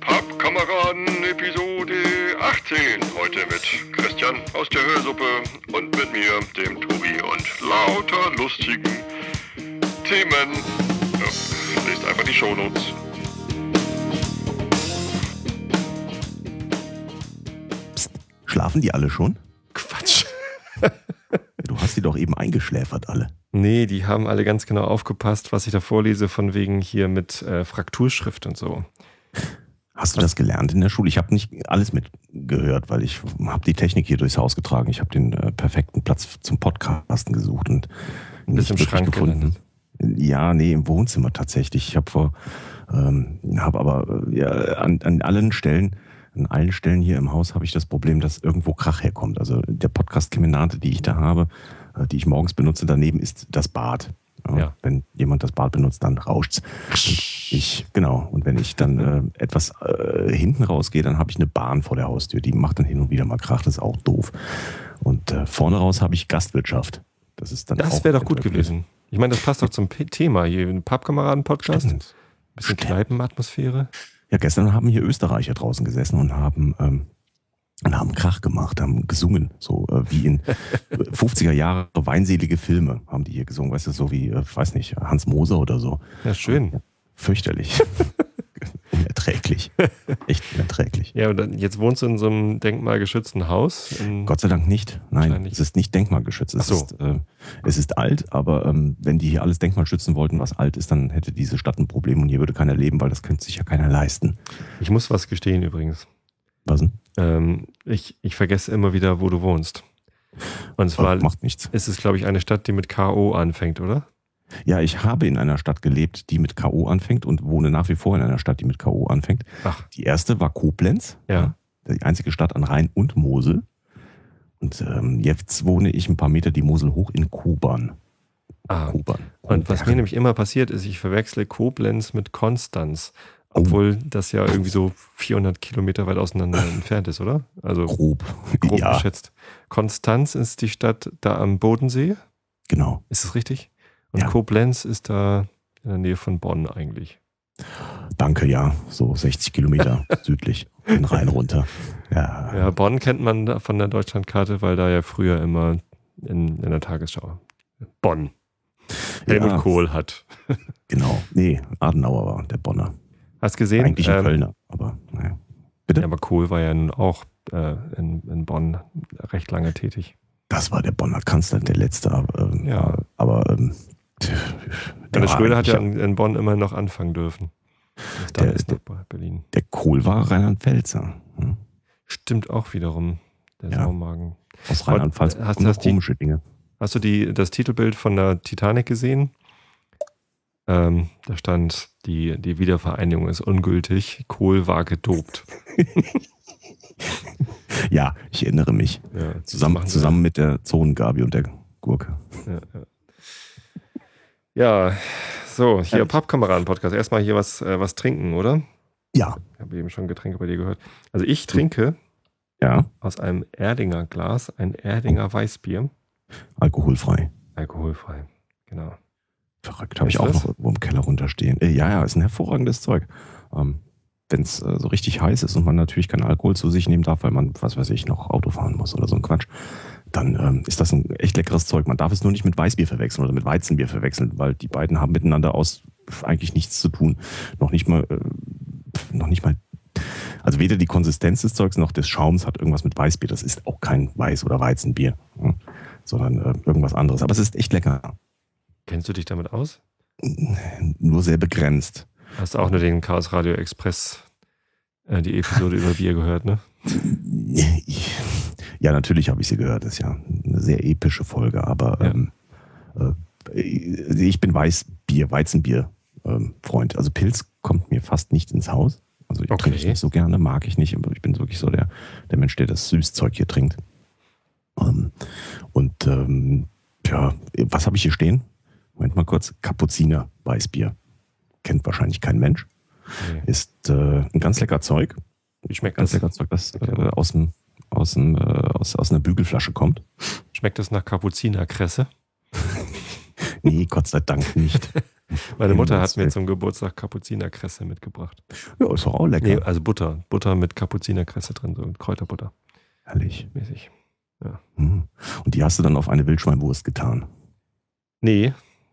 Pappkameraden Episode 18. Heute mit Christian aus der Hörsuppe und mit mir, dem Tobi und lauter lustigen Themen. Ja, lest einfach die Shownotes. Schlafen die alle schon? Quatsch. Du hast die doch eben eingeschläfert alle. Nee, die haben alle ganz genau aufgepasst, was ich da vorlese, von wegen hier mit äh, Frakturschrift und so. Hast du das gelernt in der Schule? Ich habe nicht alles mitgehört, weil ich habe die Technik hier durchs Haus getragen. Ich habe den äh, perfekten Platz zum Podcasten gesucht und nicht im Schrank gelandet. Ja, nee, im Wohnzimmer tatsächlich. Ich habe vor, ähm, habe aber äh, ja, an, an allen Stellen, an allen Stellen hier im Haus habe ich das Problem, dass irgendwo Krach herkommt. Also der Podcast-Kemenate, die ich da habe, die ich morgens benutze, daneben ist das Bad. Ja. Wenn jemand das Bad benutzt, dann rauscht's. Und ich, genau. Und wenn ich dann äh, etwas äh, hinten rausgehe, dann habe ich eine Bahn vor der Haustür. Die macht dann hin und wieder mal Krach. Das ist auch doof. Und äh, vorne raus habe ich Gastwirtschaft. Das ist dann Das wäre doch gut gewesen. Ich meine, das passt doch zum P Thema hier, ein Pappkameraden-Podcast. Stimmt. Bisschen Stimmt. Kneipenatmosphäre. Ja, gestern haben hier Österreicher draußen gesessen und haben, ähm, und haben Krach gemacht, haben gesungen, so äh, wie in 50er Jahre weinselige Filme haben die hier gesungen, weißt du, so wie, äh, weiß nicht, Hans Moser oder so. Ja, schön. Fürchterlich. unerträglich. Echt unerträglich. Ja, und dann, jetzt wohnst du in so einem denkmalgeschützten Haus. Gott sei Dank nicht. Nein, es ist nicht denkmalgeschützt. Es, so. ist, äh, es ist alt, aber ähm, wenn die hier alles Denkmal schützen wollten, was alt ist, dann hätte diese Stadt ein Problem und hier würde keiner leben, weil das könnte sich ja keiner leisten. ich muss was gestehen übrigens. Was denn? Ähm, ich, ich vergesse immer wieder, wo du wohnst. Und zwar macht nichts. ist es, glaube ich, eine Stadt, die mit K.O. anfängt, oder? Ja, ich habe in einer Stadt gelebt, die mit K.O. anfängt und wohne nach wie vor in einer Stadt, die mit K.O. anfängt. Ach, Die erste war Koblenz, ja. die einzige Stadt an Rhein und Mosel. Und ähm, jetzt wohne ich ein paar Meter die Mosel hoch in Kuban. Ah, Kuban. und was mir nämlich immer passiert ist, ich verwechsle Koblenz mit Konstanz. Obwohl das ja irgendwie so 400 Kilometer weit auseinander entfernt ist, oder? Also grob. grob ja, geschätzt. Konstanz ist die Stadt da am Bodensee. genau. Ist das richtig? Und Ja. Koblenz ist da in der Nähe von Bonn eigentlich. Danke, ja. So 60 Kilometer südlich, den Rhein runter. Ja, Ja, Bonn kennt man von der Deutschlandkarte, weil da ja früher immer in, in der Tagesschau Bonn Helmut Ja. Kohl hat. genau. Nee, Adenauer war der Bonner. Hast gesehen? Eigentlich ein ähm, Kölner, aber naja. Ja, aber Kohl war ja nun auch äh, in, in Bonn recht lange tätig. Das war der Bonner Kanzler, der letzte. Aber, ähm, Ja. aber ähm, Der Schröder hat ja in, in Bonn immer noch anfangen dürfen. Der- ist bei Berlin. Der Kohl war Rheinland-Pfälzer. Hm? Stimmt auch wiederum, der Ja. Saumagen. Aus Rheinland-Pfalz. Hast- hast die- komische Dinge. Hast du die, das Titelbild von der Titanic gesehen? Ähm, da stand, die, die Wiedervereinigung ist ungültig, Kohl war gedopt. Ja, ich erinnere mich. Ja, Zusammen, zusammen mit der Zonengabi und der Gurke. Ja, ja. ja so, hier? Pappkameraden-Podcast. Erstmal hier was, äh, was trinken, oder? Ja. Ich habe eben schon Getränke bei dir gehört. Also ich trinke Ja, aus einem Erdinger Glas ein Erdinger Weißbier. alkoholfrei. Alkoholfrei. Genau. Verrückt. Habe ich auch das? noch irgendwo im Keller runterstehen. Äh, ja, ja, ist ein hervorragendes Zeug. Ähm, Wenn es äh, so richtig heiß ist und man natürlich keinen Alkohol zu sich nehmen darf, weil man, was weiß ich, noch Auto fahren muss oder so ein Quatsch, dann ähm, ist das ein echt leckeres Zeug. Man darf es nur nicht mit Weißbier verwechseln oder mit Weizenbier verwechseln, weil die beiden haben miteinander aus eigentlich nichts zu tun. Noch nicht mal, äh, noch nicht mal, also weder die Konsistenz des Zeugs noch des Schaums hat irgendwas mit Weißbier. Das ist auch kein Weiß- oder Weizenbier, hm, sondern äh, irgendwas anderes. Aber es ist echt lecker. Kennst du dich damit aus? Nur sehr begrenzt. Hast auch nur den Chaos Radio Express, äh, die Episode über Bier gehört, ne? Ja, natürlich habe ich sie gehört. Das ist ja eine sehr epische Folge, aber Ja. ähm, äh, ich bin Weißbier, Weizenbier ähm, Freund. Also Pilz kommt mir fast nicht ins Haus. Also ich Okay. trinke ich nicht so gerne, mag ich nicht, aber ich bin wirklich so der, der Mensch, der das Süßzeug hier trinkt. Ähm, und ähm, ja, was habe ich hier stehen? Moment mal kurz. Kapuziner Weißbier. Kennt wahrscheinlich kein Mensch. Nee. Ist äh, ein ganz lecker Zeug. Wie schmeckt Ganz das? lecker Zeug, das Okay. äh, aus, dem, aus, dem, äh, aus, aus einer Bügelflasche kommt. Schmeckt das nach Kapuzinerkresse? Nee, Gott sei Dank nicht. Meine Mutter hat mir zum Geburtstag Kapuzinerkresse mitgebracht. Ja, ist doch auch lecker. Nee, also Butter. Butter mit Kapuzinerkresse drin, so Kräuterbutter Herrlich. mäßig. Mhm. Und die hast du dann auf eine Wildschweinwurst getan. Nee,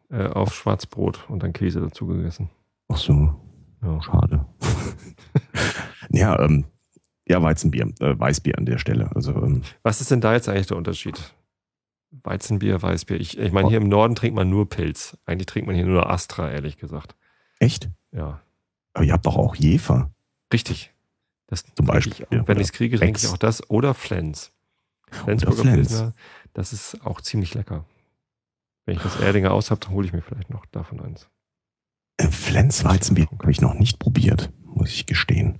äh, auf Schwarzbrot und dann Käse dazu gegessen. Ach so, Ja. schade. ja, ähm, ja, Weizenbier, äh, Weißbier an der Stelle. Also, ähm, Was ist denn da jetzt eigentlich der Unterschied? Weizenbier, Weißbier. Ich, ich meine, hier im Norden trinkt man nur Pilz. Eigentlich trinkt man hier nur Astra, ehrlich gesagt. echt? Ja, Aber ihr habt doch auch Jefer. richtig. Das Zum Beispiel, Ich, ja, wenn ich es kriege, trinke ich auch das. Oder Flens. Flensburger Flens. Pilsner, das ist auch ziemlich lecker. Wenn ich das Erdinger aus habe, dann hole ich mir vielleicht noch davon eins. Äh, Flens Weizenbier habe ich noch nicht probiert, muss ich gestehen.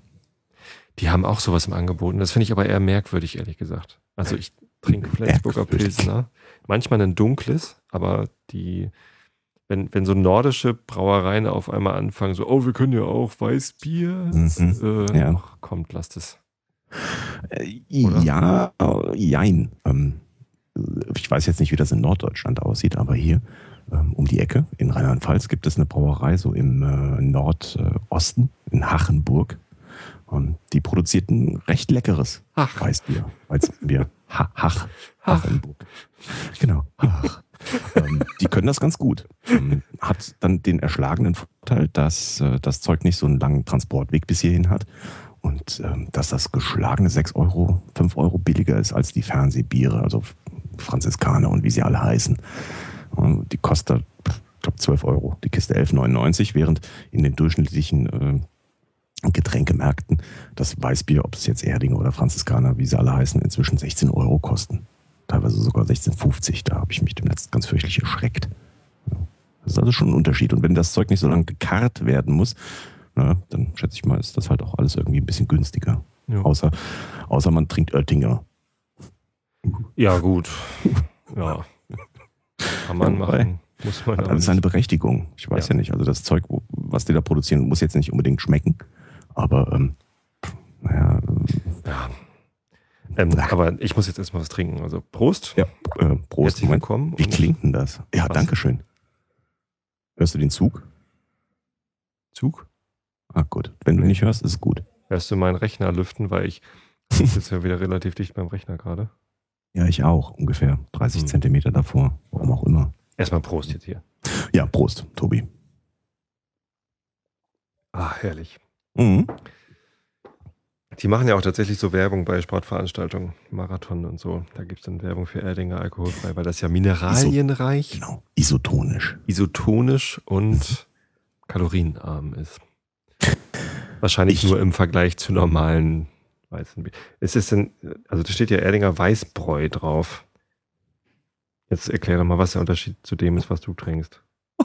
Die haben auch sowas im Angebot. Das finde ich aber eher merkwürdig, ehrlich gesagt. Also ich trinke Flensburger Merkwürdig. Pilsner. Manchmal ein dunkles, aber die, wenn, wenn so nordische Brauereien auf einmal anfangen, so, oh, wir können ja auch Weißbier. Mhm. Äh, Ja. ach, kommt, lasst es. Äh, Oder? ja, äh, jein. Ähm, ich weiß jetzt nicht, wie das in Norddeutschland aussieht, aber hier ähm, um die Ecke in Rheinland-Pfalz gibt es eine Brauerei so im äh, Nordosten in Hachenburg. Ähm, die produziert ein recht leckeres Ach, Weißbier. Weizenbier. Ha Hach. Hach. Hachenburg. Genau. Hach. ähm, die können das ganz gut. Ähm, hat dann den erschlagenen Vorteil, dass äh, das Zeug nicht so einen langen Transportweg bis hierhin hat und ähm, dass das geschlagene 6 Euro, 5 Euro billiger ist als die Fernsehbiere, also Franziskaner und wie sie alle heißen. Die kostet, ich glaube, 12 Euro, die Kiste 11,99, während in den durchschnittlichen äh, Getränkemärkten das Weißbier, ob es jetzt Erdinger oder Franziskaner, wie sie alle heißen, inzwischen 16 Euro kosten. Teilweise sogar 16,50. Da habe ich mich demnächst ganz fürchterlich erschreckt. Das ist also schon ein Unterschied. Und wenn das Zeug nicht so lange gekarrt werden muss, na, dann schätze ich mal, ist das halt auch alles irgendwie ein bisschen günstiger. ja. Außer, außer man trinkt Oettinger. Ja, gut. Ja. Kann man Ja, machen. Muss man Hat alles seine. Berechtigung. Ich weiß ja. Ja. nicht. Also das Zeug, was die da produzieren, muss jetzt nicht unbedingt schmecken. Aber ähm, naja, Ja. Ähm, aber ich muss jetzt erstmal was trinken. Also Prost. ja, äh, Prost. Herzlich willkommen. Wie klingt denn das? Ja, Was? danke schön. Hörst du den Zug? Zug? Ah, gut. Wenn du nicht hörst, ist es gut. Hörst du meinen Rechner lüften, weil ich sitze ja wieder relativ dicht beim Rechner gerade. Ja, ich auch. Ungefähr 30 Hm. Zentimeter davor. Warum auch immer. Erstmal Prost jetzt hier. Ja, Prost, Tobi. Ah, herrlich. Mhm. Die machen ja auch tatsächlich so Werbung bei Sportveranstaltungen, Marathon und so. Da gibt es dann Werbung für Erdinger alkoholfrei, weil das ja mineralienreich, Genau. Isotonisch. isotonisch und kalorienarm ist. Wahrscheinlich Ich- nur im Vergleich zu normalen Weizenbier. Es ist denn, also da steht ja Erdinger Weißbräu drauf. Jetzt erklär doch mal, was der Unterschied zu dem ist, was du trinkst.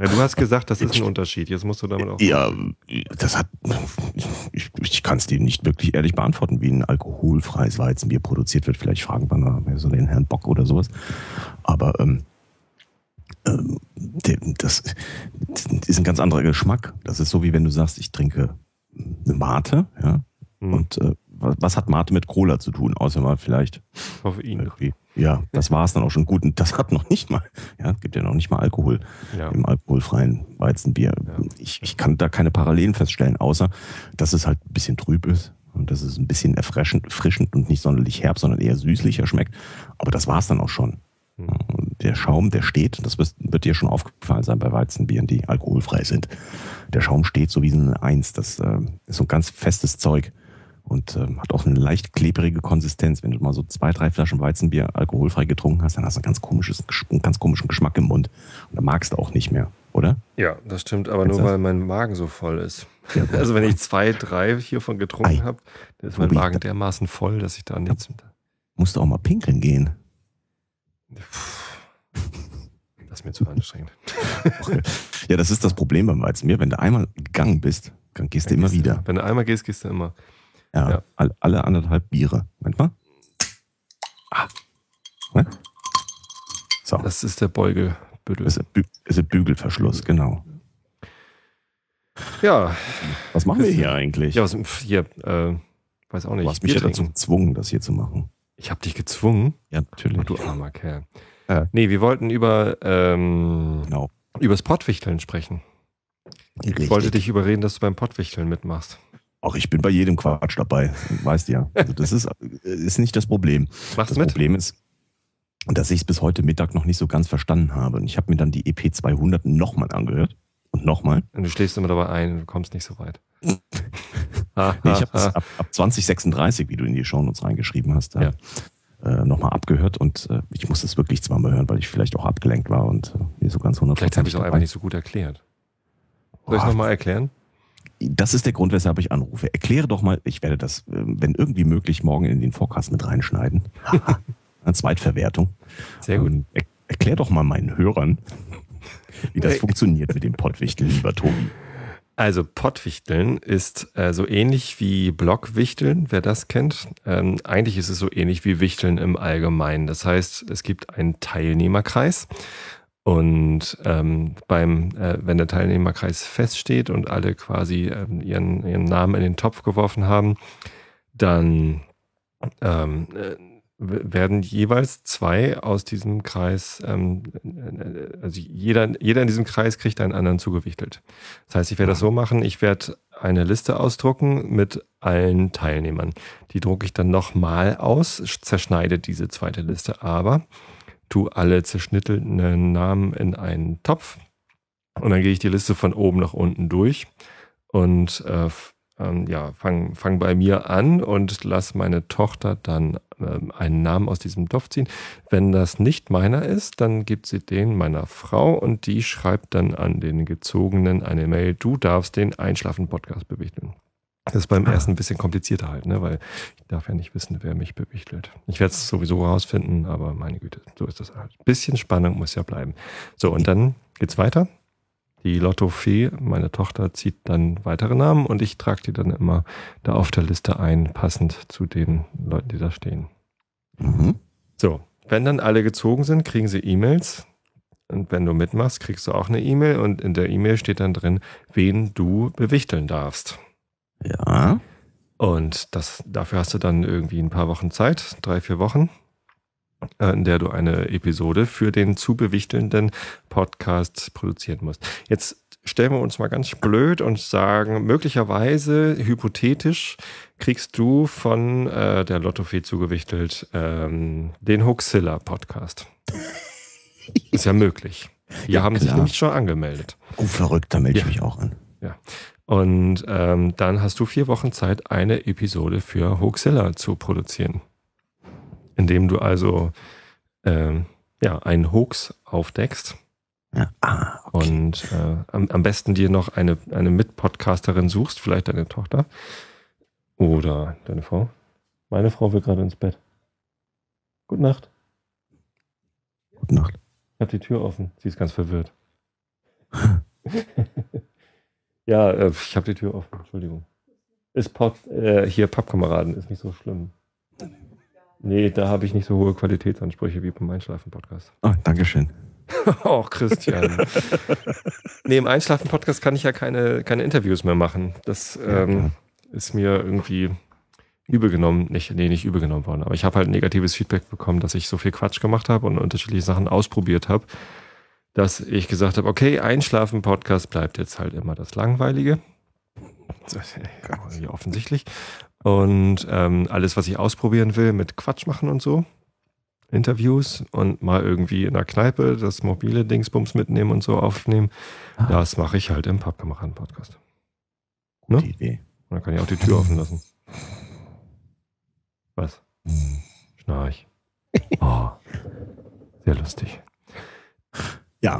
Ja, du hast gesagt, das ist ein Unterschied. Jetzt musst du damit auch. Ja, das hat. Ich, ich kann es dir nicht wirklich ehrlich beantworten, wie ein alkoholfreies Weizenbier produziert wird. Vielleicht fragen wir mal so den Herrn Bock oder sowas. Aber ähm, ähm, das ist ein ganz anderer Geschmack. Das ist so, wie wenn du sagst, ich trinke eine Mate, ja. Hm, Und äh, was, was hat Mate mit Cola zu tun? Außer mal vielleicht Koffein. irgendwie. Ja, das war es dann auch schon gut. Und das hat noch nicht mal, ja, gibt ja noch nicht mal Alkohol Ja. im alkoholfreien Weizenbier. Ja. Ich, ich kann da keine Parallelen feststellen, außer dass es halt ein bisschen trüb ist und dass es ein bisschen erfrischend, erfrischend und nicht sonderlich herb, sondern eher süßlicher schmeckt. Aber das war es dann auch schon. Der Schaum, der steht, das wird, dir schon aufgefallen sein bei Weizenbieren, die alkoholfrei sind. Der Schaum steht so wie so eine Eins. Das äh, ist so ein ganz festes Zeug und ähm, hat auch eine leicht klebrige Konsistenz. Wenn du mal so zwei, drei Flaschen Weizenbier alkoholfrei getrunken hast, dann hast du einen ganz, komisches, einen ganz komischen Geschmack im Mund. Und dann magst du auch nicht mehr, oder? Ja, das stimmt, aber Kennst nur du weil mein Magen so voll ist. Ja. Also wenn ich zwei, drei hiervon getrunken habe, dann ist mein Magen dermaßen voll, dass ich da nichts. Musst du auch mal pinkeln gehen. Das ist mir zu anstrengend. Ja, das ist das Problem beim Weizenbier. Wenn du einmal gegangen bist, dann gehst du immer wieder. Wenn du einmal gehst, gehst du immer. Ja, Ja. all- Alle anderthalb Biere. Manchmal. Ah. Ne? So, das Das ist der Beugelbüttel. ist ein, Bü ist ein Bügelverschluss, genau. Ja, Was machen wir hier eigentlich? ja was, hier, äh, weiß auch nicht. du hast mich ja dazu gezwungen, das hier zu machen. Ich habe dich gezwungen. Ja, Oh, natürlich. du armer Kerl. Ja. Nee, wir wollten über ähm, genau. übers Pottwichteln sprechen. Richtig. Ich wollte dich überreden, dass du beim Pottwichteln mitmachst. Auch ich bin bei jedem Quatsch dabei, weißt du ja. Also das ist, ist nicht das Problem. Mach's das mit? Problem ist, dass ich es bis heute Mittag noch nicht so ganz verstanden habe. Und ich habe mir dann die EP 200 nochmal angehört. Und nochmal. Und du schläfst immer dabei ein, du kommst nicht so weit. nee, ich habe ab, ab 2036, wie du in die Shownotes reingeschrieben hast, ja. äh, nochmal abgehört. Und äh, ich muss es wirklich zweimal hören, weil ich vielleicht auch abgelenkt war und äh, so ganz 100% Vielleicht habe ich es auch einfach nicht so gut erklärt. Soll ich es nochmal erklären? Das ist der Grund, weshalb ich anrufe. Erkläre doch mal, ich werde das, äh, wenn irgendwie möglich, morgen in den Forecast mit reinschneiden. Eine Zweitverwertung. Sehr gut. Ähm, er, erklär doch mal meinen Hörern, wie das funktioniert mit dem Pottwichteln, lieber Tobi. Also Pottwichteln ist äh, so ähnlich wie Blockwichteln, wer das kennt. Ähm, eigentlich ist es so ähnlich wie Wichteln im Allgemeinen. Das heißt, es gibt einen Teilnehmerkreis und ähm, beim, äh, wenn der Teilnehmerkreis feststeht und alle quasi ähm, ihren, ihren Namen in den Topf geworfen haben, dann ähm, äh, werden jeweils zwei aus diesem Kreis, ähm, äh, also jeder, jeder in diesem Kreis kriegt einen anderen zugewichtelt. Das heißt, ich werde das so machen, ich werde eine Liste ausdrucken mit allen Teilnehmern. Die drucke ich dann nochmal aus, zerschneide diese zweite Liste aber tue alle zerschnittenen Namen in einen Topf und dann gehe ich die Liste von oben nach unten durch und äh, ähm, ja, fang, fang bei mir an und lass meine Tochter dann einen Namen aus diesem Topf ziehen. Wenn das nicht meiner ist, dann gibt sie den meiner Frau und die schreibt dann an den Gezogenen eine Mail, du darfst den Einschlafen-Podcast bewichteln. Das ist beim ah. ersten ein bisschen komplizierter halt, ne? weil ich darf ja nicht wissen, wer mich bewichtelt. Ich werde es sowieso rausfinden, aber meine Güte, so ist das halt. Bisschen Spannung muss ja bleiben. So, und dann geht's weiter. Die Lottofee, meine Tochter, zieht dann weitere Namen und ich trage die dann immer da auf der Liste ein, passend zu den Leuten, die da stehen. Mhm. So, wenn dann alle gezogen sind, kriegen sie E-Mails. Und wenn du mitmachst, kriegst du auch eine E-Mail und in der E-Mail steht dann drin, wen du bewichteln darfst. Ja. Und das, dafür hast du dann irgendwie ein paar Wochen Zeit, drei, vier Wochen, in der du eine Episode für den zu bewichtelnden Podcast produzieren musst. Jetzt stellen wir uns mal ganz blöd und sagen, möglicherweise, hypothetisch, kriegst du von äh, der Lottofee zugewichtelt ähm, den Hoaxilla Podcast. Ist ja möglich. Die ja, haben klar. sich nämlich schon angemeldet. Oh, verrückt, da melde ich mich auch an. Ja. Und ähm, dann hast du vier Wochen Zeit, eine Episode für Hoaxilla zu produzieren. Indem du also ähm, ja, einen Hoax aufdeckst. Ja. Ah, okay. Und äh, am, am besten dir noch eine, eine Mitpodcasterin suchst, vielleicht deine Tochter oder deine Frau. Meine Frau will gerade ins Bett. Gute Nacht. Gute Nacht. Ich habe die Tür offen. Sie ist ganz verwirrt. Ja, äh, ich habe die Tür offen, Entschuldigung. Ist Pod, äh, hier Pappkameraden, ist nicht so schlimm. Nee, da habe ich nicht so hohe Qualitätsansprüche wie beim Einschlafen-Podcast. Oh, Dankeschön. oh, Christian. nee, im Einschlafen-Podcast kann ich ja keine, keine Interviews mehr machen. Das ähm, ist mir irgendwie übel genommen, nicht, nee, nicht übel genommen worden, aber ich habe halt negatives Feedback bekommen, dass ich so viel Quatsch gemacht habe und unterschiedliche Sachen ausprobiert habe dass ich gesagt habe, okay, Einschlafen-Podcast bleibt jetzt halt immer das Langweilige. Ja, offensichtlich. Und ähm, alles, was ich ausprobieren will, mit Quatsch machen und so. Interviews und mal irgendwie in der Kneipe das mobile Dingsbums mitnehmen und so aufnehmen. Ah. Das mache ich halt im Pappkameraden-Podcast. Ne? Idee. Und dann kann ich auch die Tür offen lassen. Was? Hm. Schnarch. Oh, sehr lustig. Ja.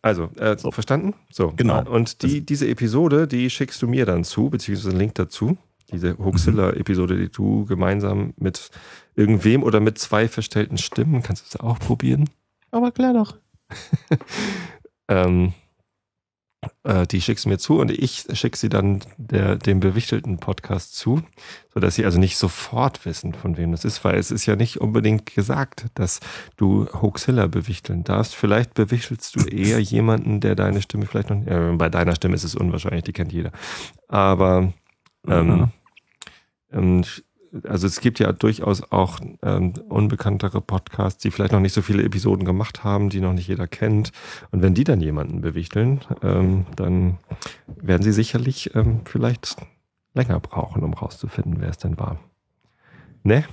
Also, äh, so. verstanden? So. Genau. Und die, diese Episode, die schickst du mir dann zu, beziehungsweise einen Link dazu. Diese Hoaxilla-Episode, die du gemeinsam mit irgendwem oder mit zwei verstellten Stimmen, kannst du es auch probieren? Aber klar doch. ähm, äh, die schickst du mir zu und ich schicke sie dann der, dem bewichtelten Podcast zu, sodass sie also nicht sofort wissen, von wem das ist, weil es ist ja nicht unbedingt gesagt, dass du Hoaxilla bewichteln darfst. Vielleicht bewichtelst du eher jemanden, der deine Stimme vielleicht noch, äh, bei deiner Stimme ist es unwahrscheinlich, die kennt jeder. Aber mhm. ähm, also es gibt ja durchaus auch ähm, unbekanntere Podcasts, die vielleicht noch nicht so viele Episoden gemacht haben, die noch nicht jeder kennt. Und wenn die dann jemanden bewichteln, ähm, dann werden sie sicherlich ähm, vielleicht länger brauchen, um rauszufinden, wer es denn war. Ne?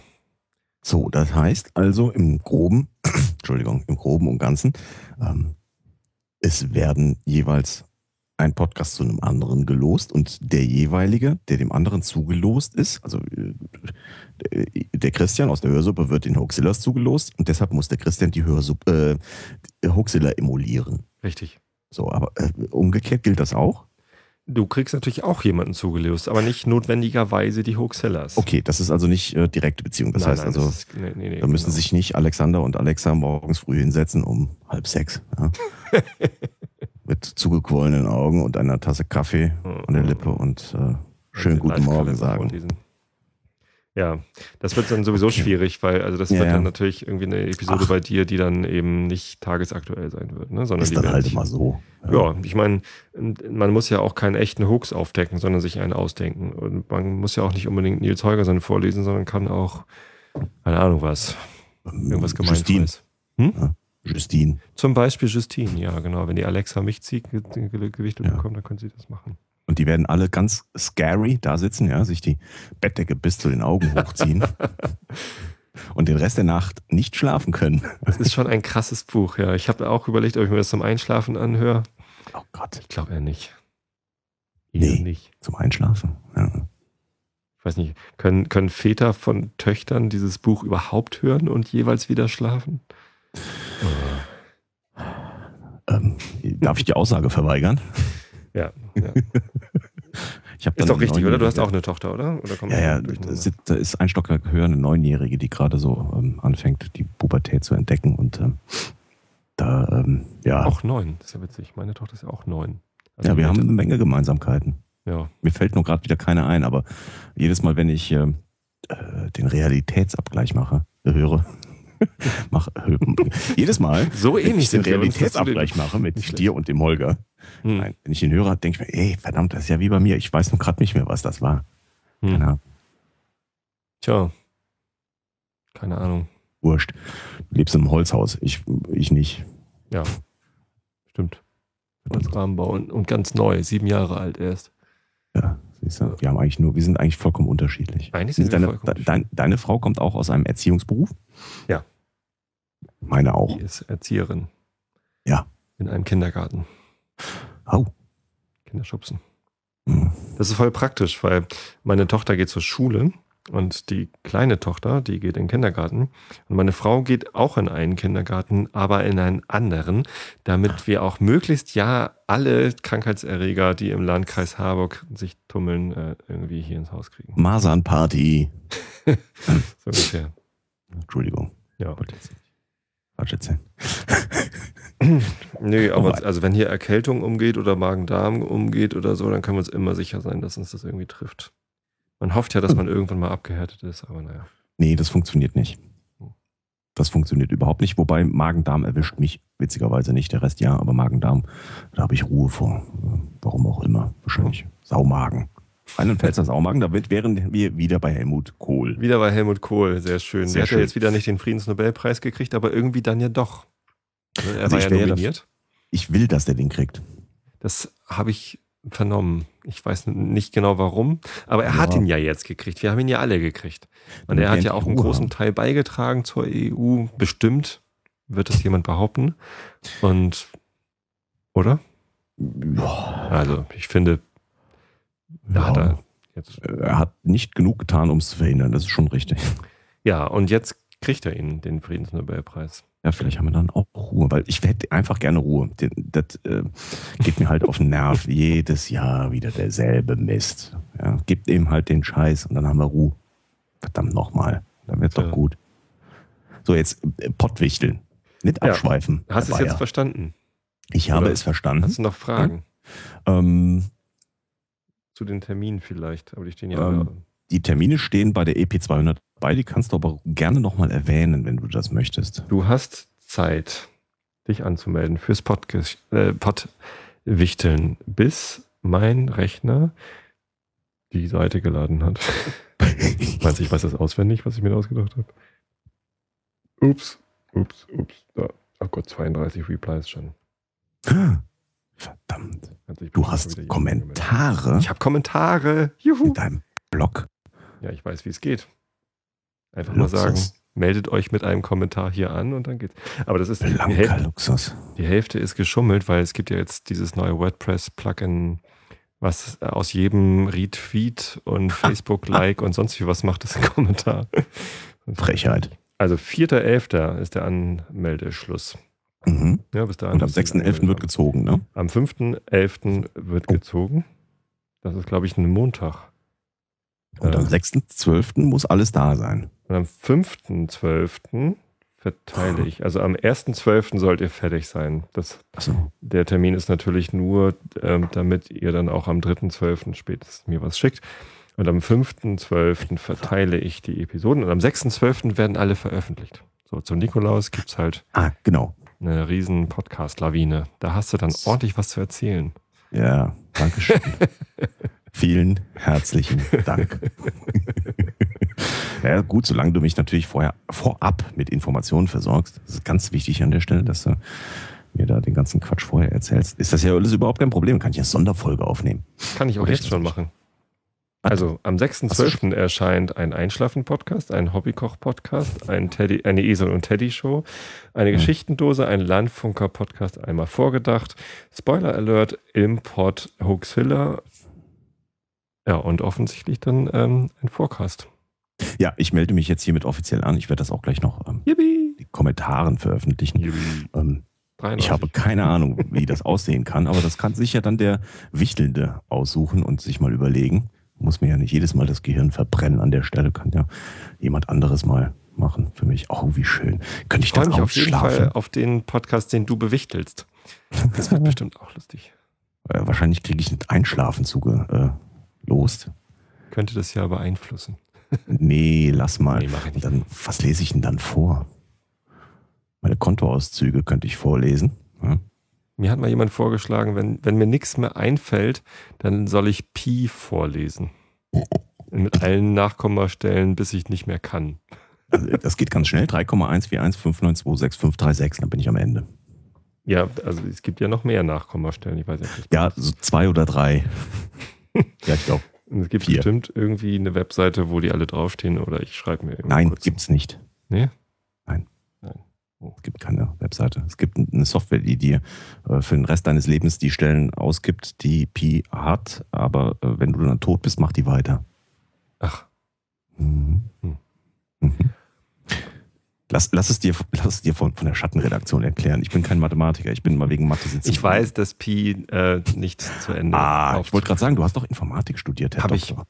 So, das heißt also im Groben, Entschuldigung, im Groben und Ganzen, ähm, es werden jeweils ein Podcast zu einem anderen gelost und der jeweilige, der dem anderen zugelost ist, also äh, der Christian aus der Hörsuppe wird den Hoaxillas zugelost und deshalb muss der Christian die Hörsuppe, äh, Hoaxilla emulieren. Richtig. So, aber äh, umgekehrt gilt das auch? Du kriegst natürlich auch jemanden zugelost, aber nicht notwendigerweise die Hoaxillas. Okay, das ist also nicht äh, direkte Beziehung. Das nein, heißt nein, also, das ist, nee, nee, da müssen genau. sich nicht Alexander und Alexa morgens früh hinsetzen um halb sechs. Ja? Mit zugequollenen Augen und einer Tasse Kaffee an der Lippe und äh, schönen guten Morgen sagen. Ja, das wird dann sowieso schwierig, weil also das ja, wird dann natürlich irgendwie eine Episode Ach. bei dir, die dann eben nicht tagesaktuell sein wird, ne? sondern ist dann halt immer so. Ja, ja ich meine, man muss ja auch keinen echten Hoax aufdecken, sondern sich einen ausdenken. Und man muss ja auch nicht unbedingt Nils Holgersson vorlesen, sondern kann auch, keine Ahnung was, irgendwas Gemeinsames. Hm? Justine. Zum Beispiel Justine, ja genau. Wenn die Alexa mich zieht, Gewichte ja. bekommt, dann können sie das machen. Und die werden alle ganz scary da sitzen, ja, sich die Bettdecke bis zu den Augen hochziehen und den Rest der Nacht nicht schlafen können. Das ist schon ein krasses Buch, ja. Ich habe auch überlegt, ob ich mir das zum Einschlafen anhöre. Oh Gott. Ich glaube eher nicht. Eher nee, nicht. Zum Einschlafen. Ja. Ich weiß nicht, können, können Väter von Töchtern dieses Buch überhaupt hören und jeweils wieder schlafen? Ähm, darf ich die Aussage verweigern? Ja. ja. ist doch richtig, oder? Du hast auch eine Tochter, oder? oder ja, ja, da ist ein Stockwerk höher eine Neunjährige, die gerade so ähm, anfängt, die Pubertät zu entdecken und ähm, da, ähm, ja. Auch neun, das ist ja witzig. Meine Tochter ist ja auch neun. Also ja, wir haben eine Menge Gemeinsamkeiten. Ja. Mir fällt nur gerade wieder keine ein, aber jedes Mal, wenn ich äh, äh den Realitätsabgleich mache, höre, mach, äh, jedes Mal, so ähnlich ich den Realitätsabgleich mache mit dir und dem Holger, hm. Nein, wenn ich ihn höre, denke ich mir, ey, verdammt, das ist ja wie bei mir. Ich weiß nur gerade nicht mehr, was das war. Hm. Keine Ahnung. Tja. Keine Ahnung. Wurscht. Du lebst im Holzhaus. Ich, ich nicht. Ja. Stimmt. Holzrahmenbau und, und ganz neu, sieben Jahre alt erst. Ja, siehst du, wir haben eigentlich nur, wir sind eigentlich vollkommen unterschiedlich. Eigentlich sind deine, wir vollkommen deine, deine Frau kommt auch aus einem Erziehungsberuf? Ja. Meine auch. Die ist Erzieherin. Ja. In einem Kindergarten. Oh. Kinderschubsen. Mhm. Das ist voll praktisch, weil meine Tochter geht zur Schule und die kleine Tochter, die geht in den Kindergarten. Und meine Frau geht auch in einen Kindergarten, aber in einen anderen, damit wir auch möglichst ja alle Krankheitserreger, die im Landkreis Harburg sich tummeln, äh, irgendwie hier ins Haus kriegen. Masernparty. so ungefähr. Entschuldigung. Ja. Quatsch erzählen. Nö, aber also wenn hier Erkältung umgeht oder Magen-Darm umgeht oder so, dann können wir uns immer sicher sein, dass uns das irgendwie trifft. Man hofft ja, dass man irgendwann mal abgehärtet ist, aber naja. Nee, das funktioniert nicht. Das funktioniert überhaupt nicht. Wobei Magen-Darm erwischt mich witzigerweise nicht, der Rest ja, aber Magen-Darm, da habe ich Ruhe vor. Warum auch immer. Wahrscheinlich Saumagen. Rheinland-Pfälzer Saumagen, da wären wir wieder bei Helmut Kohl. Wieder bei Helmut Kohl, sehr schön. Sehr der hat ja jetzt wieder nicht den Friedensnobelpreis gekriegt, aber irgendwie dann ja doch. Er also war ja nominiert. Ja ich will, dass der den kriegt. Das habe ich vernommen. Ich weiß nicht genau warum, aber er ja. hat ihn ja jetzt gekriegt. Wir haben ihn ja alle gekriegt. Und er hat ja auch einen großen Teil beigetragen zur EU. Bestimmt wird es jemand behaupten. Und, oder? Also, ich finde, da ja. hat er jetzt. Er hat nicht genug getan, um es zu verhindern. Das ist schon richtig. Ja, und jetzt kriegt er ihn, den Friedensnobelpreis. Ja, vielleicht haben wir dann auch Ruhe, weil ich hätte einfach gerne Ruhe. Das äh, geht mir halt auf den Nerv. Jedes Jahr wieder derselbe Mist. Ja, gibt eben halt den Scheiß und dann haben wir Ruhe. Verdammt nochmal. Dann wird's ja. doch gut. So, jetzt äh, Pottwichteln. Nicht abschweifen. Ja. Hast du es jetzt verstanden? Ich habe Oder es verstanden. Hast du noch Fragen? Ähm, Zu den Terminen vielleicht, aber die stehen ja. Ähm, die Termine stehen bei der EP200 bei. Die kannst du aber gerne nochmal erwähnen, wenn du das möchtest. Du hast Zeit, dich anzumelden fürs Podcast, äh, Pottwichteln, bis mein Rechner die Seite geladen hat. Meinst du, ich weiß das auswendig, was ich mir ausgedacht habe? Ups, ups, ups. Da. Oh Gott, 32 Replies schon. Verdammt. Du hast Kommentare? Ich habe Kommentare. Juhu. In deinem Blog? Ja, ich weiß, wie es geht. Einfach Luxus. mal sagen, meldet euch mit einem Kommentar hier an und dann geht's. Aber das ist die Hälfte, Luxus. die Hälfte ist geschummelt, weil es gibt ja jetzt dieses neue WordPress-Plugin, was aus jedem Retweet und Facebook-Like und sonst wie was macht, ist ein Kommentar. Frechheit. Also 4.11. ist der Anmeldeschluss. Mhm. Ja, bis dahin und am 6.11. wird gezogen, ne? Am 5.11. wird oh. gezogen. Das ist, glaube ich, ein Montag. Und am 6.12. Äh. muss alles da sein. Und am 5.12. verteile ich. Also am 1.12. sollt ihr fertig sein. Das, so. Der Termin ist natürlich nur, ähm, damit ihr dann auch am 3.12. spätestens mir was schickt. Und am 5.12. verteile ich die Episoden und am 6.12. werden alle veröffentlicht. So, zum Nikolaus gibt es halt ah, genau. Eine riesen Podcast-Lawine. Da hast du dann ordentlich was zu erzählen. Ja, danke schön. Vielen herzlichen Dank. ja, gut, solange du mich natürlich vorher vorab mit Informationen versorgst, das ist ganz wichtig an der Stelle, dass du mir da den ganzen Quatsch vorher erzählst. Ist das ja alles überhaupt kein Problem? Kann ich eine Sonderfolge aufnehmen? Kann ich auch Oder jetzt schon machen. Also am 6.12. erscheint ein Einschlafen-Podcast, ein Hobbykoch-Podcast, ein Teddy, eine Esel- und Teddy-Show, eine mhm. Geschichtendose, ein Landfunker-Podcast, einmal vorgedacht, Spoiler-Alert, Import, Hoaxilla, ja, und offensichtlich dann ähm, ein Forecast. Ja, ich melde mich jetzt hiermit offiziell an. Ich werde das auch gleich noch ähm, die Kommentaren veröffentlichen. Ähm, ich habe keine Ahnung, wie das aussehen kann, aber das kann sich ja dann der Wichtelnde aussuchen und sich mal überlegen. Muss mir ja nicht jedes Mal das Gehirn verbrennen an der Stelle, kann ja jemand anderes mal machen für mich. Oh, wie schön. Könnte ich, ich freue mich auf jeden Fall auf den Podcast, den du bewichtelst. Das wird bestimmt auch lustig. Äh, wahrscheinlich kriege ich ein Einschlafen zugelost. Äh, Könnte das ja beeinflussen. nee, lass mal. Nee, ich Dann, was lese ich denn dann vor? Meine Kontoauszüge könnte ich vorlesen. Ja? Mir hat mal jemand vorgeschlagen, wenn, wenn mir nichts mehr einfällt, dann soll ich Pi vorlesen. Mit allen Nachkommastellen, bis ich nicht mehr kann. Also, das geht ganz schnell. 3,14159265336, dann bin ich am Ende. Ja, also es gibt ja noch mehr Nachkommastellen. Ich weiß nicht. Ja, so zwei oder drei. ja, ich glaube. Es gibt vier. bestimmt irgendwie eine Webseite, wo die alle draufstehen oder ich schreibe mir irgendwie. Nein, gibt es nicht. Nee? Es gibt keine Webseite. Es gibt eine Software, die dir äh, für den Rest deines Lebens die Stellen ausgibt, die Pi hat, aber äh, wenn du dann tot bist, macht die weiter. Ach. Mhm. Hm. Mhm. Lass, lass, es dir, lass es dir von, von der Schattenredaktion erklären. Ich bin kein Mathematiker, ich bin mal wegen Mathe sitzen. Ich weiß, dass Pi äh, nicht zu Ende Ah, ich wollte gerade sagen, du hast doch Informatik studiert, Herr Hab Doktor.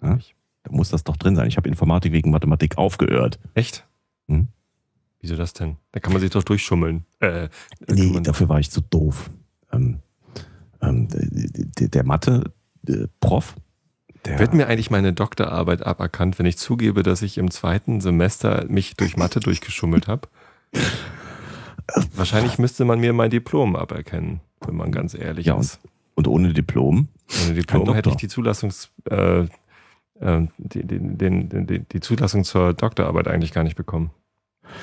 Ich. Ja? Da muss das doch drin sein. Ich habe Informatik wegen Mathematik aufgehört. Echt? Hm? Wieso das denn? Da kann man sich doch durchschummeln. Äh, nee, dafür war ich zu doof. Ähm, ähm, der, der Mathe-Prof. Äh, Wird mir eigentlich meine Doktorarbeit aberkannt, wenn ich zugebe, dass ich im zweiten Semester mich durch Mathe durchgeschummelt habe? Wahrscheinlich müsste man mir mein Diplom aberkennen, wenn man ganz ehrlich ja, ist. Und, und ohne Diplom? Ohne Diplom hätte ich die Zulassungs, äh, äh, die, die, die, die Zulassung zur Doktorarbeit eigentlich gar nicht bekommen.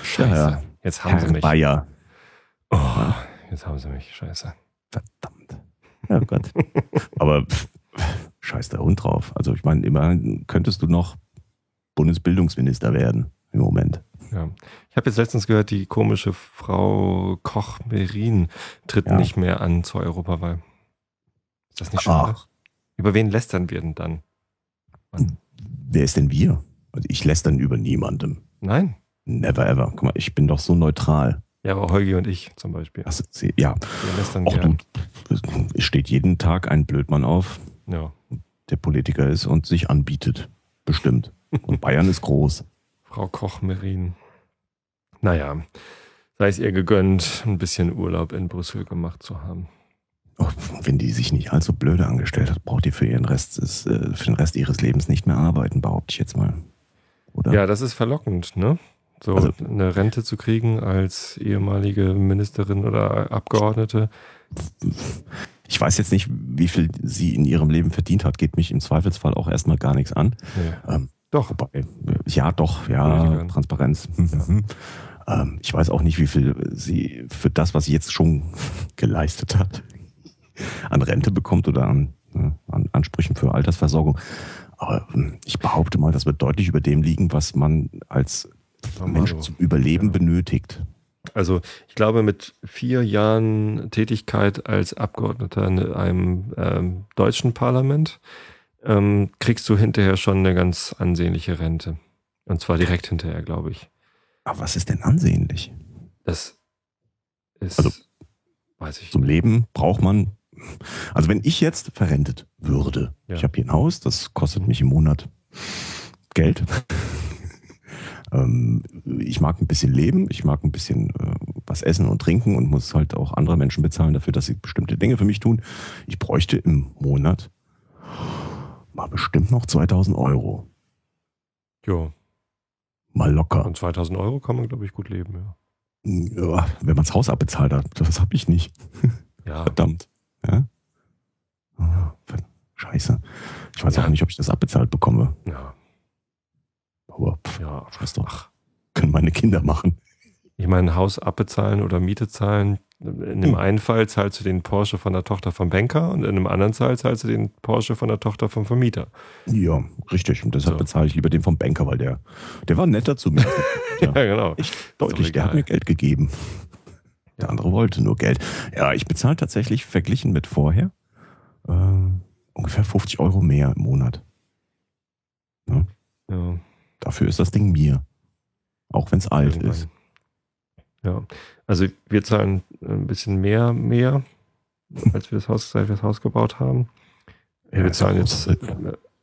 Scheiße. Ja, jetzt haben Herr sie mich. Bayer. Oh, jetzt haben sie mich. Scheiße. Verdammt. Ja Gott. Aber pff, scheiß der Hund drauf. Also ich meine, immerhin könntest du noch Bundesbildungsminister werden im Moment. Ja. Ich habe jetzt letztens gehört, die komische Frau Koch-Merin tritt ja. nicht mehr an zur Europawahl. Ist das nicht schade? Über wen lästern wir denn dann? Mann. Wer ist denn wir? Also ich lästern über niemandem. Nein. Never ever. Guck mal, ich bin doch so neutral. Ja, aber Holgi und ich zum Beispiel. Ach, ja. Auch du, es steht jeden Tag ein Blödmann auf, ja. der Politiker ist und sich anbietet. Bestimmt. Und Bayern ist groß. Frau Koch-Merin. Naja, sei es ihr gegönnt, ein bisschen Urlaub in Brüssel gemacht zu haben. Oh, wenn die sich nicht allzu blöde angestellt hat, braucht die für ihren Rest, ist, äh, für den Rest ihres Lebens nicht mehr arbeiten, behaupte ich jetzt mal. Oder? Ja, das ist verlockend, ne? So also, eine Rente zu kriegen als ehemalige Ministerin oder Abgeordnete. Ich weiß jetzt nicht, wie viel sie in ihrem Leben verdient hat, geht mich im Zweifelsfall auch erstmal gar nichts an. Nee. Ähm, doch. Wobei, ja, doch, ja, Transparenz. Ja. ähm, ich weiß auch nicht, wie viel sie für das, was sie jetzt schon geleistet hat, an Rente bekommt oder an, ne, an Ansprüchen für Altersversorgung. Aber hm, ich behaupte mal, das wird deutlich über dem liegen, was man als Mensch zum Überleben ja. benötigt. Also ich glaube, mit vier Jahren Tätigkeit als Abgeordneter in einem ähm, deutschen Parlament ähm, kriegst du hinterher schon eine ganz ansehnliche Rente. Und zwar direkt hinterher, glaube ich. Aber was ist denn ansehnlich? Das ist, also, weiß ich. Zum Leben braucht man, also wenn ich jetzt verrentet würde, ja. ich habe hier ein Haus, das kostet mich im Monat Geld. Ähm, ich mag ein bisschen leben, ich mag ein bisschen äh, was essen und trinken und muss halt auch andere Menschen bezahlen dafür, dass sie bestimmte Dinge für mich tun. Ich bräuchte im Monat mal bestimmt noch 2000 Euro. Jo. Mal locker. Und 2000 Euro kann man, glaube ich, gut leben, ja. ja wenn man das Haus abbezahlt hat, das habe ich nicht. Ja. Verdammt. Ja? Oh, scheiße. Ich weiß ja. auch nicht, ob ich das abbezahlt bekomme. Ja. Aber pff, ja, weiß doch. Können meine Kinder machen. Ich meine, Haus abbezahlen oder Miete zahlen. In dem hm. einen Fall zahlst du den Porsche von der Tochter vom Banker und in dem anderen Fall zahlst du den Porsche von der Tochter vom Vermieter. Ja, richtig. Und deshalb so. bezahle ich lieber den vom Banker, weil der, der war netter zu mir. ja, genau. Ich, deutlich, der hat mir Geld gegeben. Der andere wollte nur Geld. Ja, ich bezahle tatsächlich verglichen mit vorher äh, ungefähr 50 Euro mehr im Monat. Ja. ja. Dafür ist das Ding mir. Auch wenn es alt Irgendwann. ist. Ja, also wir zahlen ein bisschen mehr, mehr, als wir das Haus, seit wir das Haus gebaut haben. Ja, wir zahlen jetzt äh,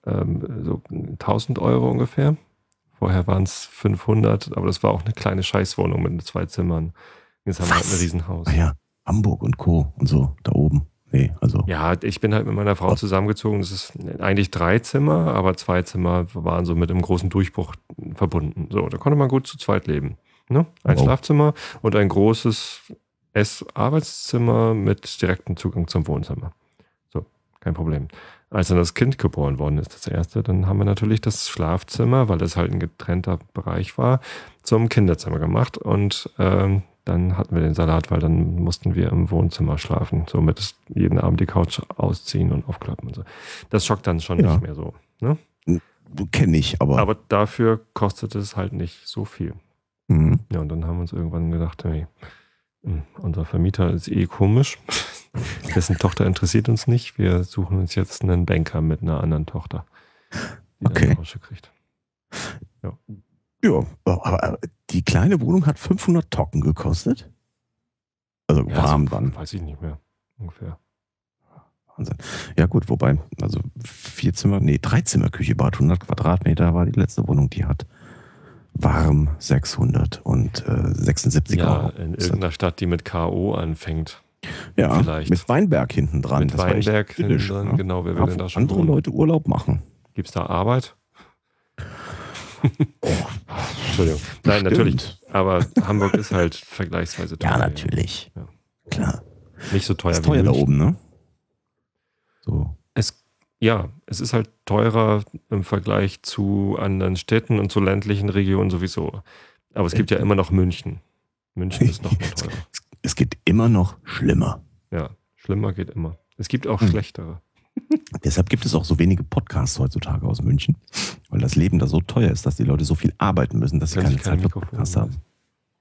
ähm, so 1000 Euro ungefähr. Vorher waren es 500, aber das war auch eine kleine Scheißwohnung mit zwei Zimmern. Jetzt haben wir halt ein Riesenhaus. Ah ja, Hamburg und Co. und so, da oben. Nee, also. Ja, ich bin halt mit meiner Frau zusammengezogen. Das ist eigentlich drei Zimmer, aber zwei Zimmer waren so mit einem großen Durchbruch verbunden. So, da konnte man gut zu zweit leben. Ne? Ein wow. Schlafzimmer und ein großes Ess-Arbeitszimmer mit direktem Zugang zum Wohnzimmer. So, kein Problem. Als dann das Kind geboren worden ist, das erste, dann haben wir natürlich das Schlafzimmer, weil das halt ein getrennter Bereich war, zum Kinderzimmer gemacht und ähm, dann hatten wir den Salat, weil dann mussten wir im Wohnzimmer schlafen. Somit jeden Abend die Couch ausziehen und aufklappen und so. Das schockt dann schon ja. nicht mehr so. Ne? Kenne ich, aber. Aber dafür kostet es halt nicht so viel. Mhm. Ja, und dann haben wir uns irgendwann gedacht, hey, hm, unser Vermieter ist eh komisch. Dessen Tochter interessiert uns nicht. Wir suchen uns jetzt einen Banker mit einer anderen Tochter, die okay. dann kriegt. Ja. Ja, aber die kleine Wohnung hat 500 Tocken gekostet. Also ja, warm also, dann. Weiß ich nicht mehr, ungefähr. Wahnsinn. Ja gut, wobei, also vier Zimmer, nee, drei Zimmer Küche, Bad 100 Quadratmeter war die letzte Wohnung, die hat warm 600 und äh, 76 ja, Euro. in irgendeiner Stadt, die mit K.O. anfängt. Ja, Vielleicht. mit Weinberg hinten dran. Mit das Weinberg hinten dran, ja? genau. Wer will denn da schon andere wohnen? Leute Urlaub machen. Gibt es da Arbeit? oh. Entschuldigung. Nein, Stimmt. natürlich. Aber Hamburg ist halt vergleichsweise teuer. Ja, natürlich. Ja. Klar. Nicht so teuer ist wie teuer München. da oben, ne? So. Es, ja, es ist halt teurer im Vergleich zu anderen Städten und zu ländlichen Regionen sowieso. Aber es gibt ja immer noch München. München ist noch teurer. Es geht immer noch schlimmer. Ja, schlimmer geht immer. Es gibt auch hm. schlechtere. Deshalb gibt es auch so wenige Podcasts heutzutage aus München, weil das Leben da so teuer ist, dass die Leute so viel arbeiten müssen, dass sie keine Zeit für Podcasts haben.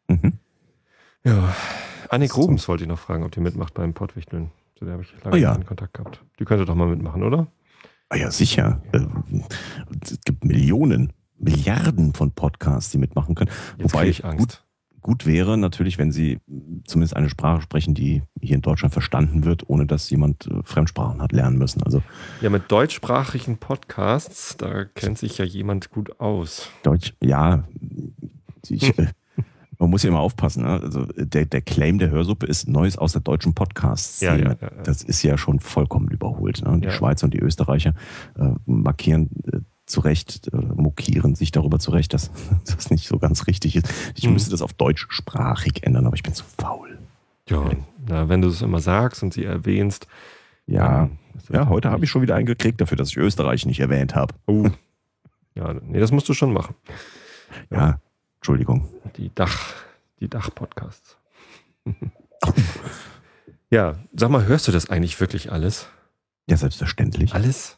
Mhm. Ja, Annik so. Rubens wollte ich noch fragen, ob die mitmacht beim Pottwichteln. Zu der habe ich lange oh ja. Kontakt gehabt. Die könnte doch mal mitmachen, oder? Ah ja, sicher. Äh, es gibt Millionen, Milliarden von Podcasts, die mitmachen können. Jetzt Wobei ich Angst. Gut, gut wäre natürlich, wenn sie zumindest eine Sprache sprechen, die hier in Deutschland verstanden wird, ohne dass jemand äh, Fremdsprachen hat lernen müssen. Also ja, mit deutschsprachigen Podcasts, da kennt sich ja jemand gut aus. Deutsch, ja. Ich, hm. man muss ja immer aufpassen. Ne? Also der, der Claim der Hörsuppe ist Neues aus der deutschen Podcast-Szene. Ja, ja, ja, das ist ja schon vollkommen überholt. Ne? Die Schweizer und die Österreicher äh, markieren äh, zurecht, äh, mokieren sich darüber zurecht, dass das nicht so ganz richtig ist. Ich mhm. müsste das auf deutschsprachig ändern, aber ich bin zu faul. Ja, na, wenn du es immer sagst und sie erwähnst, ja, Ja, heute habe ich schon wieder einen gekriegt dafür, dass ich Österreich nicht erwähnt habe. Oh. Ja, nee, das musst du schon machen. Ja, Entschuldigung. Die Dach, die Dach-Podcasts. ja, sag mal, hörst du das eigentlich wirklich alles? Ja, selbstverständlich. Alles?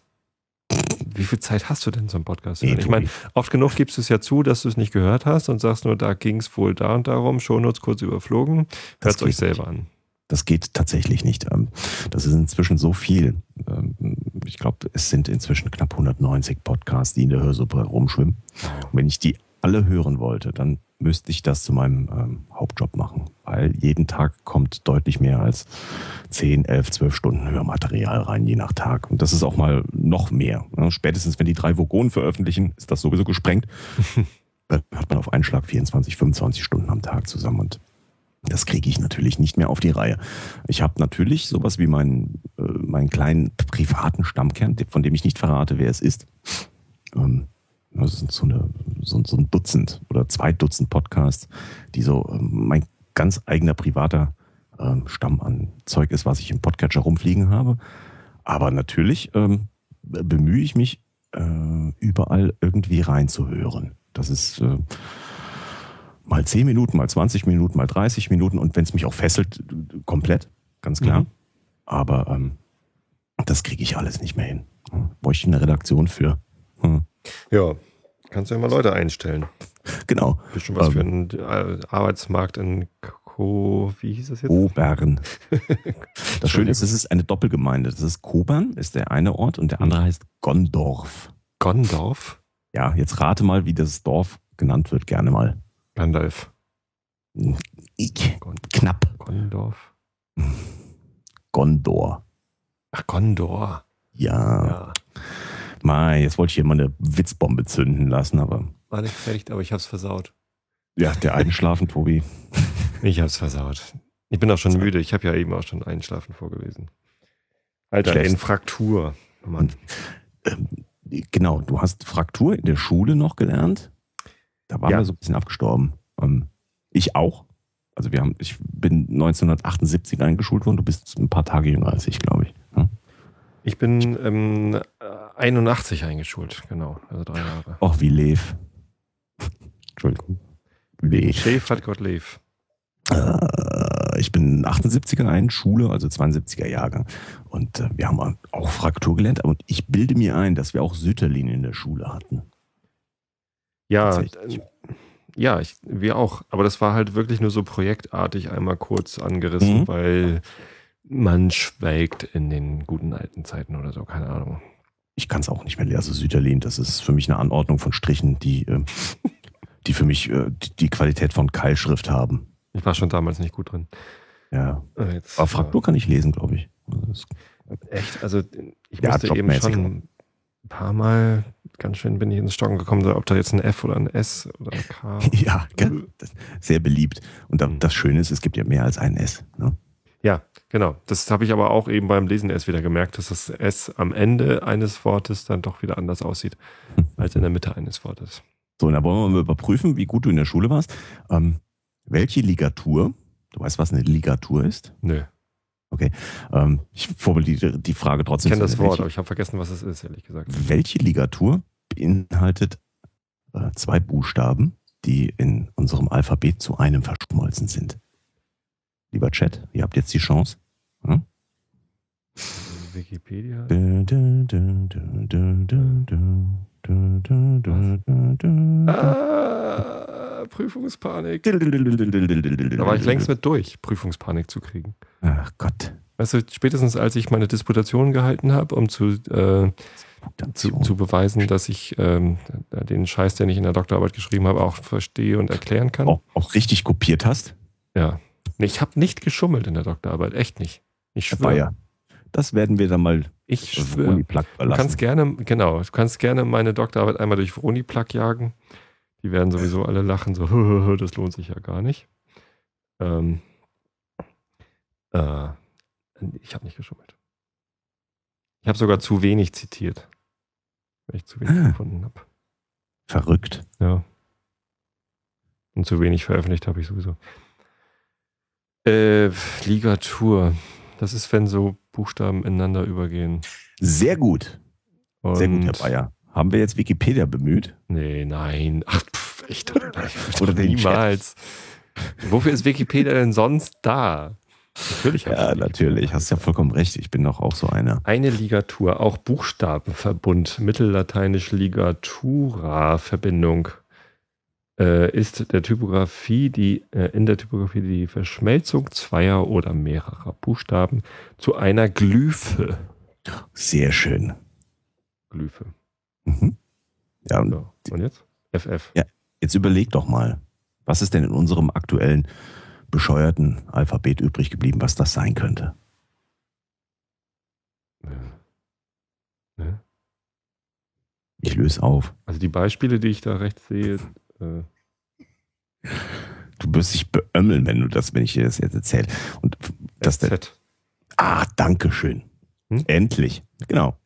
Wie viel Zeit hast du denn so einen Podcast? Nee, ich meine, oft genug gibst du es ja zu, dass du es nicht gehört hast und sagst nur, da ging es wohl da und darum, Shownotes kurz überflogen. Hört es euch selber an. Das geht tatsächlich nicht. Ähm, Das ist inzwischen so viel. Ähm, Ich glaube, es sind inzwischen knapp 190 Podcasts, die in der Hörsuppe rumschwimmen. Und wenn ich die alle hören wollte, dann müsste ich das zu meinem ähm, Hauptjob machen. Weil jeden Tag kommt deutlich mehr als 10, 11, 12 Stunden Hörmaterial rein, je nach Tag. Und das ist auch mal noch mehr. ne? Spätestens, wenn die drei Vogonen veröffentlichen, ist das sowieso gesprengt. Dann hat man auf einen Schlag 24, 25 Stunden am Tag zusammen. Und das kriege ich natürlich nicht mehr auf die Reihe. Ich habe natürlich sowas wie meinen, äh, meinen kleinen privaten Stammkern, von dem ich nicht verrate, wer es ist. Ähm, das sind so, eine, so, so ein Dutzend oder zwei Dutzend Podcasts, die so ähm, mein ganz eigener privater ähm, Stamm an Zeug ist, was ich im Podcatcher rumfliegen habe. Aber natürlich ähm, bemühe ich mich, äh, überall irgendwie reinzuhören. Das ist äh, mal 10 Minuten, mal 20 Minuten, mal 30 Minuten und wenn es mich auch fesselt, komplett, ganz klar. Mhm. Aber ähm, das kriege ich alles nicht mehr hin. Hm. Bräuchte ich eine Redaktion für. Hm. Ja, kannst du ja mal Leute einstellen. Genau. Bestimmt was Ähm. für einen äh, Arbeitsmarkt in Co. Wie hieß das jetzt? Obern. Das Schöne ist, es ist eine Doppelgemeinde. Das ist Kobern, ist der eine Ort, und der andere heißt Gondorf. Gondorf? Ja, jetzt rate mal, wie das Dorf genannt wird, gerne mal. Gandalf. Ich, knapp. Gondorf. Gondor. Ach, Gondor. Ja. Ja. Mai, jetzt wollte ich hier mal eine Witzbombe zünden lassen, aber War nicht fertig, aber ich hab's versaut. ja, der Einschlafen, Tobi. Ich hab's versaut. Ich bin auch schon müde. Ich habe ja eben auch schon Einschlafen vorgelesen. Alter, Schläfst. in Fraktur. Mann. Ähm, genau, du hast Fraktur in der Schule noch gelernt. Da waren Ja. wir so ein bisschen abgestorben. Ähm, ich auch. Also wir haben, ich bin 1978 eingeschult worden. Du bist ein paar Tage jünger als ich, glaube ich. Ich bin ähm, äh, 81 eingeschult, genau. Also drei Jahre. Och, wie Lev. Entschuldigung. Lev. Chef hat Gott Lev. Äh, ich bin 78er ein, Schule, also 72er Jahrgang. Und äh, wir haben auch Fraktur gelernt. Und ich bilde mir ein, dass wir auch Sütterlin in der Schule hatten. Ja, äh, ja, ich, wir auch. Aber das war halt wirklich nur so projektartig einmal kurz angerissen, Mhm. weil man schwelgt in den guten alten Zeiten oder so, keine Ahnung. ich kann es auch nicht mehr lernen. Also Süderlin, das ist für mich eine Anordnung von Strichen, die, äh, die für mich äh, die- Qualität von Keilschrift haben. Ich war schon damals nicht gut drin. Ja. Äh, Jetzt, Aber Fraktur kann ich lesen, glaube ich. Also äh, echt, also ich Ja, musste eben schon ein paar Mal, ganz schön bin ich ins Stocken gekommen, ob da jetzt ein F oder ein S oder ein K. Ja, sehr beliebt. Und Mhm. das Schöne ist, es gibt ja mehr als ein S. Ne? Ja, genau. Das habe ich aber auch eben beim Lesen erst wieder gemerkt, dass das S am Ende eines Wortes dann doch wieder anders aussieht als in der Mitte eines Wortes. So, und da wollen wir mal überprüfen, wie gut du in der Schule warst. Ähm, welche Ligatur, du weißt, was eine Ligatur ist? Nö. Ähm, ich formuliere die Frage Ich trotzdem. kenne das Wort, welche, aber ich habe vergessen, was es ist, ehrlich gesagt. welche Ligatur beinhaltet äh, zwei Buchstaben, die in unserem Alphabet zu einem verschmolzen sind? lieber Chat, ihr habt jetzt die Chance. Hm? Wikipedia. Prüfungspanik. Da war ich längst mit durch, Prüfungspanik zu kriegen. Ach Gott. Weißt du, spätestens als ich meine Disputation gehalten habe, um zu, äh, zu, zu, beweisen, dass ich ähm, den Scheiß, den ich in der Doktorarbeit geschrieben habe, auch verstehe und erklären kann. Auch, auch richtig kopiert hast? Ja, ich habe nicht geschummelt in der Doktorarbeit, echt nicht. Ich schwöre. Bayer. Das werden wir dann mal Ich äh, schwöre. Du kannst gerne, genau, du kannst gerne meine Doktorarbeit einmal durch Uniplug jagen. Die werden sowieso alle lachen, so, das lohnt sich ja gar nicht. Ähm, äh, ich habe nicht geschummelt. Ich habe sogar zu wenig zitiert. Weil ich zu wenig Ah. gefunden habe. Verrückt. Ja. Und zu wenig veröffentlicht habe ich sowieso. Äh, Ligatur. Das ist, wenn so Buchstaben ineinander übergehen. Sehr gut. Und Sehr gut, Herr Bayer. Haben wir jetzt Wikipedia bemüht? Nee, nein. Ach, pff, echt. Oder Niemals. Wofür ist Wikipedia denn sonst da? Natürlich Ja, ich natürlich. Hast ja vollkommen recht. Ich bin doch auch so einer. Eine Ligatur, auch Buchstabenverbund, mittellateinisch Ligatura Verbindung, äh, ist der Typografie die äh, in der Typografie die Verschmelzung zweier oder mehrerer Buchstaben zu einer Glyphe. Sehr schön. Glyphe. Mhm. Ja, und So. Und jetzt? FF. Ja. jetzt überleg doch mal, was ist denn in unserem aktuellen bescheuerten Alphabet übrig geblieben, was das sein könnte? Ne? Ich löse auf. Also die Beispiele, die ich da rechts sehe, äh, Du wirst dich beömmeln, wenn du das, wenn ich dir das jetzt erzähle. Und das der, SZ. ah, danke schön. Hm? Endlich. Genau.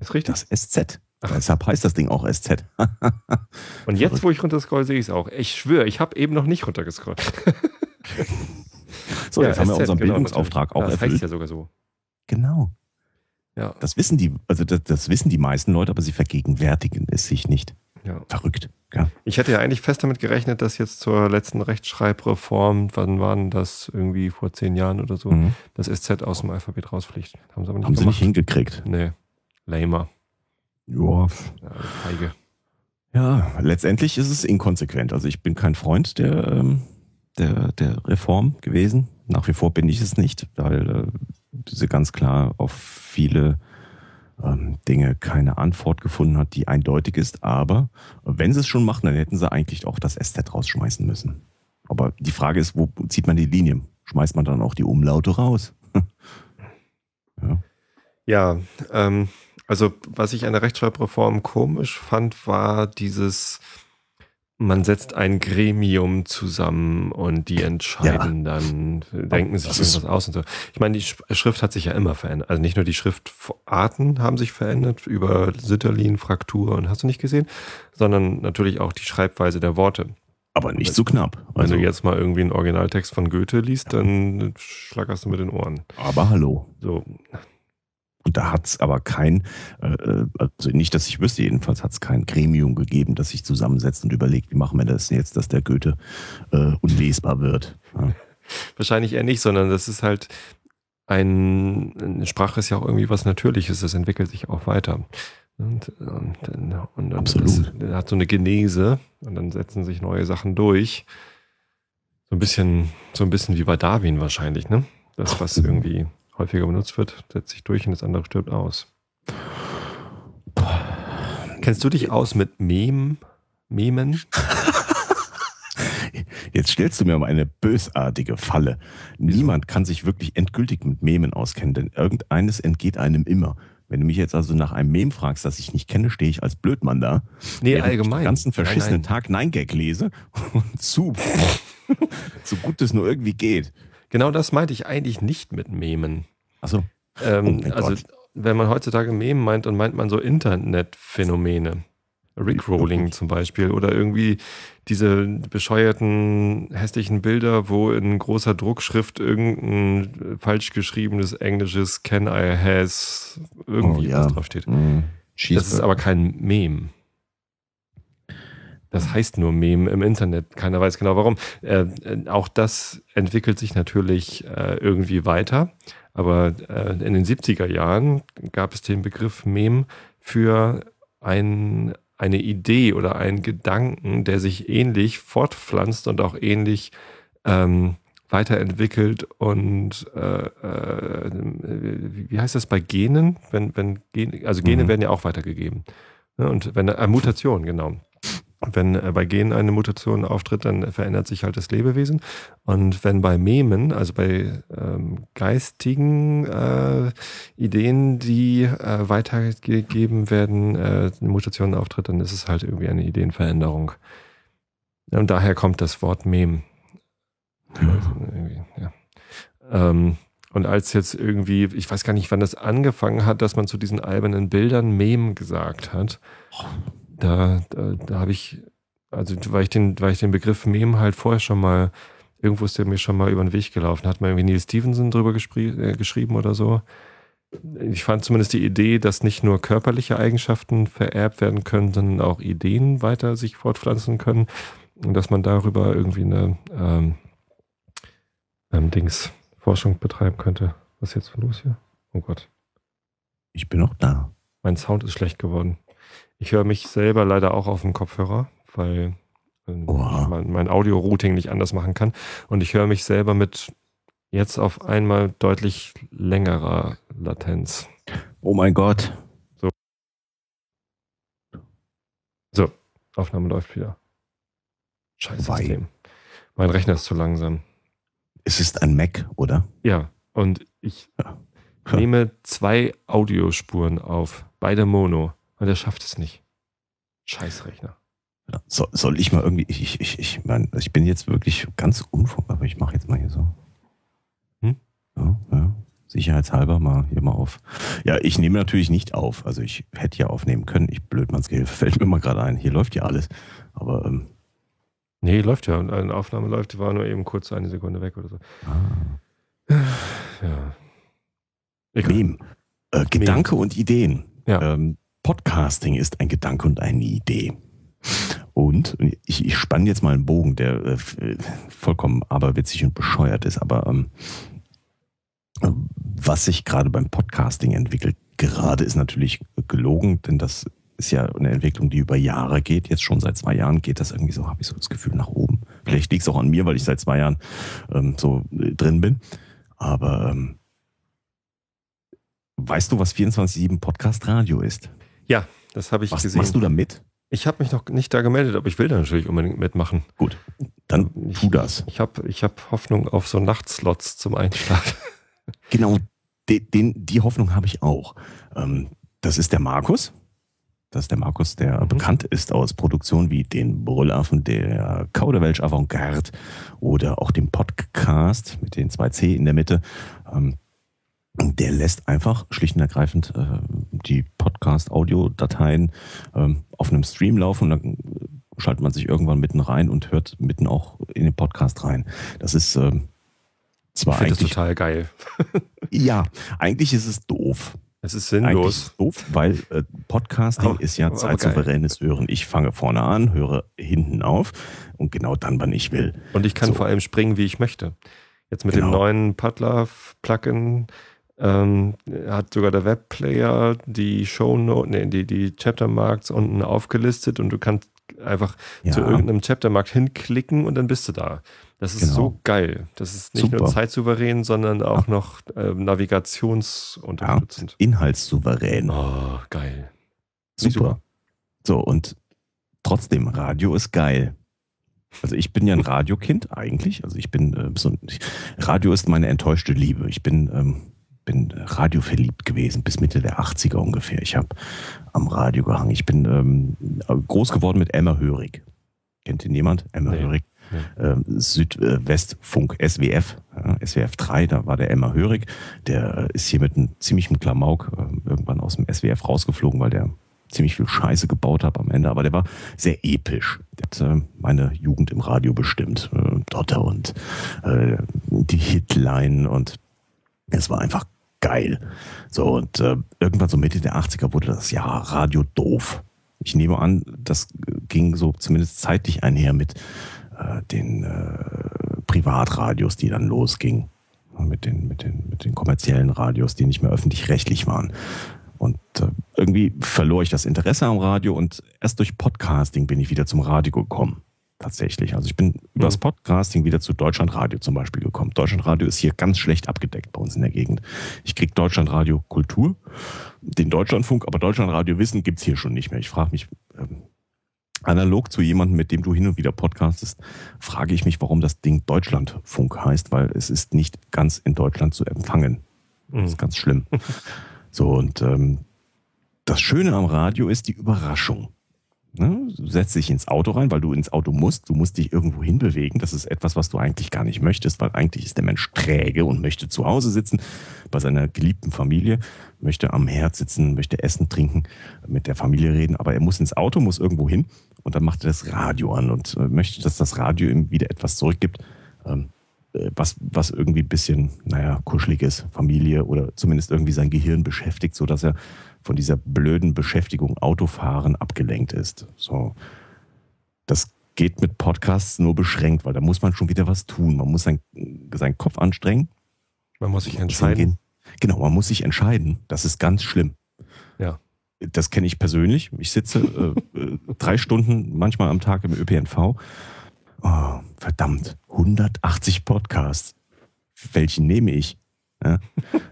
Ist richtig. Das SZ. Deshalb heißt das Ding auch SZ. Und jetzt, wo ich runterscroll, sehe ich es auch. Ich schwöre, ich habe eben noch nicht runtergescrollt. so, jetzt haben wir SZ, unseren genau, Bildungsauftrag auch das erfüllt. heißt ja sogar so. Genau. Ja, Das wissen die, also das, das wissen die meisten Leute, aber sie vergegenwärtigen es sich nicht. ja. Verrückt. Ja. Ich hätte ja eigentlich fest damit gerechnet, dass jetzt zur letzten Rechtschreibreform, wann waren das irgendwie vor zehn Jahren oder so, Mhm. das SZ aus dem Alphabet rausfliegt. Haben sie aber nicht Haben sie gemacht. nicht hingekriegt. Nee, lamer. Ja. Ja, feige. ja, letztendlich ist es inkonsequent. Also ich bin kein Freund der, ähm, der, der Reform gewesen. Nach wie vor bin ich es nicht, weil äh, diese ganz klar auf viele ähm, Dinge keine Antwort gefunden hat, die eindeutig ist. Aber wenn sie es schon machen, dann hätten sie eigentlich auch das SZ rausschmeißen müssen. Aber die Frage ist, wo zieht man die Linie? Schmeißt man dann auch die Umlaute raus? Ja, ähm, also was ich an der Rechtschreibreform komisch fand, war dieses, man setzt ein Gremium zusammen und die entscheiden dann, denken sich irgendwas aus und so. Ich meine, die Sch- Schrift hat sich ja immer verändert. Also nicht nur die Schriftarten haben sich verändert über Sütterlin, Fraktur und hast du nicht gesehen, sondern natürlich auch die Schreibweise der Worte. Aber nicht so knapp. Wenn Also, du jetzt mal irgendwie einen Originaltext von Goethe liest, dann schlackerst du mit den Ohren. aber hallo. So, Und da hat es aber kein, äh, also nicht, dass ich wüsste, jedenfalls hat es kein Gremium gegeben, das sich zusammensetzt und überlegt, wie machen wir das jetzt, dass der Goethe äh, unlesbar wird. Ja. Wahrscheinlich eher nicht, sondern das ist halt ein, eine Sprache ist ja auch irgendwie was Natürliches, das entwickelt sich auch weiter. Und, und, und, und Absolut. Das hat so eine Genese und dann setzen sich neue Sachen durch. So ein bisschen, so ein bisschen wie bei Darwin wahrscheinlich, ne? Das, was irgendwie häufiger benutzt wird, setzt sich durch und das andere stirbt aus. Kennst du dich aus mit Mem? Memen? Jetzt stellst du mir mal eine bösartige Falle. Niemand kann sich wirklich endgültig mit Memen auskennen, denn irgendeines entgeht einem immer. Wenn du mich jetzt also nach einem Mem fragst, das ich nicht kenne, stehe ich als Blödmann da. Nee, während Ich allgemein. den ganzen verschissenen Nein, Tag Nein-Gag lese und zu, so gut es nur irgendwie geht. Genau das meinte ich eigentlich nicht mit Memen. Achso, Ähm, Oh also, Gott. wenn man heutzutage Meme meint, dann meint man so Internetphänomene. Rickrolling zum Beispiel oder irgendwie diese bescheuerten hässlichen Bilder, wo in großer Druckschrift irgendein falsch geschriebenes englisches Can I has irgendwie Oh, ja. was draufsteht. mm, Das ist aber kein Meme. Das heißt nur Meme im Internet. Keiner weiß genau warum. Äh, äh, auch das entwickelt sich natürlich äh, irgendwie weiter. Aber äh, in den 70er Jahren gab es den Begriff Meme für ein, eine Idee oder einen Gedanken, der sich ähnlich fortpflanzt und auch ähnlich ähm, weiterentwickelt und äh, äh, wie heißt das bei Genen? Wenn, wenn Gen, also Gene Mhm. werden ja auch weitergegeben. Ne? Und wenn äh, Mutation, genau. Wenn äh, bei Genen eine Mutation auftritt, dann verändert sich halt das Lebewesen. Und wenn bei Memen, also bei ähm, geistigen äh, Ideen, die äh, weitergegeben werden, äh, eine Mutation auftritt, dann ist es halt irgendwie eine Ideenveränderung. Ja, Und daher kommt das Wort Mem. Also irgendwie, ja. ähm, und als jetzt irgendwie, ich weiß gar nicht, wann das angefangen hat, dass man zu diesen albernen Bildern Mem gesagt hat, da, da, da habe ich, also weil ich, den, weil ich den Begriff Mem halt vorher schon mal Irgendwo ist der mir schon mal über den Weg gelaufen. Hat mal irgendwie Neil Stevenson drüber äh, geschrieben oder so. Ich fand zumindest die Idee, dass nicht nur körperliche Eigenschaften vererbt werden können, sondern auch Ideen weiter sich fortpflanzen können und dass man darüber irgendwie eine ähm, ähm, Dings Forschung betreiben könnte. Was ist jetzt los hier? Oh Gott. Ich bin noch da. Mein Sound ist schlecht geworden. Ich höre mich selber leider auch auf dem Kopfhörer, weil ähm, mein, mein Audio-Routing nicht anders machen kann. Und ich höre mich selber mit jetzt auf einmal deutlich längerer Latenz. Oh mein Gott. So. So, Aufnahme läuft wieder. Scheiß System. Mein Rechner ist zu langsam. Es ist ein Mac, oder? Ja, und ich ja. nehme zwei Audiospuren auf, beide Mono, und er schafft es nicht. Scheißrechner. So, soll ich mal irgendwie, ich, ich, ich meine, ich bin jetzt wirklich ganz unvor, aber ich mache jetzt mal hier so. Hm? Ja, ja. Sicherheitshalber mal hier mal auf. Ja, ich nehme natürlich nicht auf. Also ich hätte ja aufnehmen können. Ich blödmanns Gehilfe. Fällt mir mal gerade ein. Hier läuft ja alles. Aber ähm, Nee, läuft ja. Und eine Aufnahme läuft, die war nur eben kurz eine Sekunde weg oder so. Ah. Ja. Meme. Äh, Gedanke Meme. und Ideen. Ja. Ähm, Podcasting ist ein Gedanke und eine Idee. Und ich, ich spanne jetzt mal einen Bogen, der äh, vollkommen aberwitzig und bescheuert ist, aber ähm, was sich gerade beim Podcasting entwickelt, gerade ist natürlich gelogen, denn das ist ja eine Entwicklung, die über Jahre geht. Jetzt schon seit zwei Jahren geht das irgendwie so, habe ich so das Gefühl, nach oben. Vielleicht liegt es auch an mir, weil ich seit zwei Jahren ähm, so äh, drin bin. Aber ähm, weißt du, was 24-7 Podcast Radio ist? Ja, das habe ich was, gesehen. Machst du da mit? Ich habe mich noch nicht da gemeldet, aber ich will da natürlich unbedingt mitmachen. Gut, dann ich, tu das. Ich habe ich hab Hoffnung auf so Nachtslots zum Einschlafen. Genau, den, den, die Hoffnung habe ich auch. Ähm, das ist der Markus. Das ist der Markus, der mhm. bekannt ist aus Produktionen wie den Brüllaffen, der Kauderwelsch Avantgarde oder auch dem Podcast mit den zwei C in der Mitte. Ähm, der lässt einfach schlicht und ergreifend äh, die Podcast-Audio-Dateien ähm, auf einem Stream laufen und dann schaltet man sich irgendwann mitten rein und hört mitten auch in den Podcast rein. Das ist äh, zwar ich eigentlich das total geil. ja, eigentlich ist es doof. Es ist sinnlos. Ist doof, weil äh, Podcasting aber, ist ja zeitsouveränes Hören. Ich fange vorne an, höre hinten auf und genau dann, wann ich will. Und ich kann so. vor allem springen, wie ich möchte. Jetzt mit genau. dem neuen Pudlove-Plugin ähm, hat sogar der Webplayer die Shownote, nee, die, die Chaptermarks unten aufgelistet und du kannst einfach ja. zu irgendeinem Chaptermarkt hinklicken und dann bist du da. Das ist genau. so geil. Das ist nicht Super. nur zeitsouverän, sondern auch ja. noch äh, navigationsunterstützend. Ja, inhaltssouverän. Oh, geil. Super. Super. So, und trotzdem, Radio ist geil. Also ich bin ja ein Radiokind eigentlich. Also ich bin äh, so ein, Radio ist meine enttäuschte Liebe. Ich bin ähm, bin radioverliebt gewesen bis Mitte der 80er ungefähr. Ich habe am Radio gehangen. Ich bin ähm, groß geworden mit Emma Hörig. Kennt ihn jemand? Emma nee. Hörig. Ja. Ähm, Südwestfunk SWF, ja, SWF 3, da war der Emma Hörig. Der äh, ist hier mit einem ziemlichen Klamauk äh, irgendwann aus dem SWF rausgeflogen, weil der ziemlich viel Scheiße gebaut hat am Ende, aber der war sehr episch. Der hat äh, meine Jugend im Radio bestimmt. Äh, Dotter und äh, die Hitline und es war einfach geil. So, und äh, irgendwann so Mitte der 80er wurde das ja Radio doof. Ich nehme an, das ging so zumindest zeitlich einher mit äh, den äh, Privatradios, die dann losgingen. Mit den, mit, den, mit den kommerziellen Radios, die nicht mehr öffentlich-rechtlich waren. Und äh, irgendwie verlor ich das Interesse am Radio und erst durch Podcasting bin ich wieder zum Radio gekommen tatsächlich. Also ich bin mhm. übers Podcasting wieder zu Deutschlandradio zum Beispiel gekommen. Deutschlandradio ist hier ganz schlecht abgedeckt bei uns in der Gegend. Ich krieg Deutschlandradio Kultur, den Deutschlandfunk, aber Deutschlandradio Wissen gibt's hier schon nicht mehr. Ich frage mich, ähm, analog zu jemandem, mit dem du hin und wieder podcastest, frage ich mich, warum das Ding Deutschlandfunk heißt, weil es ist nicht ganz in Deutschland zu empfangen. Das ist mhm. ganz schlimm. So, und ähm, das Schöne am Radio ist die Überraschung. Ne? Setzt dich ins Auto rein, weil du ins Auto musst. Du musst dich irgendwo hinbewegen. Das ist etwas, was du eigentlich gar nicht möchtest, weil eigentlich ist der Mensch träge und möchte zu Hause sitzen bei seiner geliebten Familie, möchte am Herd sitzen, möchte essen, trinken, mit der Familie reden. Aber er muss ins Auto, muss irgendwo hin und dann macht er das Radio an und äh, möchte, dass das Radio ihm wieder etwas zurückgibt, Ähm, äh, was, was irgendwie ein bisschen, naja, kuschelig ist, Familie oder zumindest irgendwie sein Gehirn beschäftigt, sodass er von dieser blöden Beschäftigung Autofahren abgelenkt ist. So. Das geht mit Podcasts nur beschränkt, weil da muss man schon wieder was tun. Man muss sein, seinen Kopf anstrengen. Man muss sich entscheiden. Genau, man muss sich entscheiden. Das ist ganz schlimm. Ja. Das kenne ich persönlich. Ich sitze äh, äh drei Stunden manchmal am Tag im ÖPNV oh, verdammt, 180 Podcasts. Welchen nehme ich? Ja?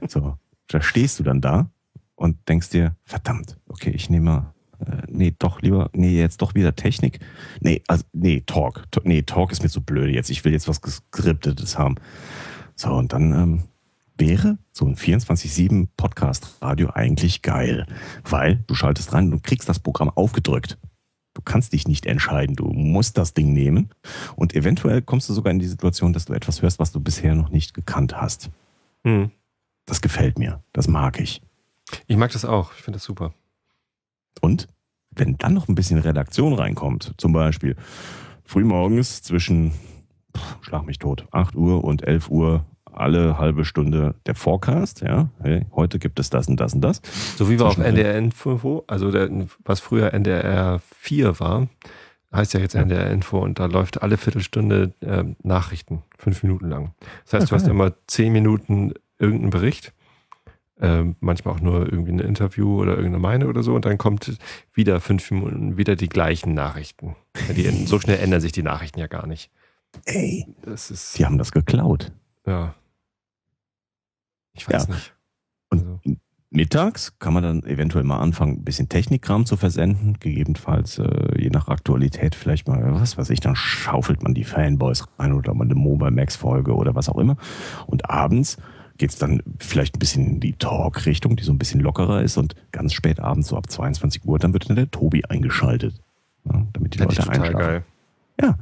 So, da stehst du dann da und denkst dir, verdammt, okay, ich nehme, äh, nee, doch lieber, nee, jetzt doch wieder Technik. Nee, also, nee, Talk. Nee, Talk ist mir zu blöd jetzt. Ich will jetzt was Geskriptetes haben. So, und dann ähm, wäre so ein 24-7 Podcast-Radio eigentlich geil, weil du schaltest rein und kriegst das Programm aufgedrückt. Du kannst dich nicht entscheiden, du musst das Ding nehmen. Und eventuell kommst du sogar in die Situation, dass du etwas hörst, was du bisher noch nicht gekannt hast. Hm. Das gefällt mir, das mag ich. Ich mag das auch, ich finde das super. Und wenn dann noch ein bisschen Redaktion reinkommt, zum Beispiel frühmorgens zwischen, schlag mich tot, 8 Uhr und 11 Uhr alle halbe Stunde der Forecast, ja, hey, heute gibt es das und das und das. So wie wir auf NDR Info, also der, was früher NDR 4 war, heißt ja jetzt. NDR Info und da läuft alle Viertelstunde äh, Nachrichten, fünf Minuten lang. Das heißt, okay. du hast immer zehn Minuten irgendeinen Bericht, äh, manchmal auch nur irgendwie ein Interview oder irgendeine Meinung oder so und dann kommt wieder fünf Minuten wieder die gleichen Nachrichten. Die, so schnell ändern sich die Nachrichten ja gar nicht. Ey, das ist, die haben das geklaut. Ja. Ich weiß ja. nicht. Und also. mittags kann man dann eventuell mal anfangen, ein bisschen Technikkram zu versenden, gegebenenfalls äh, je nach Aktualität vielleicht mal, was weiß ich, dann schaufelt man die Fanboys rein oder mal eine Mobile Max Folge oder was auch immer. Und abends geht es dann vielleicht ein bisschen in die Talk-Richtung, die so ein bisschen lockerer ist und ganz spät abends, so ab 22 Uhr, dann wird dann der Tobi eingeschaltet. Ja, damit die Leute ich total einschlafen. geil. Ja.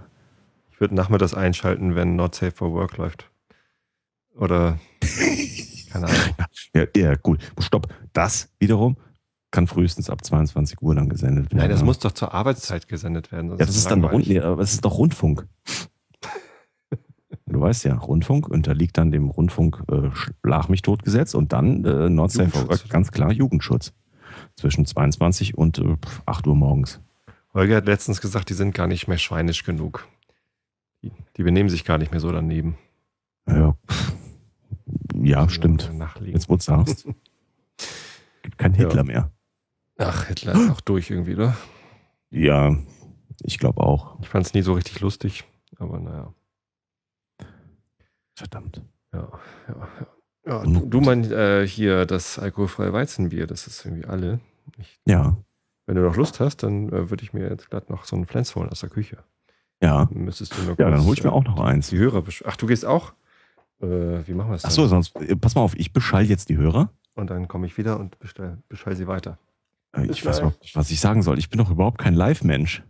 Ich würde nachmittags einschalten, wenn Not Safe for Work läuft. Oder Keine Ahnung. Ja, ja, gut. Stopp. Das wiederum kann frühestens ab 22 Uhr dann gesendet werden. Nein, das muss doch zur Arbeitszeit gesendet werden. Ja, das ist, dann Rund, nee, aber es ist doch Rundfunk. Du weißt ja, Rundfunk unterliegt dann dem Rundfunk äh, Schlag mich tot Gesetz und dann äh, Nordsafe ganz klar Jugendschutz. Zwischen 22 und äh, 8 Uhr morgens. Holger hat letztens gesagt, die sind gar nicht mehr schweinisch genug. Die, die benehmen sich gar nicht mehr so daneben. Ja, ja, stimmt. Jetzt, wo du sagst. Gibt kein Hitler ja. mehr. Ach, Hitler ist auch durch irgendwie, oder? Ja, ich glaube auch. Ich fand es nie so richtig lustig, aber naja. Verdammt. Ja, ja, ja. ja du, du meinst äh, hier das alkoholfreie Weizenbier, das ist irgendwie alle. Ich, ja. Wenn du noch Lust hast, dann äh, würde ich mir jetzt glatt noch so einen Flens holen aus der Küche. Ja. Müsstest du nur ja, dann hole ich mir auch noch eins. Die Hörer. Ach, du gehst auch? Äh, wie machen wir es? Achso, sonst, äh, pass mal auf, ich beschall jetzt die Hörer. Und dann komme ich wieder und bestell, beschall sie weiter. Äh, ich weiß überhaupt nicht, was ich sagen soll. Ich bin doch überhaupt kein Live-Mensch.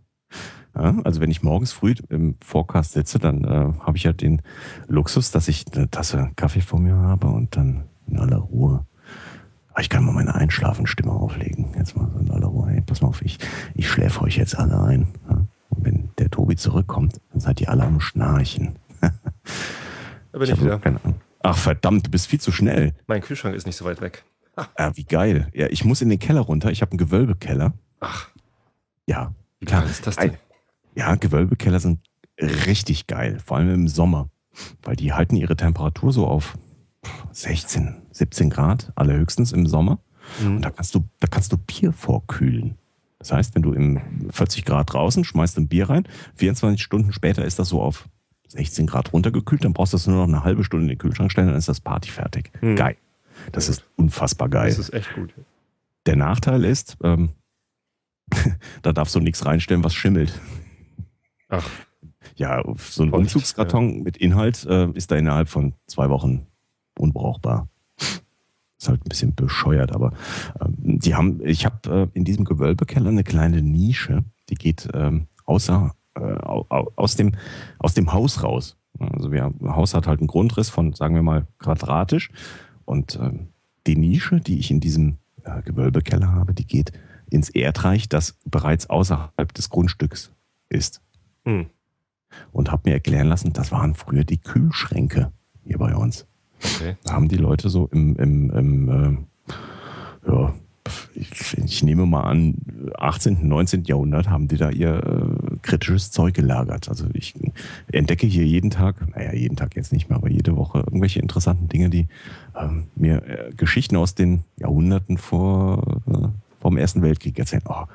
Ja, also wenn ich morgens früh im Forecast sitze, dann äh, habe ich ja den Luxus, dass ich eine Tasse Kaffee vor mir habe und dann in aller Ruhe. Ah, ich kann mal meine Einschlafenstimme auflegen. Jetzt mal so in aller Ruhe. Hey, pass mal auf, ich, ich schläfe euch jetzt alle ein. Ja? Und wenn der Tobi zurückkommt, dann seid ihr alle am Schnarchen. Da bin ich, ich wieder. Ach verdammt, du bist viel zu schnell. Mein Kühlschrank ist nicht so weit weg. Ah. Ja, wie geil. Ja, ich muss in den Keller runter. Ich habe einen Gewölbekeller. Ach. Ja. Wie klar. ist das denn? Ja, Gewölbekeller sind richtig geil. Vor allem im Sommer. Weil die halten ihre Temperatur so auf 16, 17 Grad, allerhöchstens im Sommer. Mhm. Und da kannst du, da kannst du Bier vorkühlen. Das heißt, wenn du im 40 Grad draußen schmeißt ein Bier rein, 24 Stunden später ist das so auf 16 Grad runtergekühlt, dann brauchst du das nur noch eine halbe Stunde in den Kühlschrank stellen, dann ist das Party fertig. Hm. Geil. Das ist unfassbar geil. Das ist echt gut. Der Nachteil ist, ähm, da darfst du nichts reinstellen, was schimmelt. Ach. Ja, so ein Umzugskarton ja. mit Inhalt äh, ist da innerhalb von zwei Wochen unbrauchbar. Ist halt ein bisschen bescheuert, aber ähm, die haben, ich habe äh, in diesem Gewölbekeller eine kleine Nische, die geht ähm, außer äh, aus, dem, aus dem Haus raus. Also wir, Haus hat halt einen Grundriss von, sagen wir mal, quadratisch. Und ähm, die Nische, die ich in diesem äh, Gewölbekeller habe, die geht ins Erdreich, das bereits außerhalb des Grundstücks ist. Hm. und habe mir erklären lassen, das waren früher die Kühlschränke hier bei uns. Okay. Da haben die Leute so im, im, im äh, ja, ich, ich, nehme mal an, 18., 19. Jahrhundert haben die da ihr äh, kritisches Zeug gelagert. Also ich entdecke hier jeden Tag, naja, jeden Tag jetzt nicht mehr, aber jede Woche irgendwelche interessanten Dinge, die ähm, mir äh, Geschichten aus den Jahrhunderten vor, äh, vom Ersten Weltkrieg erzählen. Oh,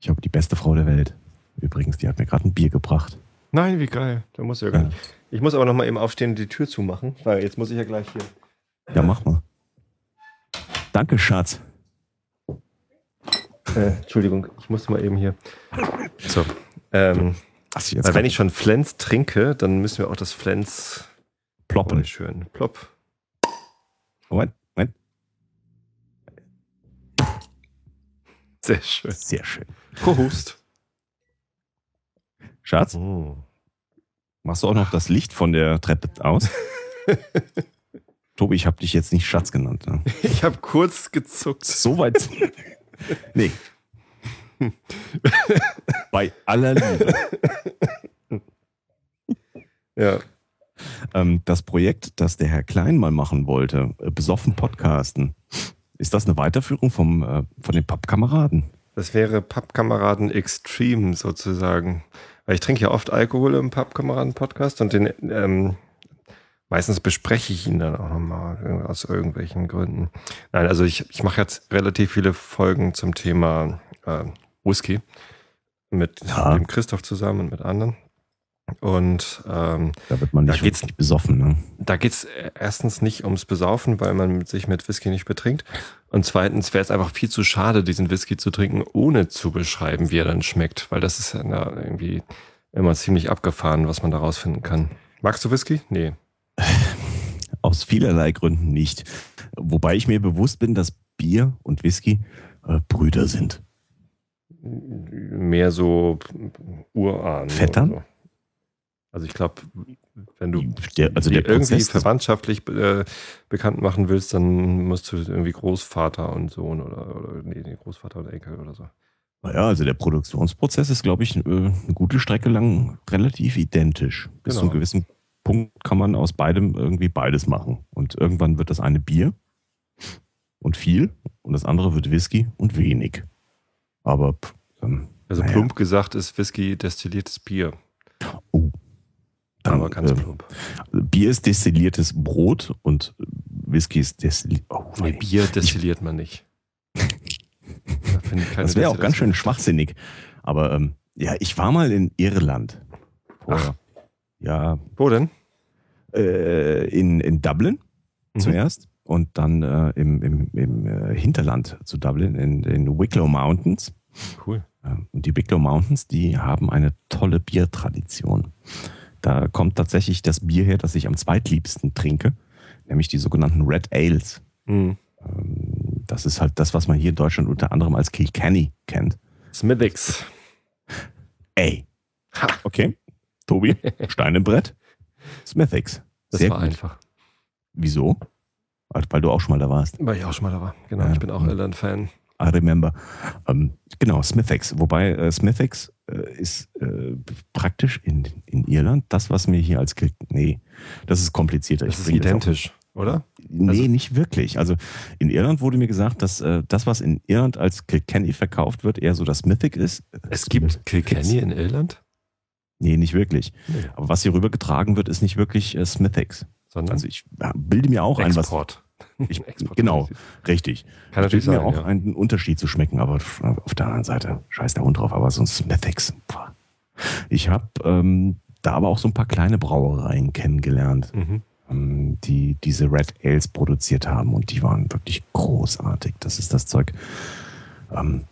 ich habe die beste Frau der Welt. Übrigens, die hat mir gerade ein Bier gebracht. Nein, wie geil. Da muss ja gar nicht. Ich muss aber noch mal eben aufstehen und die Tür zumachen, weil jetzt muss ich ja gleich hier. Ja, mach mal. Danke, Schatz. Äh, Entschuldigung, ich muss mal eben hier. So. Ähm, Ach, jetzt weil wenn ich schon Flens trinke, dann müssen wir auch das Flens ploppen. schön. Plopp. Moment, Moment. Sehr schön. Sehr schön. Prohust. Schatz, Oh. machst du auch noch das Licht von der Treppe aus? Tobi, ich habe dich jetzt nicht Schatz genannt. Ne? Ich habe kurz gezuckt. So weit. nee. Bei aller Liebe. Ja. Ähm, das Projekt, das der Herr Klein mal machen wollte, äh, besoffen podcasten, ist das eine Weiterführung vom, äh, von den Pappkameraden? Das wäre Pappkameraden Extreme sozusagen. Weil ich trinke ja oft Alkohol im Pappkameraden-Podcast und den ähm, meistens bespreche ich ihn dann auch nochmal aus irgendwelchen Gründen. Nein, also ich, ich mache jetzt relativ viele Folgen zum Thema äh, Whisky mit Ja. dem Christoph zusammen und mit anderen. Und ähm, Da wird man Da nicht, geht's- nicht besoffen. Ne? da geht's erstens nicht ums Besaufen, weil man sich mit Whisky nicht betrinkt. Und zweitens wäre es einfach viel zu schade, diesen Whisky zu trinken, ohne zu beschreiben, wie er dann schmeckt. Weil das ist ja irgendwie immer ziemlich abgefahren, was man da rausfinden kann. Magst du Whisky? Nee. Aus vielerlei Gründen nicht. Wobei ich mir bewusst bin, dass Bier und Whisky äh, Brüder sind. Mehr so Urahn. Vettern? Also ich glaube, wenn du Der, also der irgendwie verwandtschaftlich äh, bekannt machen willst, dann musst du irgendwie Großvater und Sohn oder, oder nee, Großvater und Enkel oder so. Naja, also der Produktionsprozess ist, glaube ich, äh, eine gute Strecke lang relativ identisch. Bis zu Genau. einem gewissen Punkt kann man aus beidem irgendwie beides machen. Und irgendwann wird das eine Bier und viel und das andere wird Whisky und wenig. Aber ähm, Also naja. plump gesagt ist Whisky destilliertes Bier. Aber ganz äh, plump. Bier ist destilliertes Brot und Whisky ist destilliert. Oh, Nee. Bier destilliert man nicht. Da ich das wäre auch ganz schön schwachsinnig. Aber ähm, ja, ich war mal in Irland. Vorher. Ja, Wo denn? äh, in, in Dublin Mhm. zuerst und dann äh, im, im, im äh, Hinterland zu Dublin, in den Wicklow Mountains. Cool. Ähm, Und die Wicklow Mountains, die haben eine tolle Biertradition. Da kommt tatsächlich das Bier her, das ich am zweitliebsten trinke, nämlich die sogenannten Red Ales. Mhm. Das ist halt das, was man hier in Deutschland unter anderem als Kilkenny kennt. Smithix. Ey. Ha. Okay. Tobi, Stein im Brett. Smithix. Das Sehr war gut. einfach. Wieso? Weil du auch schon mal da warst. Weil ich auch schon mal da war. Genau, Ja. ich bin auch Irland-Fan. I remember. Ähm, genau, Smithix. Wobei äh, Smithix ist äh, praktisch in, in Irland das, was mir hier als Nee, das ist komplizierter. Das Ich ist bring das identisch, oder? Nee, Also- nicht wirklich. Also in Irland wurde mir gesagt, dass äh, das, was in Irland als Kilkenny verkauft wird, eher so das Mythic ist. Es gibt Kilkenny in Irland? Nee, nicht wirklich. Nee. Aber was hier rübergetragen wird, ist nicht wirklich äh, Smithix. Sondern Also ich bilde mir auch ein, was Export. Ich- genau. richtig. Kann natürlich bilde mir sein, auch ja. einen Unterschied zu schmecken, aber auf der anderen Seite scheiß der Hund drauf, aber so ein Smithix. boah. Ich habe ähm, da aber auch so ein paar kleine Brauereien kennengelernt, Mhm. ähm, die diese Red Ales produziert haben und die waren wirklich großartig. Das ist das Zeug, ähm,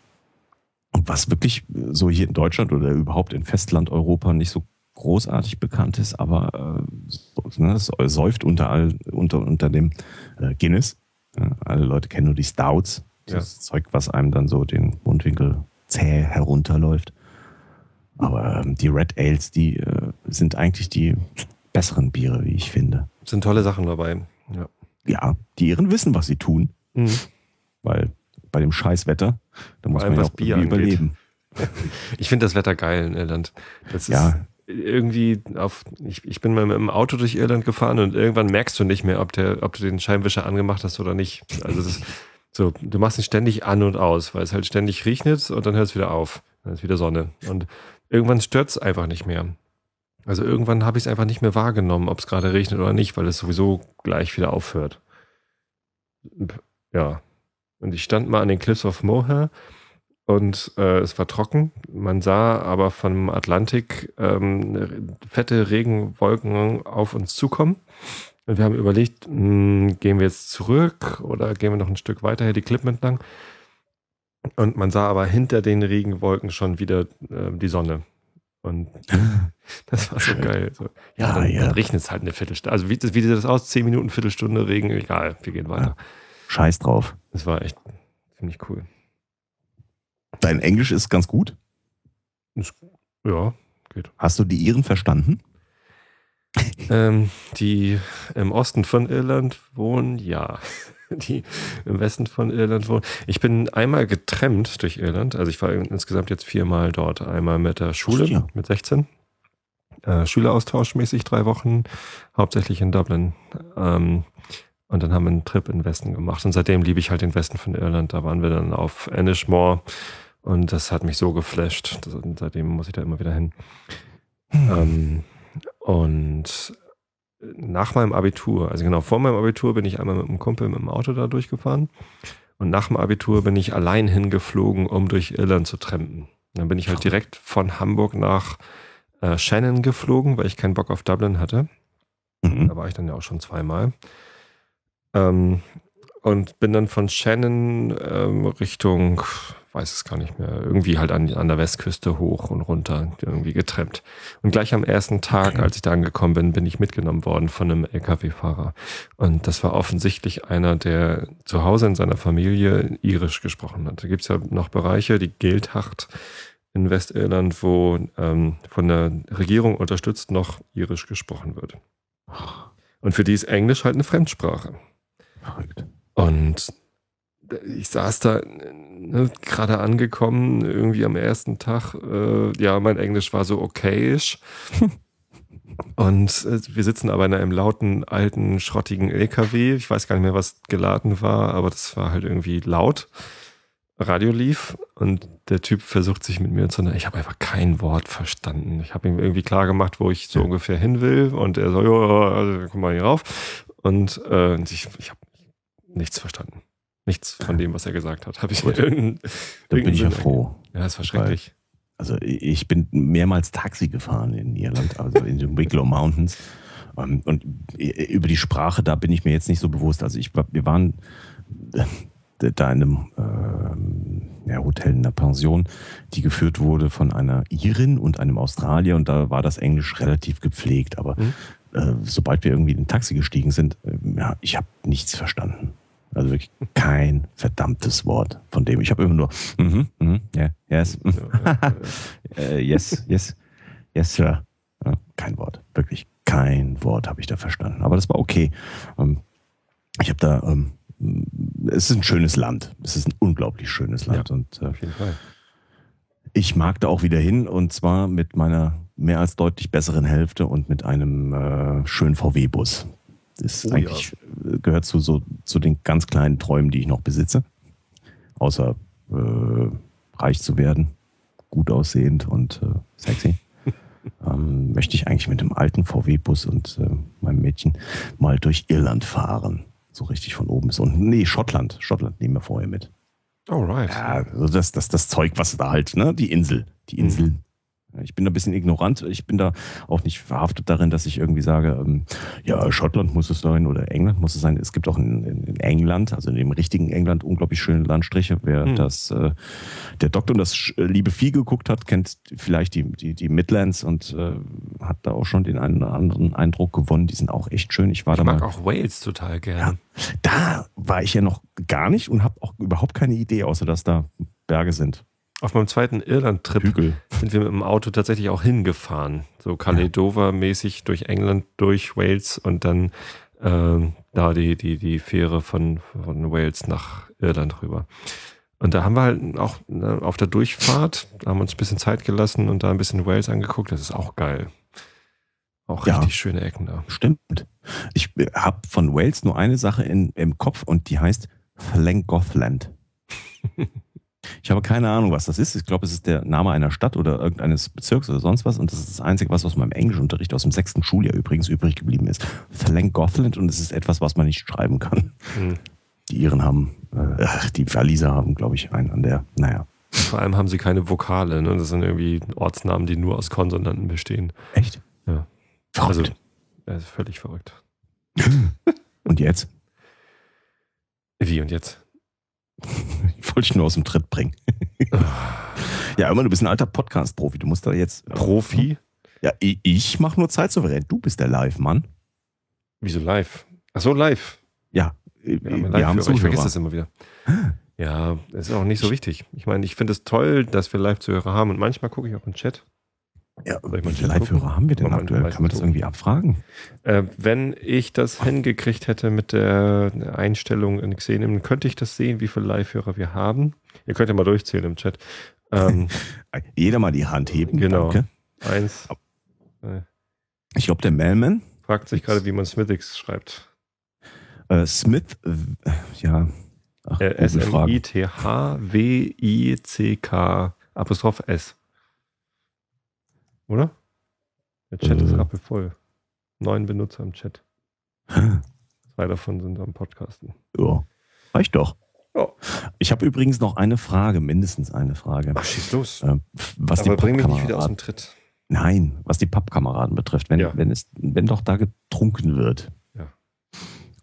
was wirklich so hier in Deutschland oder überhaupt in Festlandeuropa nicht so großartig bekannt ist, aber äh, ne, es säuft unter, all, unter, unter dem äh, Guinness. Ja, alle Leute kennen nur die Stouts, das Zeug, was einem dann so den Mundwinkel zäh herunterläuft. Aber ähm, die Red Ales, die äh, sind eigentlich die besseren Biere, wie ich finde. Sind tolle Sachen dabei. Ja. Ja, die Iren wissen, was sie tun, Mhm. weil bei dem Scheißwetter, da muss allem, man ja auch Bier überleben. Ich finde das Wetter geil in Irland. Das ist, Ja. Irgendwie auf, ich, ich bin mal mit dem Auto durch Irland gefahren und irgendwann merkst du nicht mehr, ob der, ob du den Scheinwischer angemacht hast oder nicht. Also das so, du machst ihn ständig an und aus, weil es halt ständig regnet und dann hört es wieder auf. Dann ist wieder Sonne. Und irgendwann stört es einfach nicht mehr. Also irgendwann habe ich es einfach nicht mehr wahrgenommen, ob es gerade regnet oder nicht, weil es sowieso gleich wieder aufhört. Ja. Und ich stand mal an den Cliffs of Moher und äh, es war trocken. Man sah aber vom Atlantik ähm, fette Regenwolken auf uns zukommen. Und wir haben überlegt, mh, hm, gehen wir jetzt zurück oder gehen wir noch ein Stück weiter hier die Klippen entlang. Und man sah aber hinter den Regenwolken schon wieder äh, die Sonne. Und das war so geil. So, ja, ah, dann, ja. dann regnet es halt eine Viertelstunde. Also wie, wie sieht das aus? Zehn Minuten, Viertelstunde Regen, egal, wir gehen weiter. Ja. Scheiß drauf. Das war echt ziemlich cool. Dein Englisch ist ganz gut? Ist, ja, geht. Hast du die Iren verstanden? ähm, die im Osten von Irland wohnen, ja. Die im Westen von Irland wohnen. Ich bin einmal getrennt durch Irland. Also ich war insgesamt jetzt viermal dort. Einmal mit der Schule, ja. mit 16. Äh, Schüleraustauschmäßig drei Wochen, hauptsächlich in Dublin. Ähm, und dann haben wir einen Trip in den Westen gemacht. Und seitdem liebe ich halt den Westen von Irland. Da waren wir dann auf Ennismore. Und das hat mich so geflasht. Und seitdem muss ich da immer wieder hin. Hm. Ähm, und nach meinem Abitur, also genau vor meinem Abitur bin ich einmal mit einem Kumpel mit dem Auto da durchgefahren. Und nach dem Abitur bin ich allein hingeflogen, um durch Irland zu trampen. Dann bin ich halt direkt von Hamburg nach äh, Shannon geflogen, weil ich keinen Bock auf Dublin hatte. Mhm. Da war ich dann ja auch schon zweimal. Ähm, und bin dann von Shannon ähm, Richtung weiß es gar nicht mehr, irgendwie halt an, an der Westküste hoch und runter, irgendwie getrennt. Und gleich am ersten Tag, als ich da angekommen bin, bin ich mitgenommen worden von einem LKW-Fahrer. Und das war offensichtlich einer, der zu Hause in seiner Familie irisch gesprochen hat. Da gibt's ja noch Bereiche, die Geldhacht in Westirland, wo ähm, von der Regierung unterstützt noch irisch gesprochen wird. Und für die ist Englisch halt eine Fremdsprache. Und ich saß da ne, gerade angekommen, irgendwie am ersten Tag. Äh, ja, mein Englisch war so okayisch. Und äh, wir sitzen aber in einem lauten, alten, schrottigen LKW. Ich weiß gar nicht mehr, was geladen war, aber das war halt irgendwie laut. Radio lief und der Typ versucht sich mit mir zu. Ich habe einfach kein Wort verstanden. Ich habe ihm irgendwie klar gemacht, wo ich so ungefähr hin will. Und er so, ja, also, komm mal hier rauf. Und äh, ich, ich habe nichts verstanden. Nichts von dem, was er gesagt hat. Habe ich Gut. irgendein, Da bin ich ja froh. Ja, das war schrecklich. Also ich bin mehrmals Taxi gefahren in Irland, also in den Wicklow Mountains. Ähm, und über die Sprache, da bin ich mir jetzt nicht so bewusst. Also ich, wir waren da in einem äh, ja, Hotel, in einer Pension, die geführt wurde von einer Irin und einem Australier und da war das Englisch relativ gepflegt. Aber mhm. äh, sobald wir irgendwie in ein Taxi gestiegen sind, äh, ja, ich habe nichts verstanden. Also wirklich kein verdammtes Wort von dem. Ich habe immer nur, mhm, mhm, yeah, yes, uh, yes, yes, yes, sir. Ja, kein Wort, wirklich kein Wort habe ich da verstanden. Aber das war okay. Ähm, ich habe da, ähm, es ist ein schönes Land. Es ist ein unglaublich schönes Land. Ja, und, äh, auf jeden Fall. Ich mag da auch wieder hin und zwar mit meiner mehr als deutlich besseren Hälfte und mit einem äh, schönen VW-Bus. Das oh, eigentlich ja. gehört zu, so, zu den ganz kleinen Träumen, die ich noch besitze. Außer äh, reich zu werden, gut aussehend und äh, sexy. ähm, möchte ich eigentlich mit dem alten VW-Bus und äh, meinem Mädchen mal durch Irland fahren. So richtig von oben bis unten. Nee, Schottland. Schottland nehmen wir vorher mit. Alright. Ja, also das, das, das Zeug, was da halt, ne? Die Insel. Die mhm. Ich bin da ein bisschen ignorant. Ich bin da auch nicht verhaftet darin, dass ich irgendwie sage, ähm, ja, Schottland muss es sein oder England muss es sein. Es gibt auch in, in England, also in dem richtigen England, unglaublich schöne Landstriche. Wer hm. das, äh, der Doktor und das äh, liebe Vieh geguckt hat, kennt vielleicht die, die, die Midlands und äh, hat da auch schon den einen oder anderen Eindruck gewonnen. Die sind auch echt schön. Ich war ich da mag mal, auch Wales total gerne. Ja, da war ich ja noch gar nicht und habe auch überhaupt keine Idee, außer dass da Berge sind. Auf meinem zweiten Irland-Trip sind wir mit dem Auto tatsächlich auch hingefahren. So Caledova-mäßig durch England, durch Wales und dann äh, da die, die, die Fähre von, von Wales nach Irland rüber. Und da haben wir halt auch ne, auf der Durchfahrt, haben uns ein bisschen Zeit gelassen und da ein bisschen Wales angeguckt. Das ist auch geil. Auch Ja. richtig schöne Ecken da. Stimmt. Ich habe von Wales nur eine Sache in, im Kopf und die heißt Llangollen. Ich habe keine Ahnung, was das ist. Ich glaube, es ist der Name einer Stadt oder irgendeines Bezirks oder sonst was. Und das ist das Einzige, was aus meinem Englischunterricht aus dem sechsten Schuljahr übrigens übrig geblieben ist. Llangollen und es ist etwas, was man nicht schreiben kann. Hm. Die Iren haben, äh, die Waliser haben, glaube ich, einen an der, naja. Vor allem haben sie keine Vokale. Ne? Das sind irgendwie Ortsnamen, die nur aus Konsonanten bestehen. Echt? Ja. Verrückt. Also, das ist völlig verrückt. und jetzt? Wie und jetzt? Ich wollte dich nur aus dem Tritt bringen. Ja, immer, du bist ein alter Podcast-Profi. Du musst da jetzt. Profi? Ja, ich, ich mache nur zeitsouverän. Du bist der Live-Mann. Wieso live? Ach so, live. Ja, äh, Wir haben, wir haben Live-Hörer. ich vergesse Zuhörer. das immer wieder. Ja, das ist auch nicht so wichtig. Ich meine, ich finde es toll, dass wir Live-Zuhörer haben und manchmal gucke ich auch im Chat. Ja, wie viele Live-Hörer haben wir denn Moment, aktuell? Kann man das irgendwie abfragen? Äh, wenn ich das hingekriegt hätte mit der Einstellung in Xenim, könnte ich das sehen, wie viele Live-Hörer wir haben. Ihr könnt ja mal durchzählen im Chat. Ähm, Jeder mal die Hand heben. Genau. Danke. eins Ich glaube, der Mailman, fragt sich gerade, wie man Smithix schreibt. äh, Smith, äh, ja, Äh. S-M-I-T-H-W-I-C-K Apostroph S. Oder? Der Chat ist Äh. rappelvoll. Neun Benutzer im Chat. Zwei davon sind am Podcasten. Ja, reicht doch. Ja. Ich habe übrigens noch eine Frage, mindestens eine Frage. Ach, schieß los. Äh, was Aber die bring mich nicht wieder aus dem Tritt. nein, was die Pappkameraden betrifft, wenn, Ja. wenn es, wenn doch da getrunken wird. Ja.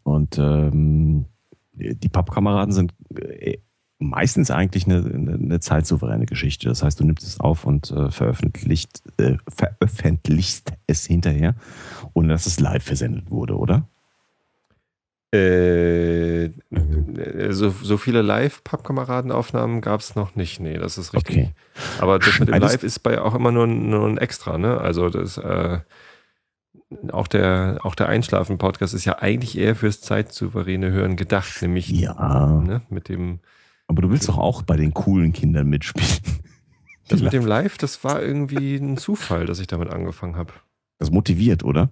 Und ähm, die Pappkameraden sind äh, meistens eigentlich eine, eine, eine zeitsouveräne Geschichte. Das heißt, du nimmst es auf und äh, veröffentlicht, äh, veröffentlichst es hinterher, ohne dass es live versendet wurde, oder? Äh, so, so viele Live-Pappkameradenaufnahmen gab es noch nicht. Nee, das ist richtig. Okay. Aber das mit dem Live ist bei auch immer nur, ein- nur ein Extra, ne? Also das, äh, auch der, auch der Einschlafen-Podcast ist ja eigentlich eher fürs zeitsouveräne Hören gedacht, nämlich Ja, ne, mit dem, aber du willst doch auch bei den coolen Kindern mitspielen. das mit dem Live, das war irgendwie ein Zufall, dass ich damit angefangen habe. Das motiviert, oder?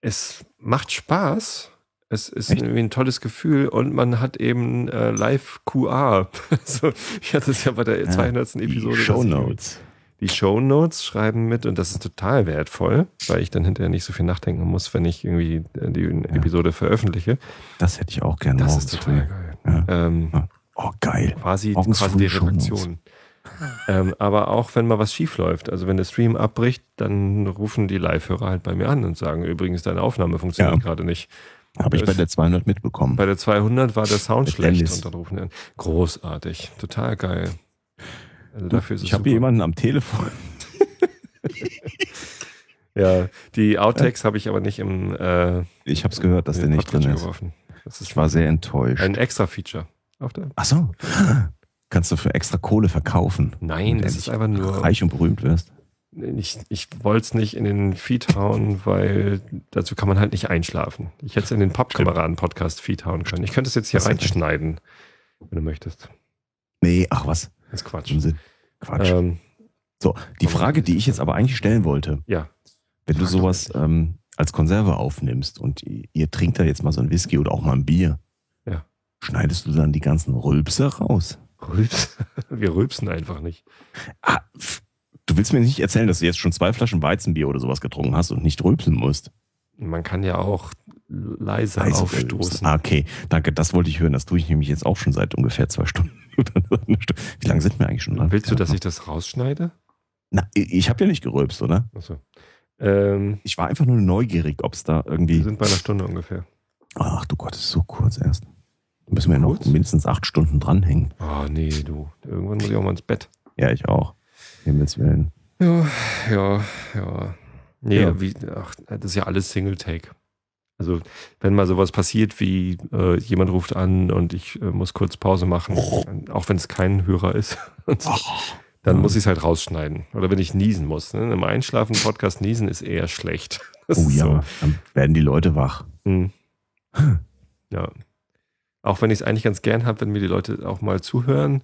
Es macht Spaß. Es ist Echt? irgendwie ein tolles Gefühl und man hat eben äh, Live-QA. Also, ich hatte es ja bei der Ja, 200. Episode. dass Show Notes. die Shownotes schreiben mit und das ist total wertvoll, weil ich dann hinterher nicht so viel nachdenken muss, wenn ich irgendwie äh, die Episode veröffentliche. Das hätte ich auch gerne Das ist total früh. geil. Ja. Ähm, Oh, geil. quasi Morgens quasi die. Redaktion. Ähm, aber auch wenn mal was schief läuft, also wenn der Stream abbricht, dann rufen die Live-Hörer halt bei mir an und sagen, übrigens, deine Aufnahme funktioniert Ja. gerade nicht. Habe ich bei der 200 mitbekommen. Bei der 200 war der Sound Mit schlecht Dennis. und dann rufen die an. Großartig, total geil. Also dafür ist ich habe hier jemanden am Telefon. Ja, die Outtakes habe ich aber nicht im äh, Ich habe es gehört, dass der nicht drin Podcatcher ist. geworfen. Das ist Ich war sehr enttäuscht. ein extra Feature. Auf der? Ach so. Kannst du für extra Kohle verkaufen. Nein, du ist einfach nur. Reich und berühmt wirst. Ich, ich wollte es nicht in den Feed hauen, weil dazu kann man halt nicht einschlafen. Ich hätte es in den Pappkameraden-Podcast-Feed hauen können. Ich könnte es jetzt hier Das reinschneiden, wenn du möchtest. Nee, ach was. Das ist Quatsch. Unsinn. Quatsch. Ähm, so, die Frage, die ich jetzt aber eigentlich stellen wollte, ja, wenn du sowas ähm, als Konserve aufnimmst und ihr, ihr trinkt da jetzt mal so ein Whisky oder auch mal ein Bier. Schneidest du dann die ganzen Rülpse raus? Rülps. Wir rülpsen einfach nicht. Ah, du willst mir nicht erzählen, dass du jetzt schon zwei Flaschen Weizenbier oder sowas getrunken hast und nicht rülpsen musst. Man kann ja auch leiser Leise aufstoßen. rülpsen. Ah, okay, danke, das wollte ich hören. Das tue ich nämlich jetzt auch schon seit ungefähr zwei Stunden. Wie lange sind wir eigentlich schon dran? Willst du, dass ich das rausschneide? Na, ich habe ja nicht gerülpst, oder? Achso. Ähm, Ich war einfach nur neugierig, ob es da wir irgendwie. sind bei einer Stunde ungefähr. Ach du Gott, ist so kurz erst. Müssen wir ja noch mindestens acht Stunden dranhängen. Oh, nee, du. Irgendwann muss ich auch mal ins Bett. Ja, ich auch. Himmels Willen. Ja, ja, ja. Nee, Ja. Wie, ach, das ist ja alles Single-Take. Also, wenn mal sowas passiert, wie äh, jemand ruft an und ich äh, muss kurz Pause machen, auch wenn es kein Hörer ist, so, dann Ja. muss ich es halt rausschneiden. Oder wenn ich niesen muss. Ne? Im Einschlafen-Podcast niesen ist eher schlecht. Das Oh ja, so. dann werden die Leute wach. Hm. Ja. Auch wenn ich es eigentlich ganz gern habe, wenn mir die Leute auch mal zuhören.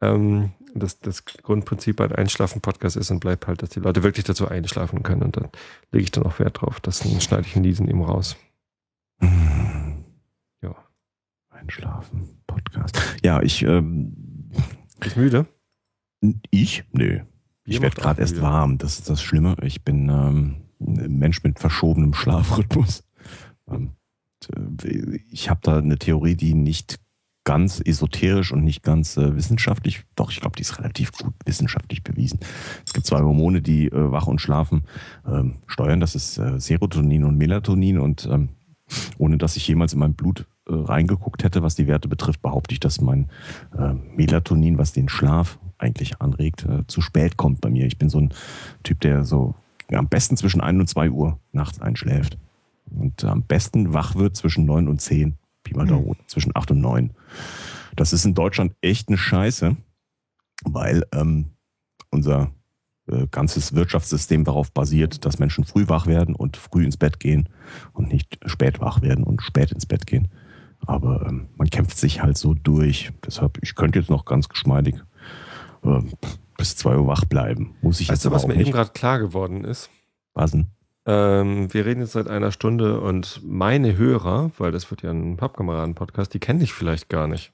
Ähm, das, das Grundprinzip bei Einschlafen-Podcast ist und bleibt halt, dass die Leute wirklich dazu einschlafen können. Und dann lege ich dann auch Wert drauf. Das schneide ich in diesen eben raus. Ja. Einschlafen, Podcast. Ja, ich. Ähm, Bist müde? Ich? Nö. Ich werde gerade erst warm. Das ist das Schlimme. Ich bin ähm, ein Mensch mit verschobenem Schlafrhythmus. Ähm, äh, ich habe da eine Theorie, die nicht ganz esoterisch und nicht ganz äh, wissenschaftlich, doch ich glaube, die ist relativ gut wissenschaftlich bewiesen. Es gibt zwei Hormone, die äh, wach und schlafen ähm, steuern. Das ist äh, Serotonin und Melatonin. Und ähm, ohne dass ich jemals in mein Blut äh, reingeguckt hätte, was die Werte betrifft, behaupte ich, dass mein äh, Melatonin, was den Schlaf eigentlich anregt, äh, zu spät kommt bei mir. Ich bin so ein Typ, der so ja, am besten zwischen 1 und 2 Uhr nachts einschläft. Und am besten wach wird zwischen 9 und 10. Pi mal Daumen, mhm. zwischen 8 und 9. Das ist in Deutschland echt eine Scheiße, weil ähm, unser äh, ganzes Wirtschaftssystem darauf basiert, dass Menschen früh wach werden und früh ins Bett gehen und nicht spät wach werden und spät ins Bett gehen. Aber ähm, man kämpft sich halt so durch. Deshalb, ich könnte jetzt noch ganz geschmeidig äh, bis 2 Uhr wach bleiben. Muss ich weißt jetzt du, was mir nicht. eben gerade klar geworden ist? Was denn? Ähm, wir reden jetzt seit einer Stunde und meine Hörer, weil das wird ja ein Pappkameraden-Podcast, die kenne ich vielleicht gar nicht.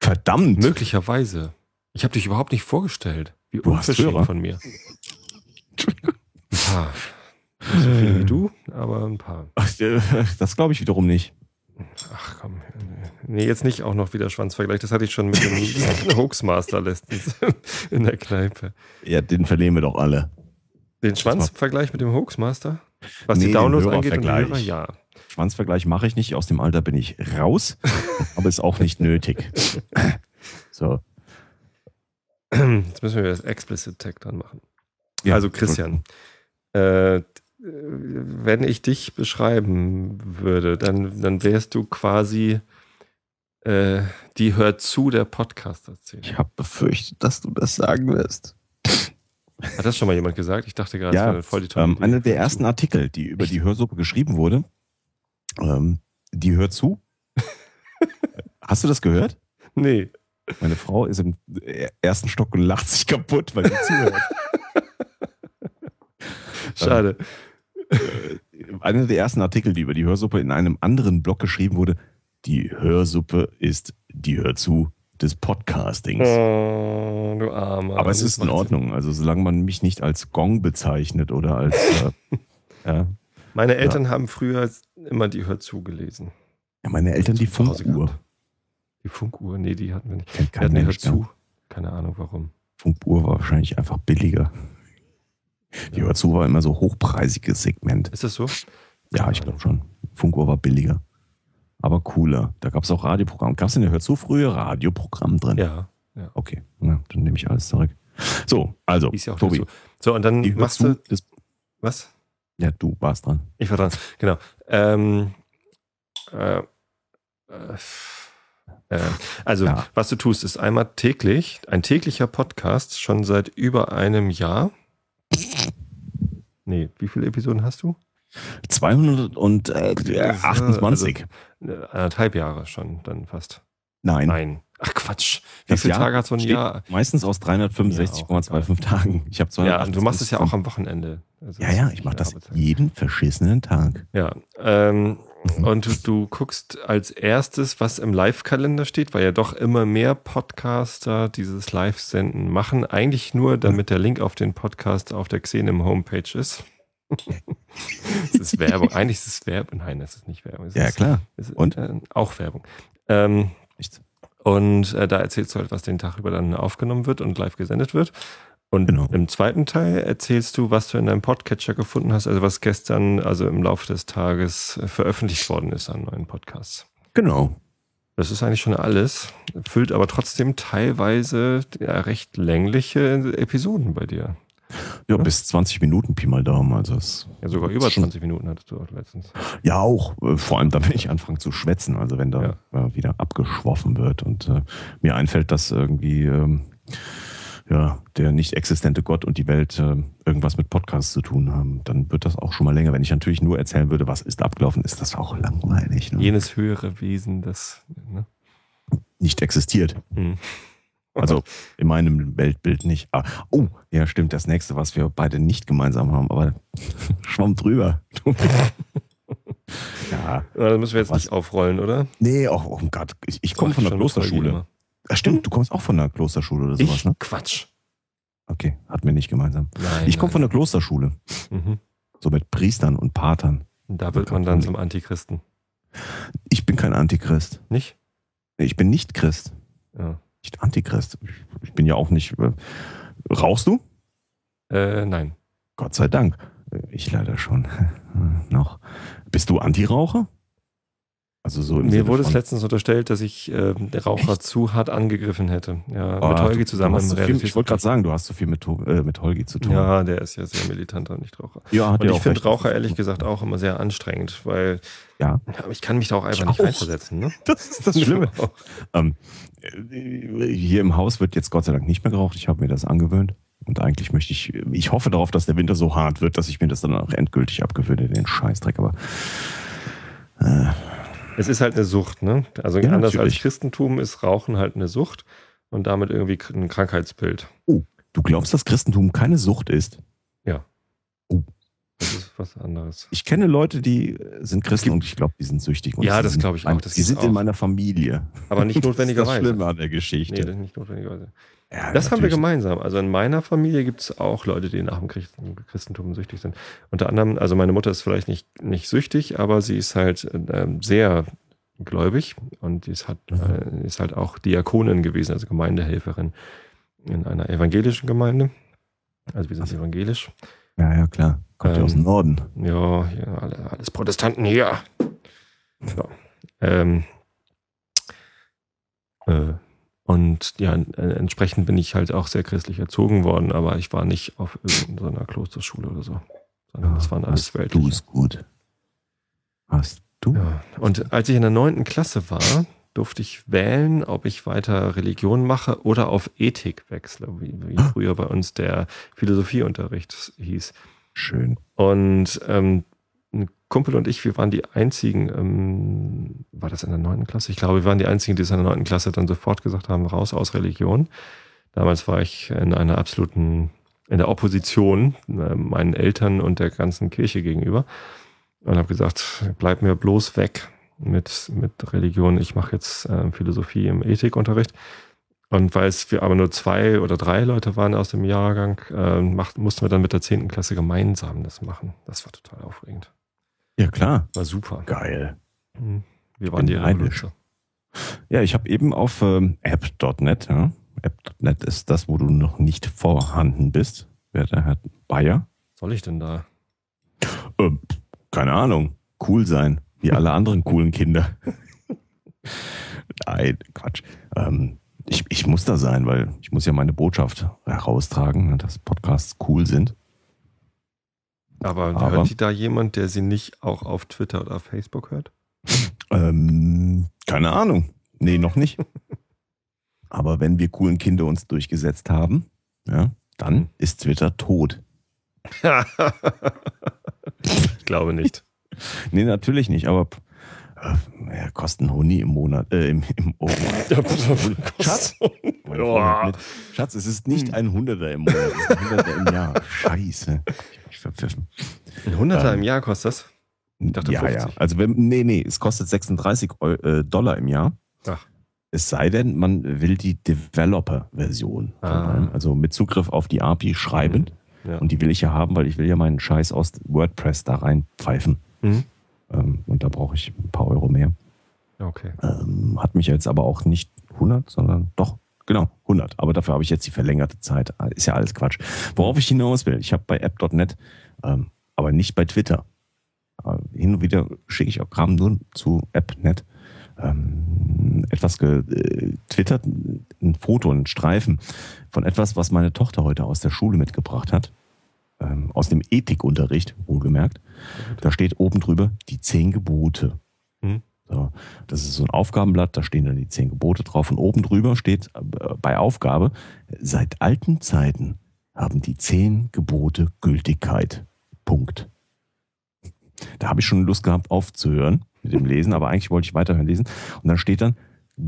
Verdammt! Möglicherweise. Ich habe dich überhaupt nicht vorgestellt. Wie unverschämt von mir. Ein paar. Nicht so viele wie du, aber ein paar. Das glaube ich wiederum nicht. Ach komm. Nee, jetzt nicht auch noch wieder Schwanzvergleich. Das hatte ich schon mit dem Hoaxmaster letztens in der Kneipe. Ja, den verlieren wir doch alle. Den Schwanzvergleich mit dem Hoaxmaster? Was nee, die Downloads angeht und Hörer, ja. Schwanzvergleich mache ich nicht. Aus dem Alter bin ich raus, aber ist auch nicht nötig. so. Jetzt müssen wir das Explicit Tag dran machen. Ja, also Christian, äh, wenn ich dich beschreiben würde, dann, dann wärst du quasi äh, die hört zu der Podcast erzählt. Ich habe befürchtet, dass du das sagen wirst. Hat das schon mal jemand gesagt? Ich dachte gerade, ja, voll die tolle ähm, Einer der ersten Artikel, die über die Hörsuppe geschrieben wurde, ähm, die hört zu. Hast du das gehört? Nee. Meine Frau ist im ersten Stock und lacht sich kaputt, weil sie zuhört. Schade. Ähm, einer der ersten Artikel, die über die Hörsuppe in einem anderen Blog geschrieben wurde, die Hörsuppe ist die Hör zu des Podcastings. Oh, du Armer. Aber es ist in Ordnung. Also solange man mich nicht als Gong bezeichnet oder als äh, ja. Meine Eltern ja. haben früher immer die Hör zu gelesen. Ja, meine Eltern die Funkuhr. Die Funkuhr, nee, die hatten wir nicht. Kennt kein Mensch, Hör zu. Keine Ahnung warum. Funkuhr war wahrscheinlich einfach billiger. Die Hör zu war immer so hochpreisiges Segment. Ist das so? Ja, ich glaube schon. Funkuhr war billiger aber cooler. Da gab es auch Radioprogramm. Gab es in der Hör zu früher Radioprogramm drin? Ja. ja. Okay, ja, dann nehme ich alles zurück. So, also, ja Tobi. So, und dann machst du. Das, was? Ja, du warst dran. Ich war dran, genau. Ähm, äh, äh, äh, also, ja. was du tust, ist einmal täglich, ein täglicher Podcast, schon seit über einem Jahr. Nee, wie viele Episoden hast du? 228. Also, anderthalb Jahre schon, dann fast. Nein. Nein. Ach Quatsch. Wie das viele Jahr Tage hat so ein Jahr? Meistens aus 365,25 Tagen. Ich habe Ja, du machst es ja auch am Wochenende. Also ja, ja, ich mache das jeden verschissenen Tag. Ja. Ähm, mhm. Und du, du, guckst als erstes, was im Live-Kalender steht, weil ja doch immer mehr Podcaster dieses Live-Senden machen. Eigentlich nur, damit der Link auf den Podcast auf der Xenem Homepage ist es ist Werbung. Eigentlich ist es Werbung. Nein, das ist nicht Werbung. Es ja, ist, klar. und? Äh, auch Werbung. Ähm, Nichts. Und äh, da erzählst du halt, was den Tag über dann aufgenommen wird und live gesendet wird. Und genau. im zweiten Teil erzählst du, was du in deinem Podcatcher gefunden hast, also was gestern, also im Laufe des Tages äh, veröffentlicht worden ist an neuen Podcasts. Genau. Das ist eigentlich schon alles, füllt aber trotzdem teilweise ja, recht längliche Episoden bei dir. Ja, bis 20 Minuten Pi mal Daumen. Also es ja, sogar über 20 Minuten hattest du auch letztens. Ja, auch. Äh, vor allem dann, wenn ich anfange zu schwätzen. Also wenn da ja. Äh, wieder abgeschwoffen wird und äh, mir einfällt, dass irgendwie ähm, ja, der nicht existente Gott und die Welt äh, irgendwas mit Podcasts zu tun haben, dann wird das auch schon mal länger. Wenn ich natürlich nur erzählen würde, was ist abgelaufen, ist das auch langweilig. Ne? Jenes höhere Wesen, das ne? nicht existiert. Mhm. Also in meinem Weltbild nicht. Ah, oh, ja, stimmt. Das nächste, was wir beide nicht gemeinsam haben, aber schwamm drüber. ja. ja. Das müssen wir jetzt was? nicht aufrollen, oder? Nee, oh, oh Gott. Ich, ich komme von der Klosterschule. Ah, stimmt, du kommst auch von der Klosterschule oder sowas, ich? ne? Quatsch. Okay, hatten wir nicht gemeinsam. Nein, ich komme von der Klosterschule. Mhm. So mit Priestern und Patern. Da wird man dann zum Antichristen. Ich bin kein Antichrist. Nicht? Ich bin nicht Christ. Ja. Nicht Antichrist. Ich bin ja auch nicht. Äh, rauchst du? Äh, nein. Gott sei Dank. Ich leider schon. Noch. Bist du Antiraucher? Also so Mir Sinne wurde es letztens unterstellt, dass ich äh, Raucher Echt? zu hart angegriffen hätte. Ja, oh, mit Holgi zusammen. So viel, ich wollte gerade sagen, du hast so viel mit, äh, mit Holgi zu tun. Ja, der ist ja sehr militanter Nichtraucher. Ja, hat Und ich finde Raucher ehrlich gesagt auch immer sehr anstrengend, weil ja. aber ich kann mich da auch einfach ich nicht auch. reinversetzen. Ne? Das ist das Schlimme. ähm, hier im Haus wird jetzt Gott sei Dank nicht mehr geraucht. Ich habe mir das angewöhnt. Und eigentlich möchte ich, ich hoffe darauf, dass der Winter so hart wird, dass ich mir das dann auch endgültig abgewöhne, den Scheißdreck. Aber äh, es ist halt eine Sucht, ne? Also ja, anders natürlich. als Christentum ist Rauchen halt eine Sucht und damit irgendwie ein Krankheitsbild. Oh, du glaubst, dass Christentum keine Sucht ist? Das ist was anderes. Ich kenne Leute, die sind Christen und ich glaube, die sind süchtig. ja, das glaube ich auch. Das die sind auch. in meiner Familie. Aber nicht notwendigerweise. Das ist das Schlimme an der Geschichte. Nee, nicht notwendigerweise. Ja, das haben wir gemeinsam. Also in meiner Familie gibt es auch Leute, die nach dem Christentum süchtig sind. Unter anderem, also meine Mutter ist vielleicht nicht, nicht süchtig, aber sie ist halt äh, sehr gläubig und die ist, hat, mhm. äh, ist halt auch Diakonin gewesen, also Gemeindehelferin in einer evangelischen Gemeinde. Also wir sind also, evangelisch. Ja, ja, klar. Kommt ähm, ja aus dem Norden. Ja, ja alles Protestanten hier. So. Ähm, äh, und ja, entsprechend bin ich halt auch sehr christlich erzogen worden, aber ich war nicht auf irgendeiner Klosterschule oder so. Sondern ja, das waren alles weltliche. Du ist gut. Hast du? Ja. Und als ich in der neunten Klasse war, durfte ich wählen, ob ich weiter Religion mache oder auf Ethik wechsle, wie, wie früher bei uns der Philosophieunterricht hieß. Schön. Und ähm, ein Kumpel und ich, wir waren die einzigen, ähm, war das in der neunten Klasse? Ich glaube, wir waren die einzigen, die es in der neunten Klasse dann sofort gesagt haben, raus aus Religion. Damals war ich in einer absoluten, in der Opposition äh, meinen Eltern und der ganzen Kirche gegenüber und habe gesagt, bleib mir bloß weg mit, mit Religion. Ich mache jetzt äh, Philosophie im Ethikunterricht. Und weil es wir aber nur zwei oder drei Leute waren aus dem Jahrgang, äh, macht, mussten wir dann mit der zehnten Klasse gemeinsam das machen. Das war total aufregend. Ja, klar. War super. Geil. Mhm. Wir waren die Revolution. Ja, ich habe eben auf ähm, app.net, ja, app.net ist das, wo du noch nicht vorhanden bist, wer der Herr Bayer. Soll ich denn da? Ähm, keine Ahnung. Cool sein, wie alle anderen coolen Kinder. Nein, Quatsch. Ähm, ich, ich muss da sein, weil ich muss ja meine Botschaft heraustragen, ne, dass Podcasts cool sind. Aber, Aber hört die da jemand, der sie nicht auch auf Twitter oder Facebook hört? Ähm, keine Ahnung. Nee, noch nicht. Aber wenn wir coolen Kinder uns durchgesetzt haben, ja, dann ist Twitter tot. ich glaube nicht. nee, natürlich nicht. Aber ja, kosten Huni im Monat, äh, im, im oh, Schatz. Schatz, es ist nicht ein Hunderter im Monat, es ist ein Hunderter im Jahr. Scheiße. Ich verpfiffen. Ein Hunderter ähm, im Jahr kostet das? Ich dachte ja, 50. ja. Also, wenn, nee, nee, es kostet 36 äh, Dollar im Jahr. Ach. Es sei denn, man will die Developer-Version. Ah. Also mit Zugriff auf die API schreiben. Mhm. Ja. Und die will ich ja haben, weil ich will ja meinen Scheiß aus WordPress da reinpfeifen. Mhm. Ähm, und da brauche ich ein paar Euro mehr. Okay. Ähm, hat mich jetzt aber auch nicht 100, sondern doch, genau, 100. Aber dafür habe ich jetzt die verlängerte Zeit. Ist ja alles Quatsch. Worauf ich hinaus will, ich habe bei app.net, ähm, aber nicht bei Twitter. Äh, hin und wieder schicke ich auch Kram nur zu app.net. Ähm, etwas getwittert, ein Foto, ein Streifen von etwas, was meine Tochter heute aus der Schule mitgebracht hat ähm, aus dem Ethikunterricht, wohlgemerkt. Da steht oben drüber die zehn Gebote. Mhm. So, das ist so ein Aufgabenblatt, da stehen dann die zehn Gebote drauf und oben drüber steht äh, bei Aufgabe, seit alten Zeiten haben die zehn Gebote Gültigkeit. Punkt. Da habe ich schon Lust gehabt aufzuhören mit dem Lesen, aber eigentlich wollte ich weiterhören lesen. Und dann steht dann,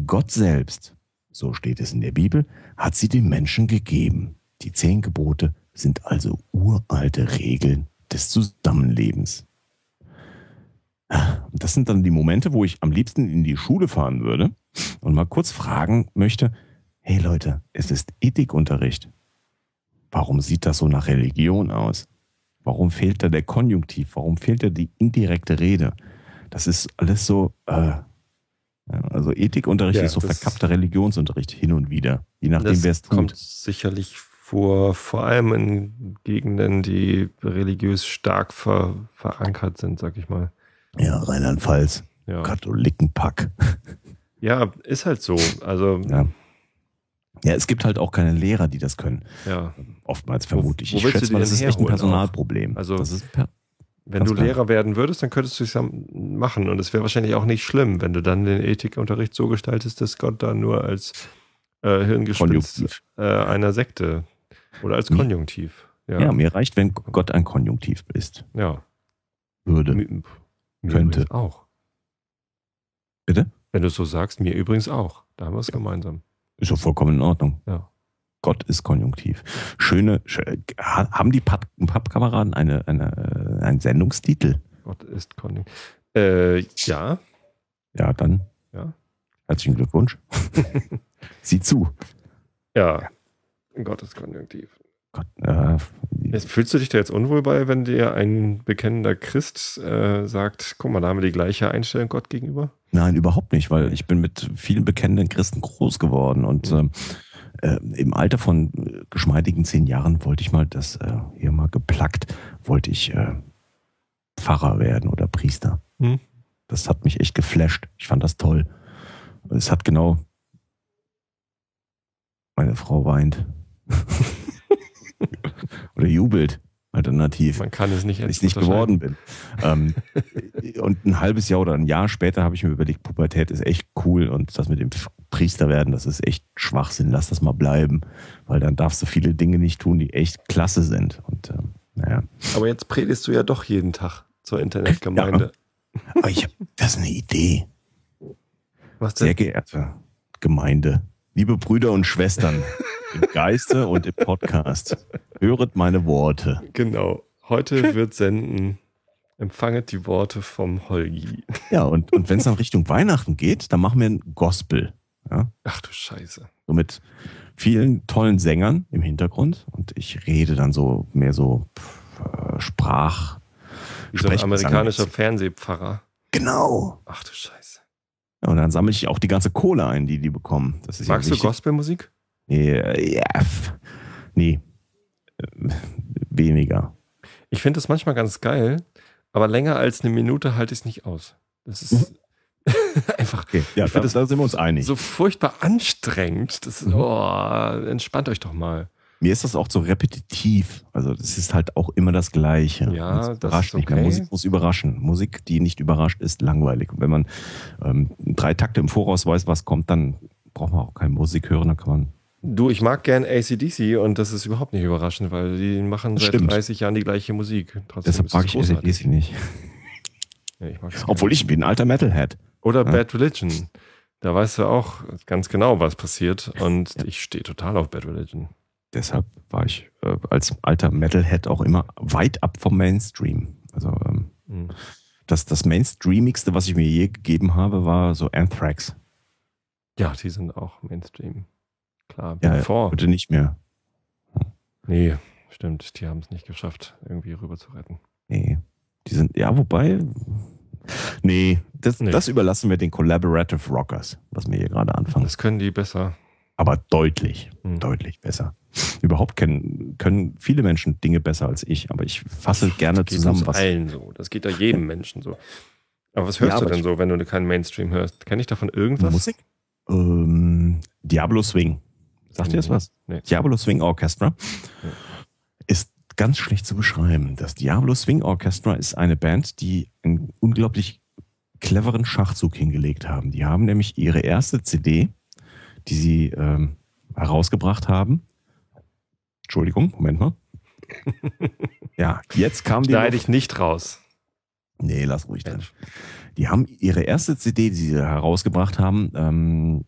Gott selbst so steht es in der Bibel, hat sie den Menschen gegeben. Die zehn Gebote sind also uralte Regeln des Zusammenlebens. Das sind dann die Momente, wo ich am liebsten in die Schule fahren würde und mal kurz fragen möchte, hey Leute, es ist Ethikunterricht. Warum sieht das so nach Religion aus? Warum fehlt da der Konjunktiv? Warum fehlt da die indirekte Rede? Das ist alles so, äh, also Ethikunterricht Ja, ist so verkappter Religionsunterricht hin und wieder, je nachdem, wer es kommt tut. sicherlich vor, vor allem in Gegenden, die religiös stark ver, verankert sind, sag ich mal. Ja, Rheinland-Pfalz, Ja. Katholikenpack. ja, ist halt so. Also, Ja. ja, es gibt halt auch keine Lehrer, die das können. ja. Oftmals vermutlich. wo ich willst du schätze die mal, das ist echt ein auch? Personalproblem. Also- das ist per Wenn du klar. Lehrer werden würdest, dann könntest du es machen. Und es wäre wahrscheinlich auch nicht schlimm, wenn du dann den Ethikunterricht so gestaltest, dass Gott dann nur als äh, Hirngespinst äh, einer Sekte oder als Konjunktiv. Ja. Ja, mir reicht, wenn Gott ein Konjunktiv ist. ja. Würde. Mir Könnte. auch. Bitte? Wenn du es so sagst, mir übrigens auch. Da haben wir es gemeinsam. Ist doch vollkommen in Ordnung. Ja. Gott ist Konjunktiv. Schöne, schö- ha- haben die Papp, Pappkameraden eine, eine, äh, einen Sendungstitel? Gott ist Konjunktiv. Äh, ja, Ja, dann ja. herzlichen Glückwunsch. Sieh zu. Ja. Gott ist Konjunktiv. Gott, äh, Jetzt fühlst du dich da jetzt unwohl bei, wenn dir ein bekennender Christ äh, sagt, guck mal, da haben wir die gleiche Einstellung Gott gegenüber? Nein, überhaupt nicht, weil ich bin mit vielen bekennenden Christen groß geworden und ähm, äh, im Alter von äh, geschmeidigen zehn Jahren wollte ich mal, das äh, hier mal geplackt, wollte ich äh, Pfarrer werden oder Priester. Hm. Das hat mich echt geflasht. Ich fand das toll. Und es hat genau. Meine Frau weint. oder jubelt. Alternativ Man kann es nicht weil ich nicht geworden bin. ähm, und ein halbes Jahr oder ein Jahr später habe ich mir überlegt, Pubertät ist echt cool und das mit dem Priester werden, das ist echt Schwachsinn. Lass das mal bleiben, weil dann darfst du viele Dinge nicht tun, die echt klasse sind. Und ähm, naja, Aber jetzt predigst du ja doch jeden Tag zur Internetgemeinde. aber ich habe das ist eine Idee. Was denn? Sehr geehrte Gemeinde, liebe Brüder und Schwestern im Geiste und im Podcast, höret meine Worte. Genau. Heute wird senden. Empfanget die Worte vom Holgi. Ja, und, und wenn es dann Richtung Weihnachten geht, dann machen wir ein Gospel. Ja? Ach du Scheiße. so mit vielen tollen Sängern im Hintergrund und ich rede dann so mehr so äh, Sprach. Wie so ein amerikanischer Fernsehpfarrer. Genau. Ach du Scheiße. Ja, und dann sammle ich auch die ganze Kohle ein, die die bekommen. Das ist Magst ja du. Gospelmusik? Ja, pff, nee. Äh, Weniger. Ich finde das manchmal ganz geil, aber länger als eine Minute halte ich es nicht aus. Das ist einfach Okay. Ja, Ich find das, da sind wir uns einig. so furchtbar anstrengend. Das ist, Mhm. oh, entspannt euch doch mal. Mir ist das auch so repetitiv. Also das ist halt auch immer das Gleiche. Ja, es das überrascht okay. Musik muss überraschen. Musik, die nicht überrascht, ist langweilig. Und wenn man ähm, drei Takte im Voraus weiß, was kommt, dann braucht man auch keine Musik hören. Dann kann man. Du, ich mag gern ACDC und das ist überhaupt nicht überraschend, weil die machen Das seit stimmt. 30 Jahren die gleiche Musik. Trotzdem Deshalb mag ich großartig. ACDC nicht. Ja, ich. Obwohl ich bin ein alter Metalhead. Oder Ja. Bad Religion. Da weißt du auch ganz genau, was passiert. Und Ja. ich stehe total auf Bad Religion. Deshalb war ich äh, als alter Metalhead auch immer weit ab vom Mainstream. Also ähm, Mhm. das, das Mainstreamigste, was ich mir je gegeben habe, war so Anthrax. Ja, die sind auch Mainstream. Klar, Ja, Big Four. Heute nicht mehr. Nee, stimmt. Die haben es nicht geschafft, irgendwie rüber zu retten. Nee. Die sind, ja, wobei. Nee, das, Nee. das überlassen wir den Collaborative Rockers, was wir hier gerade anfangen. Das können die besser. Aber deutlich, Mhm. deutlich besser. Überhaupt können, können viele Menschen Dinge besser als ich, aber ich fasse gerne Das geht zusammen, uns was. allen so. Das geht ja jedem Menschen so. Aber was hörst Ja, du denn so, wenn du keinen Mainstream hörst? Kenn ich davon irgendwas? Musik? Ähm, Diablo Swing. Sagt ihr das Nee. was? Nee. Diablo Swing Orchestra Ja. ist ganz schlecht zu beschreiben. Das Diablo Swing Orchestra ist eine Band, die einen unglaublich cleveren Schachzug hingelegt haben. Die haben nämlich ihre erste CD, die sie ähm, herausgebracht haben. Entschuldigung, Moment mal. ja, jetzt kam die. Schneide ich nicht raus. Nee, lass ruhig. Mensch. Die haben ihre erste CD, die sie herausgebracht haben, ähm,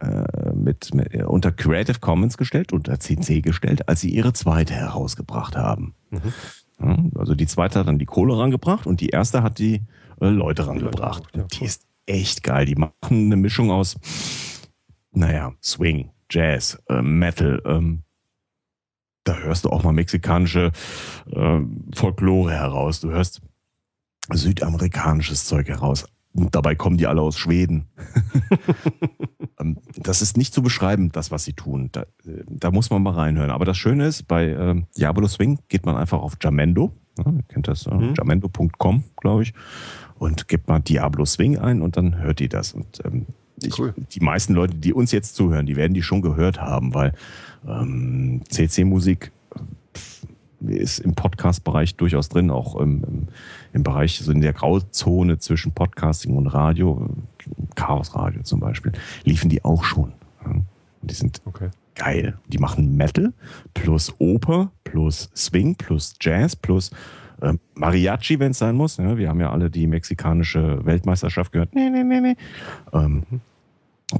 äh, mit, mit, unter Creative Commons gestellt, unter CC gestellt, als sie ihre zweite herausgebracht haben. Mhm. Ja, also die zweite hat dann die Kohle rangebracht und die erste hat die äh, Leute rangebracht. Ja, die ist echt geil. Die machen eine Mischung aus, naja, Swing, Jazz, äh, Metal. Ähm, da hörst du auch mal mexikanische äh, Folklore heraus. Du hörst südamerikanisches Zeug heraus. Und dabei kommen die alle aus Schweden. Ähm, das ist nicht zu beschreiben, das, was sie tun. Da, äh, da muss man mal reinhören. Aber das Schöne ist, bei äh, Diablo Swing geht man einfach auf Jamendo. Ja, ihr kennt das, äh, mhm. jamendo.com, glaube ich. Und gibt mal Diablo Swing ein und dann hört ihr das. Und ähm, ich, cool. die meisten Leute, die uns jetzt zuhören, die werden die schon gehört haben, weil ähm, CC-Musik ist im Podcast-Bereich durchaus drin, auch im, im, im, Bereich, so in der Grauzone zwischen Podcasting und Radio, Chaos Radio zum Beispiel, liefen die auch schon. Die sind okay. geil. Die machen Metal plus Oper plus Swing plus Jazz plus äh, Mariachi, wenn es sein muss. Ja, wir haben ja alle die mexikanische Weltmeisterschaft gehört. Nee, nee, nee, nee. Ähm,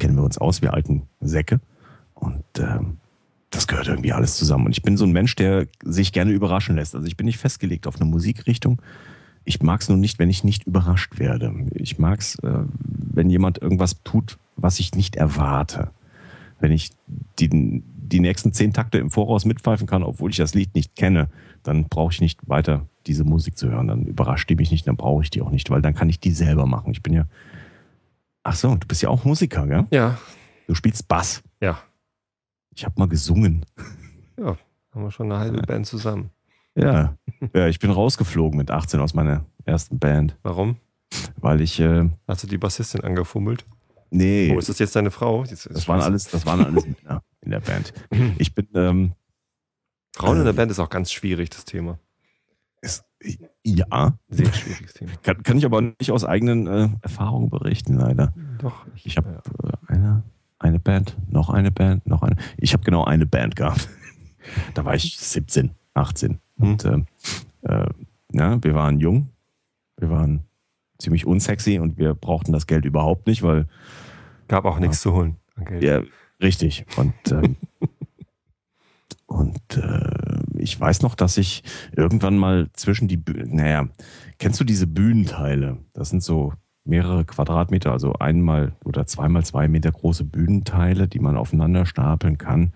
kennen wir uns aus, wir alten Säcke. Und ähm, das gehört irgendwie alles zusammen. Und ich bin so ein Mensch, der sich gerne überraschen lässt. Also ich bin nicht festgelegt auf eine Musikrichtung. Ich mag es nur nicht, wenn ich nicht überrascht werde. Ich mag es, äh, wenn jemand irgendwas tut, was ich nicht erwarte. Wenn ich die, die nächsten zehn Takte im Voraus mitpfeifen kann, obwohl ich das Lied nicht kenne, dann brauche ich nicht weiter diese Musik zu hören. Dann überrascht die mich nicht, dann brauche ich die auch nicht, weil dann kann ich die selber machen. Ich bin ja. Ach so, du bist ja auch Musiker, gell? Ja. Du spielst Bass. Ja. Ich habe mal gesungen. Ja, haben wir schon eine halbe Band zusammen. Ja. ja, ich bin rausgeflogen mit 18 aus meiner ersten Band. Warum? Weil ich. Äh, Hast du die Bassistin angefummelt? Nee. Oh, ist das jetzt deine Frau? Jetzt, das, waren alles, das waren alles Männer in der Band. Ich bin. Ähm, Frauen äh, in der Band ist auch ganz schwierig, das Thema. Ist, ja. Sehr schwieriges Thema. Kann, kann ich aber nicht aus eigenen äh, Erfahrungen berichten, leider. Doch. Ich, ich habe ja. äh, eine eine Band, noch eine Band, noch eine. Ich habe genau eine Band gehabt. da war ich 17, 18. Mhm. Und äh, äh, ja, wir waren jung, wir waren ziemlich unsexy und wir brauchten das Geld überhaupt nicht, weil. Gab auch nichts zu holen. Okay. Ja, richtig. Und, ähm, und äh, ich weiß noch, dass ich irgendwann mal zwischen die, Bühnen, naja, kennst du diese Bühnenteile? Das sind so mehrere Quadratmeter, also einmal oder zweimal zwei Meter große Bühnenteile, die man aufeinander stapeln kann.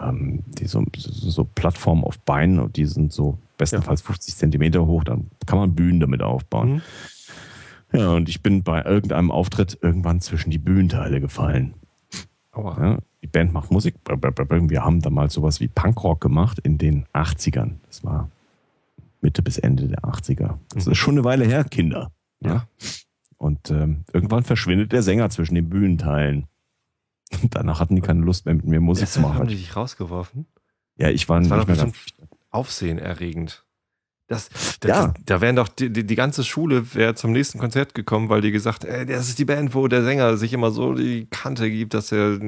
Ähm, die so, so Plattformen auf Beinen und die sind so bestenfalls ja. 50 Zentimeter hoch, dann kann man Bühnen damit aufbauen. Mhm. Ja, und ich bin bei irgendeinem Auftritt irgendwann zwischen die Bühnenteile gefallen. Ja, die Band macht Musik. Wir haben damals sowas wie Punkrock gemacht in den 80ern. Das war Mitte bis Ende der 80er. Das ist schon eine Weile her, Kinder. Ja. Und ähm, irgendwann verschwindet der Sänger zwischen den Bühnenteilen. Und danach hatten die keine Lust mehr mit mir Musik Deshalb zu machen. Haben die dich rausgeworfen? Ja, ich war das nicht war mehr Aufsehenerregend. Das, das, ja. Da wären doch die, die, die ganze Schule wäre zum nächsten Konzert gekommen, weil die gesagt, ey, das ist die Band, wo der Sänger sich immer so die Kante gibt, dass er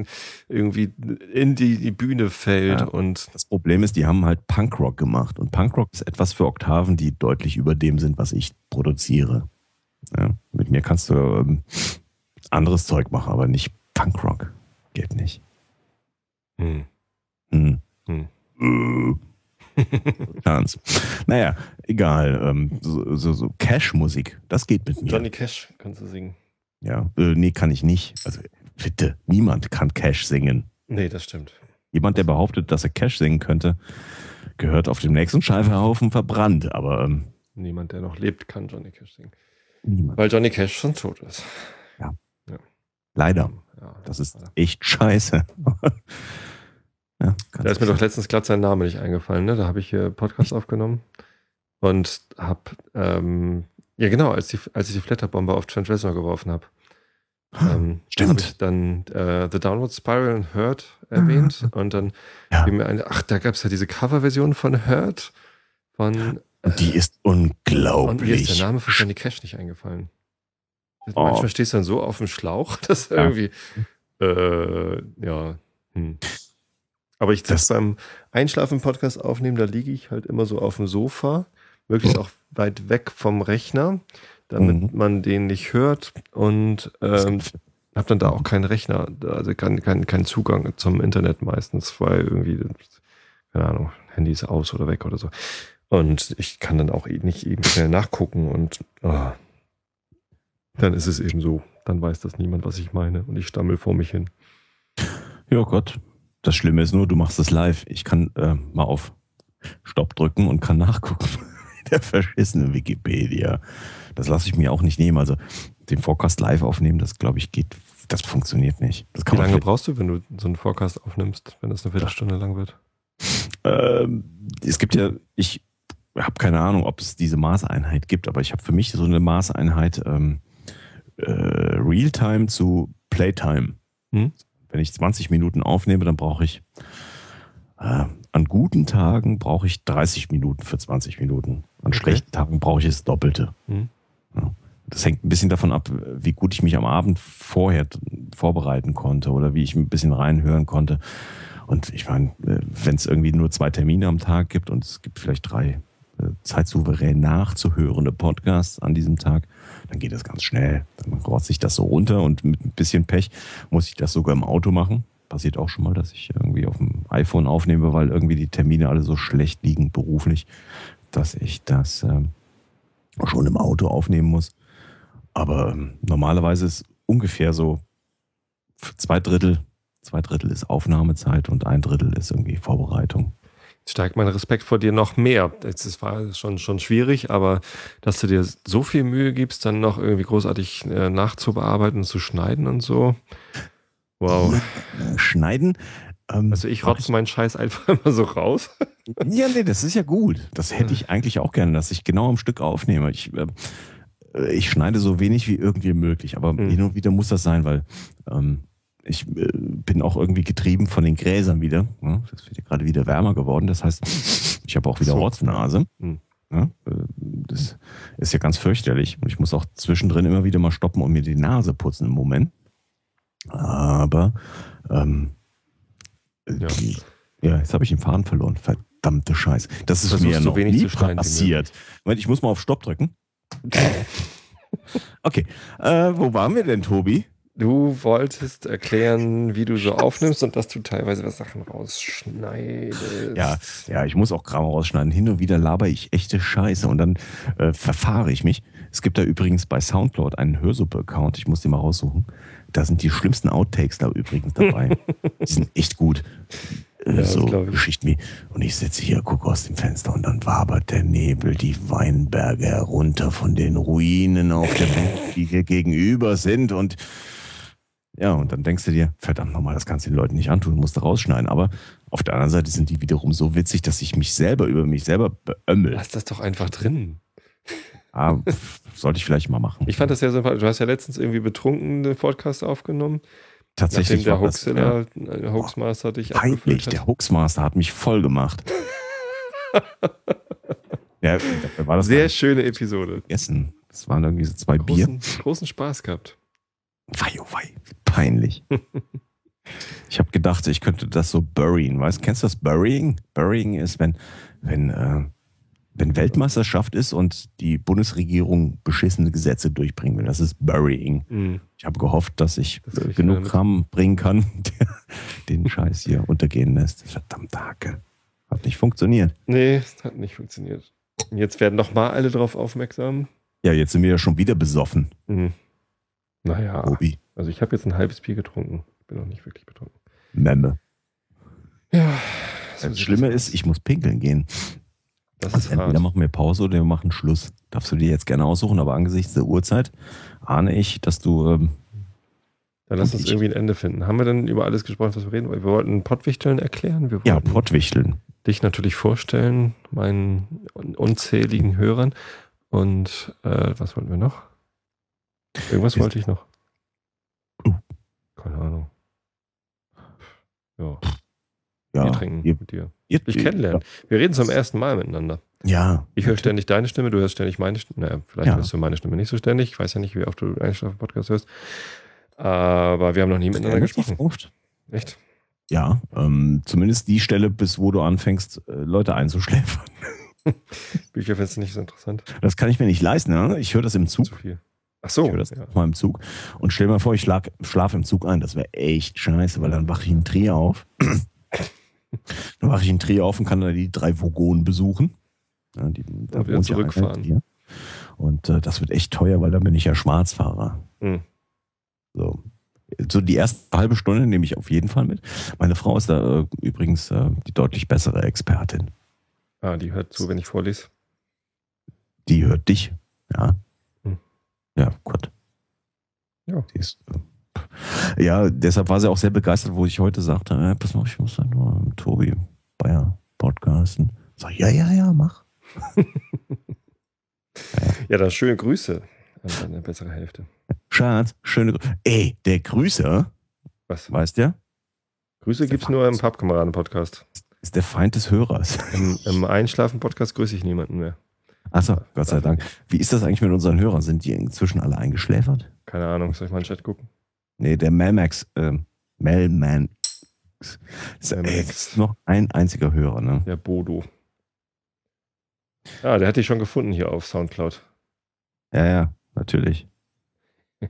irgendwie in die, die Bühne fällt. Ja. Und das Problem ist, die haben halt Punkrock gemacht. Und Punkrock ist etwas für Oktaven, die deutlich über dem sind, was ich produziere. Ja, mit mir kannst du ähm, anderes Zeug machen, aber nicht Punkrock. Geht nicht. Hm. Hm. Hm. Chance. naja, egal. Ähm, so, so, so Cash-Musik, das geht mit mir. Johnny Cash kannst du singen. Ja, äh, nee, kann ich nicht. Also bitte, niemand kann Cash singen. Nee, das stimmt. Jemand, der behauptet, dass er Cash singen könnte, gehört auf dem nächsten Scheiferhaufen verbrannt, aber. Ähm, Niemand, der noch lebt, kann Johnny Cash singen. Niemand. Weil Johnny Cash schon tot ist. Ja. ja. Leider. Ja, das ist echt scheiße. Da ist mir doch letztens glatt sein Name nicht eingefallen. Ne? Da habe ich hier Podcast aufgenommen und habe, ähm, ja genau, als, die, als ich die Flatterbombe auf Trent Reznor geworfen habe. Ähm, Stimmt. dann äh, The Downward Spiral und Hurt erwähnt und dann ja. mir eine, ach, da gab es ja diese Coverversion von Hurt von die ist unglaublich. Und mir ist der Name von Johnny Cash nicht eingefallen. Oh. Manchmal stehst du dann so auf dem Schlauch, dass ja. irgendwie, äh, ja. Hm. Aber ich das beim Einschlafen-Podcast aufnehmen, da liege ich halt immer so auf dem Sofa, möglichst auch weit weg vom Rechner, damit mhm. man den nicht hört. Und ähm, Hab dann da auch keinen Rechner, also keinen kein, kein Zugang zum Internet meistens, weil irgendwie, keine Ahnung, Handy ist aus oder weg oder so. Und ich kann dann auch nicht eben schnell nachgucken und oh, dann ist es eben so. Dann weiß das niemand, was ich meine und ich stammel vor mich hin. Ja Gott, das Schlimme ist nur, du machst es live. Ich kann äh, mal auf Stopp drücken und kann nachgucken. Der verschissene Wikipedia. Das lasse ich mir auch nicht nehmen. Also den Forecast live aufnehmen, das glaube ich geht, das funktioniert nicht. Das Wie lange brauchst du, wenn du so einen Forecast aufnimmst, wenn das eine Viertelstunde lang wird? Ähm, es gibt ja, ich habe keine Ahnung, ob es diese Maßeinheit gibt, aber ich habe für mich so eine Maßeinheit ähm, äh, Realtime zu Playtime. Hm? Wenn ich 20 Minuten aufnehme, dann brauche ich äh, an guten Tagen brauche ich 30 Minuten für 20 Minuten. An okay. schlechten Tagen brauche ich das Doppelte. Hm. Ja. Das hängt ein bisschen davon ab, wie gut ich mich am Abend vorher vorbereiten konnte oder wie ich ein bisschen reinhören konnte. Und ich meine, äh, wenn es irgendwie nur zwei Termine am Tag gibt und es gibt vielleicht drei äh, zeitsouverän nachzuhörende Podcasts an diesem Tag, dann geht das ganz schnell. Dann rotzt sich das so runter und mit ein bisschen Pech muss ich das sogar im Auto machen. Passiert auch schon mal, dass ich irgendwie auf dem iPhone aufnehme, weil irgendwie die Termine alle so schlecht liegen beruflich, dass ich das ähm, schon im Auto aufnehmen muss. Aber ähm, normalerweise ist ungefähr so zwei Drittel, zwei Drittel ist Aufnahmezeit und ein Drittel ist irgendwie Vorbereitung steigt mein Respekt vor dir noch mehr. Es war schon, schon schwierig, aber dass du dir so viel Mühe gibst, dann noch irgendwie großartig äh, nachzubearbeiten zu schneiden und so. Wow. Ja, schneiden. Ähm, also ich rotze meinen Scheiß einfach immer so raus. Ja, nee, das ist ja gut. Das hätte ich eigentlich auch gerne, dass ich genau am Stück aufnehme. Ich, äh, ich schneide so wenig wie irgendwie möglich, aber mhm. hin und wieder muss das sein, weil ähm, ich äh, bin auch irgendwie getrieben von den Gräsern wieder. Ne? Das wird ja gerade wieder wärmer geworden. Das heißt, ich habe auch wieder so. Ortsnase. Mhm. Ja, äh, das ist ja ganz fürchterlich. Und ich muss auch zwischendrin immer wieder mal stoppen und mir die Nase putzen im Moment. Aber ähm, ja. ja, jetzt habe ich den Faden verloren. Verdammte Scheiße. Das ist mir ja noch nie passiert. Moment, ich muss mal auf Stopp drücken. okay, äh, wo waren wir denn, Tobi? Du wolltest erklären, wie du so aufnimmst und dass du teilweise was Sachen rausschneidest. Ja, ja, ich muss auch Kram rausschneiden. Hin und wieder laber ich echte Scheiße und dann äh, verfahre ich mich. Es gibt da übrigens bei Soundcloud einen Hörsuppe-Account. Ich muss den mal raussuchen. Da sind die schlimmsten Outtakes da übrigens dabei. die sind echt gut. Äh, ja, so Geschichten wie, und ich sitze hier, gucke aus dem Fenster und dann wabert der Nebel die Weinberge herunter von den Ruinen auf der Welt, die hier gegenüber sind und ja, und dann denkst du dir, verdammt nochmal, das kannst du den Leuten nicht antun, musst du rausschneiden. Aber auf der anderen Seite sind die wiederum so witzig, dass ich mich selber über mich selber beömmel. Lass das doch einfach drin. Ah, sollte ich vielleicht mal machen. Ich fand das ja sympathisch. Du hast ja letztens irgendwie betrunken den Podcast aufgenommen. Tatsächlich. Nachdem der Hoaxilla, ja. der Hoaxmaster dich Peinlich, der Hoaxmaster hat mich voll gemacht. ja, war das Sehr schöne Episode. Essen. Das waren irgendwie so zwei großen, Bier. Großen Spaß gehabt. Wei, oh wei, peinlich. ich habe gedacht, ich könnte das so buryen. Weißt, kennst du das Burying? Burying ist, wenn, wenn, äh, wenn Weltmeisterschaft ist und die Bundesregierung beschissene Gesetze durchbringen will. Das ist Burying. Mhm. Ich habe gehofft, dass ich das genug Kram bringen kann, der den Scheiß hier untergehen lässt. Verdammte Hacke. Hat nicht funktioniert. Nee, hat nicht funktioniert. Jetzt werden noch mal alle drauf aufmerksam. Ja, jetzt sind wir ja schon wieder besoffen. Mhm. Naja. Obi. Also ich habe jetzt ein halbes Bier getrunken. Bin noch nicht wirklich betrunken. Memme. Ja. Das Schlimme ist, ich muss pinkeln gehen. Das ist entweder hart. machen wir Pause oder wir machen Schluss. Darfst du dir jetzt gerne aussuchen, aber angesichts der Uhrzeit ahne ich, dass du. Ähm, Dann lass uns irgendwie ein Ende finden. Haben wir denn über alles gesprochen, was wir reden? Wir wollten Pottwichteln erklären. Wir ja, Pottwichteln. Dich natürlich vorstellen, meinen unzähligen Hörern. Und äh, was wollten wir noch? Irgendwas wollte ich noch. Uh. Keine Ahnung. Ja. Ja, wir trinken ihr, mit dir. Ihr, ich kennenlernen. Ja. Wir reden zum ersten Mal miteinander. Ja. Ich höre ständig deine Stimme, du hörst ständig meine Stimme. Naja, vielleicht ja. hörst du meine Stimme nicht so ständig. Ich weiß ja nicht, wie oft du Einschlafen-Podcast hörst. Aber wir haben noch nie miteinander gesprochen. Oft. Echt? Ja, ähm, zumindest die Stelle, bis wo du anfängst, äh, Leute einzuschläfern. Bücher findest du nicht so interessant. Das kann ich mir nicht leisten. Ne? Ich höre das im Zug. Zu viel. Ach so. Ich höre das ja. mal im Zug. Und stell dir mal vor, ich schlafe im Zug ein. Das wäre echt scheiße, weil dann wache ich in Trier auf. dann wache ich in Trier auf und kann dann die drei Vogonen besuchen. Ja, die, da und wieder zurückfahren. Ja und äh, das wird echt teuer, weil dann bin ich ja Schwarzfahrer. Mhm. So. So die erste halbe Stunde nehme ich auf jeden Fall mit. Meine Frau ist da äh, übrigens äh, die deutlich bessere Expertin. Ah, die hört zu, wenn ich vorlese. Die hört dich, ja. Ja, Gott. Ja. Ist, äh, ja, deshalb war sie auch sehr begeistert, wo ich heute sagte, äh, pass mal, ich muss dann nur mit Tobi Bayer podcasten. Sag, ja, ja, ja, mach. ja, dann schöne Grüße an deine bessere Hälfte. Schatz, schöne Grüße. Ey, der Grüße. Was? Weißt du? Grüße gibt es nur im Pappkameraden-Podcast. Ist der Feind des Hörers. Im, im Einschlafen-Podcast grüße ich niemanden mehr. Achso, Gott sei Dank. Wie ist das eigentlich mit unseren Hörern? Sind die inzwischen alle eingeschläfert? Keine Ahnung, soll ich mal in den Chat gucken? Nee, der Melmax, äh, Melman. Ist, ey, ist noch ein einziger Hörer, ne? Der Bodo. Ah, der hat dich schon gefunden hier auf Soundcloud. Ja, ja, natürlich.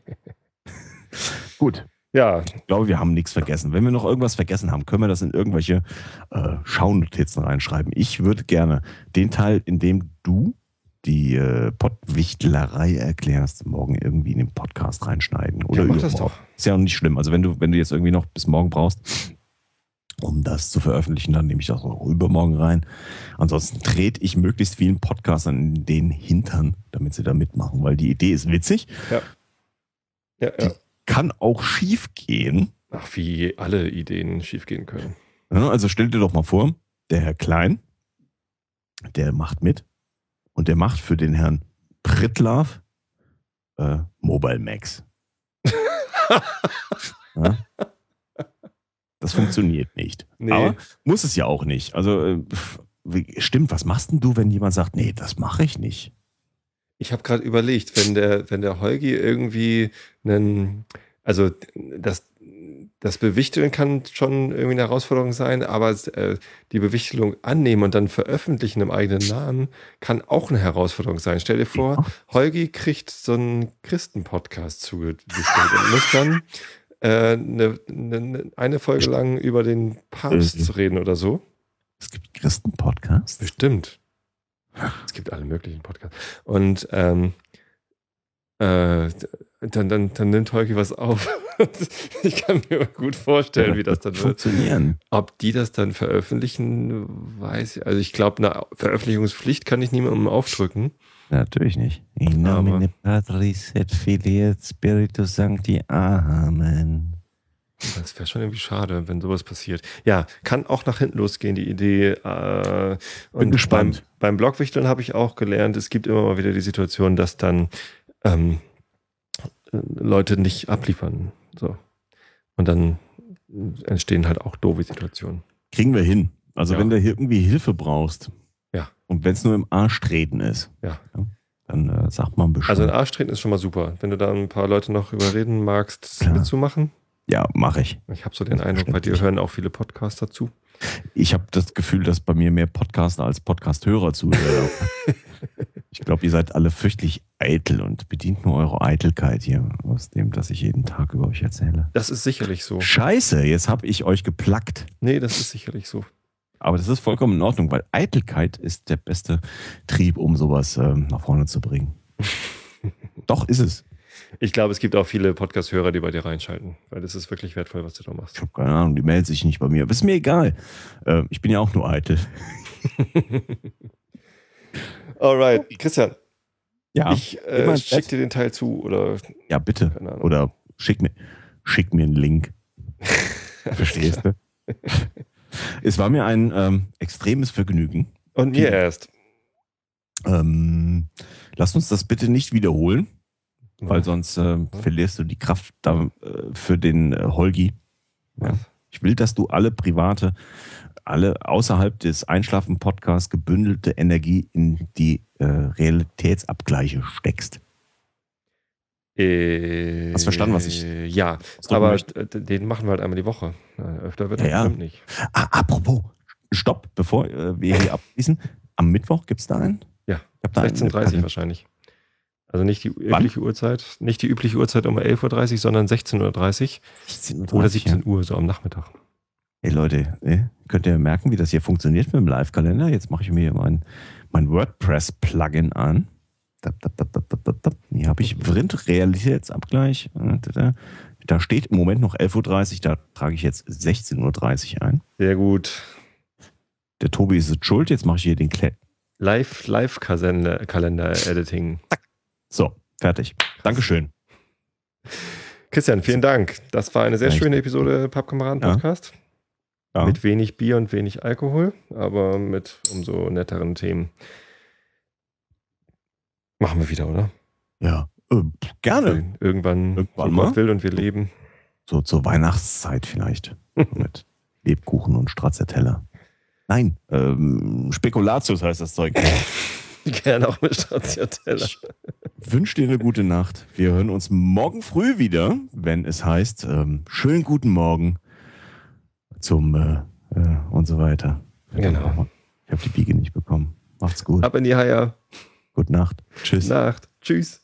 Gut. Ja. Ich glaube, wir haben nichts vergessen. Wenn wir noch irgendwas vergessen haben, können wir das in irgendwelche äh, Schaunotizen reinschreiben. Ich würde gerne den Teil, in dem du die äh, Pottwichtlerei erklärst, morgen irgendwie in den Podcast reinschneiden. Oder ja, mach das doch. Ist ja auch nicht schlimm. Also wenn du, wenn du jetzt irgendwie noch bis morgen brauchst, um das zu veröffentlichen, dann nehme ich das auch übermorgen rein. Ansonsten trete ich möglichst vielen Podcastern in den Hintern, damit sie da mitmachen, weil die Idee ist witzig. Ja. Ja, ja. kann auch schief gehen. Ach, wie alle Ideen schief gehen können. Also stell dir doch mal vor, der Herr Klein, der macht mit und der macht für den Herrn Pritlav äh, Mobile Max. ja? Das funktioniert nicht. Nee. Aber muss es ja auch nicht. Also äh, stimmt, was machst denn du, wenn jemand sagt, nee, das mache ich nicht? Ich habe gerade überlegt, wenn der, wenn der Holgi irgendwie einen, also das, das Bewichteln kann schon irgendwie eine Herausforderung sein, aber äh, die Bewichtelung annehmen und dann veröffentlichen im eigenen Namen kann auch eine Herausforderung sein. Stell dir vor, Holgi kriegt so einen Christen-Podcast zugewichtelt und muss dann äh, eine, eine, eine Folge lang über den Papst mhm. zu reden oder so. Es gibt Christen-Podcasts? Bestimmt. Es gibt alle möglichen Podcasts. Und ähm, äh, dann, dann, dann nimmt Holgi was auf. ich kann mir gut vorstellen, wie das dann wird. Funktionieren. Ob die das dann veröffentlichen, weiß ich. Also ich glaube, eine Veröffentlichungspflicht kann ich niemandem aufdrücken. Natürlich nicht. In nomine Patris et Filii et Spiritus Sancti. Amen. Das wäre schon irgendwie schade, wenn sowas passiert. Ja, kann auch nach hinten losgehen, die Idee. Äh, Bin gespannt. Beim, beim Blogwichteln habe ich auch gelernt, es gibt immer mal wieder die Situation, dass dann ähm, Leute nicht abliefern. So. Und dann entstehen halt auch doofe Situationen. Kriegen wir hin. Also ja. wenn du hier irgendwie Hilfe brauchst, ja. Und wenn es nur im Arsch treten ist, ja. dann äh, sagt man Bescheid. Also ein Arsch treten ist schon mal super. Wenn du da ein paar Leute noch überreden magst, Klar. mitzumachen. Ja, mache ich. Ich habe so den Eindruck, bei dir hören auch viele Podcaster zu. Ich habe das Gefühl, dass bei mir mehr Podcaster als Podcast-Hörer zuhören. ich glaube, ihr seid alle fürchtlich eitel und bedient nur eure Eitelkeit hier aus dem, dass ich jeden Tag über euch erzähle. Das ist sicherlich so. Scheiße, jetzt habe ich euch geplackt. Nee, das ist sicherlich so. Aber das ist vollkommen in Ordnung, weil Eitelkeit ist der beste Trieb, um sowas ähm, nach vorne zu bringen. Doch, ist es. Ich glaube, es gibt auch viele Podcast-Hörer, die bei dir reinschalten, weil das ist wirklich wertvoll, was du da machst. Ich habe keine Ahnung, die melden sich nicht bei mir. Aber ist mir egal. Äh, ich bin ja auch nur eitel. Alright, Christian. Ja. Ich äh, schick dir den Teil zu oder. Ja, bitte. Oder schick mir, schick mir einen Link. Verstehst du? Es war mir ein ähm, extremes Vergnügen. Und mir erst. Ähm, lass uns das bitte nicht wiederholen. Weil sonst äh, verlierst du die Kraft da, äh, für den äh, Holgi. Ja. Ich will, dass du alle private, alle außerhalb des Einschlafen-Podcasts gebündelte Energie in die äh, Realitätsabgleiche steckst. Äh, Hast verstanden, was ich. Ja, aber möchte? den machen wir halt einmal die Woche. Öfter wird ja, ja. nicht. Ah, apropos, stopp, bevor äh, wir hier abschließen. Am Mittwoch gibt es da einen? Ja, 16.30 wahrscheinlich. Also nicht die übliche Wann? Uhrzeit, nicht die übliche Uhrzeit um 11.30 Uhr, sondern 16.30 Uhr. 16 oder 17 ja. Uhr, so am Nachmittag. Hey Leute, eh, könnt ihr merken, wie das hier funktioniert mit dem Live-Kalender? Jetzt mache ich mir hier mein, mein WordPress-Plugin an. Hier habe ich Vrind Realitätsabgleich. Da steht im Moment noch 11.30 Uhr, da trage ich jetzt 16.30 Uhr ein. Sehr gut. Der Tobi ist schuld, jetzt mache ich hier den Kle Live-Kalender-Editing. So, fertig. Dankeschön. Christian, vielen Dank. Das war eine sehr schöne Episode Pappkameraden-Podcast. Ja. Ja. Mit wenig Bier und wenig Alkohol, aber mit umso netteren Themen. Machen wir wieder, oder? Ja, äh, gerne. Irgendwann, Irgendwann so will und wir leben. So zur Weihnachtszeit vielleicht. mit Lebkuchen und Stracciatella. Nein, ähm, Spekulatius heißt das Zeug. Gerne auch mit Stracciatella. Ich wünsche dir eine gute Nacht. Wir hören uns morgen früh wieder, wenn es heißt, ähm, schönen guten Morgen zum äh, äh, und so weiter. Genau. Ich habe die Biege nicht bekommen. Macht's gut. Ab in die Haie. Gute Nacht. Tschüss. Nacht. Tschüss.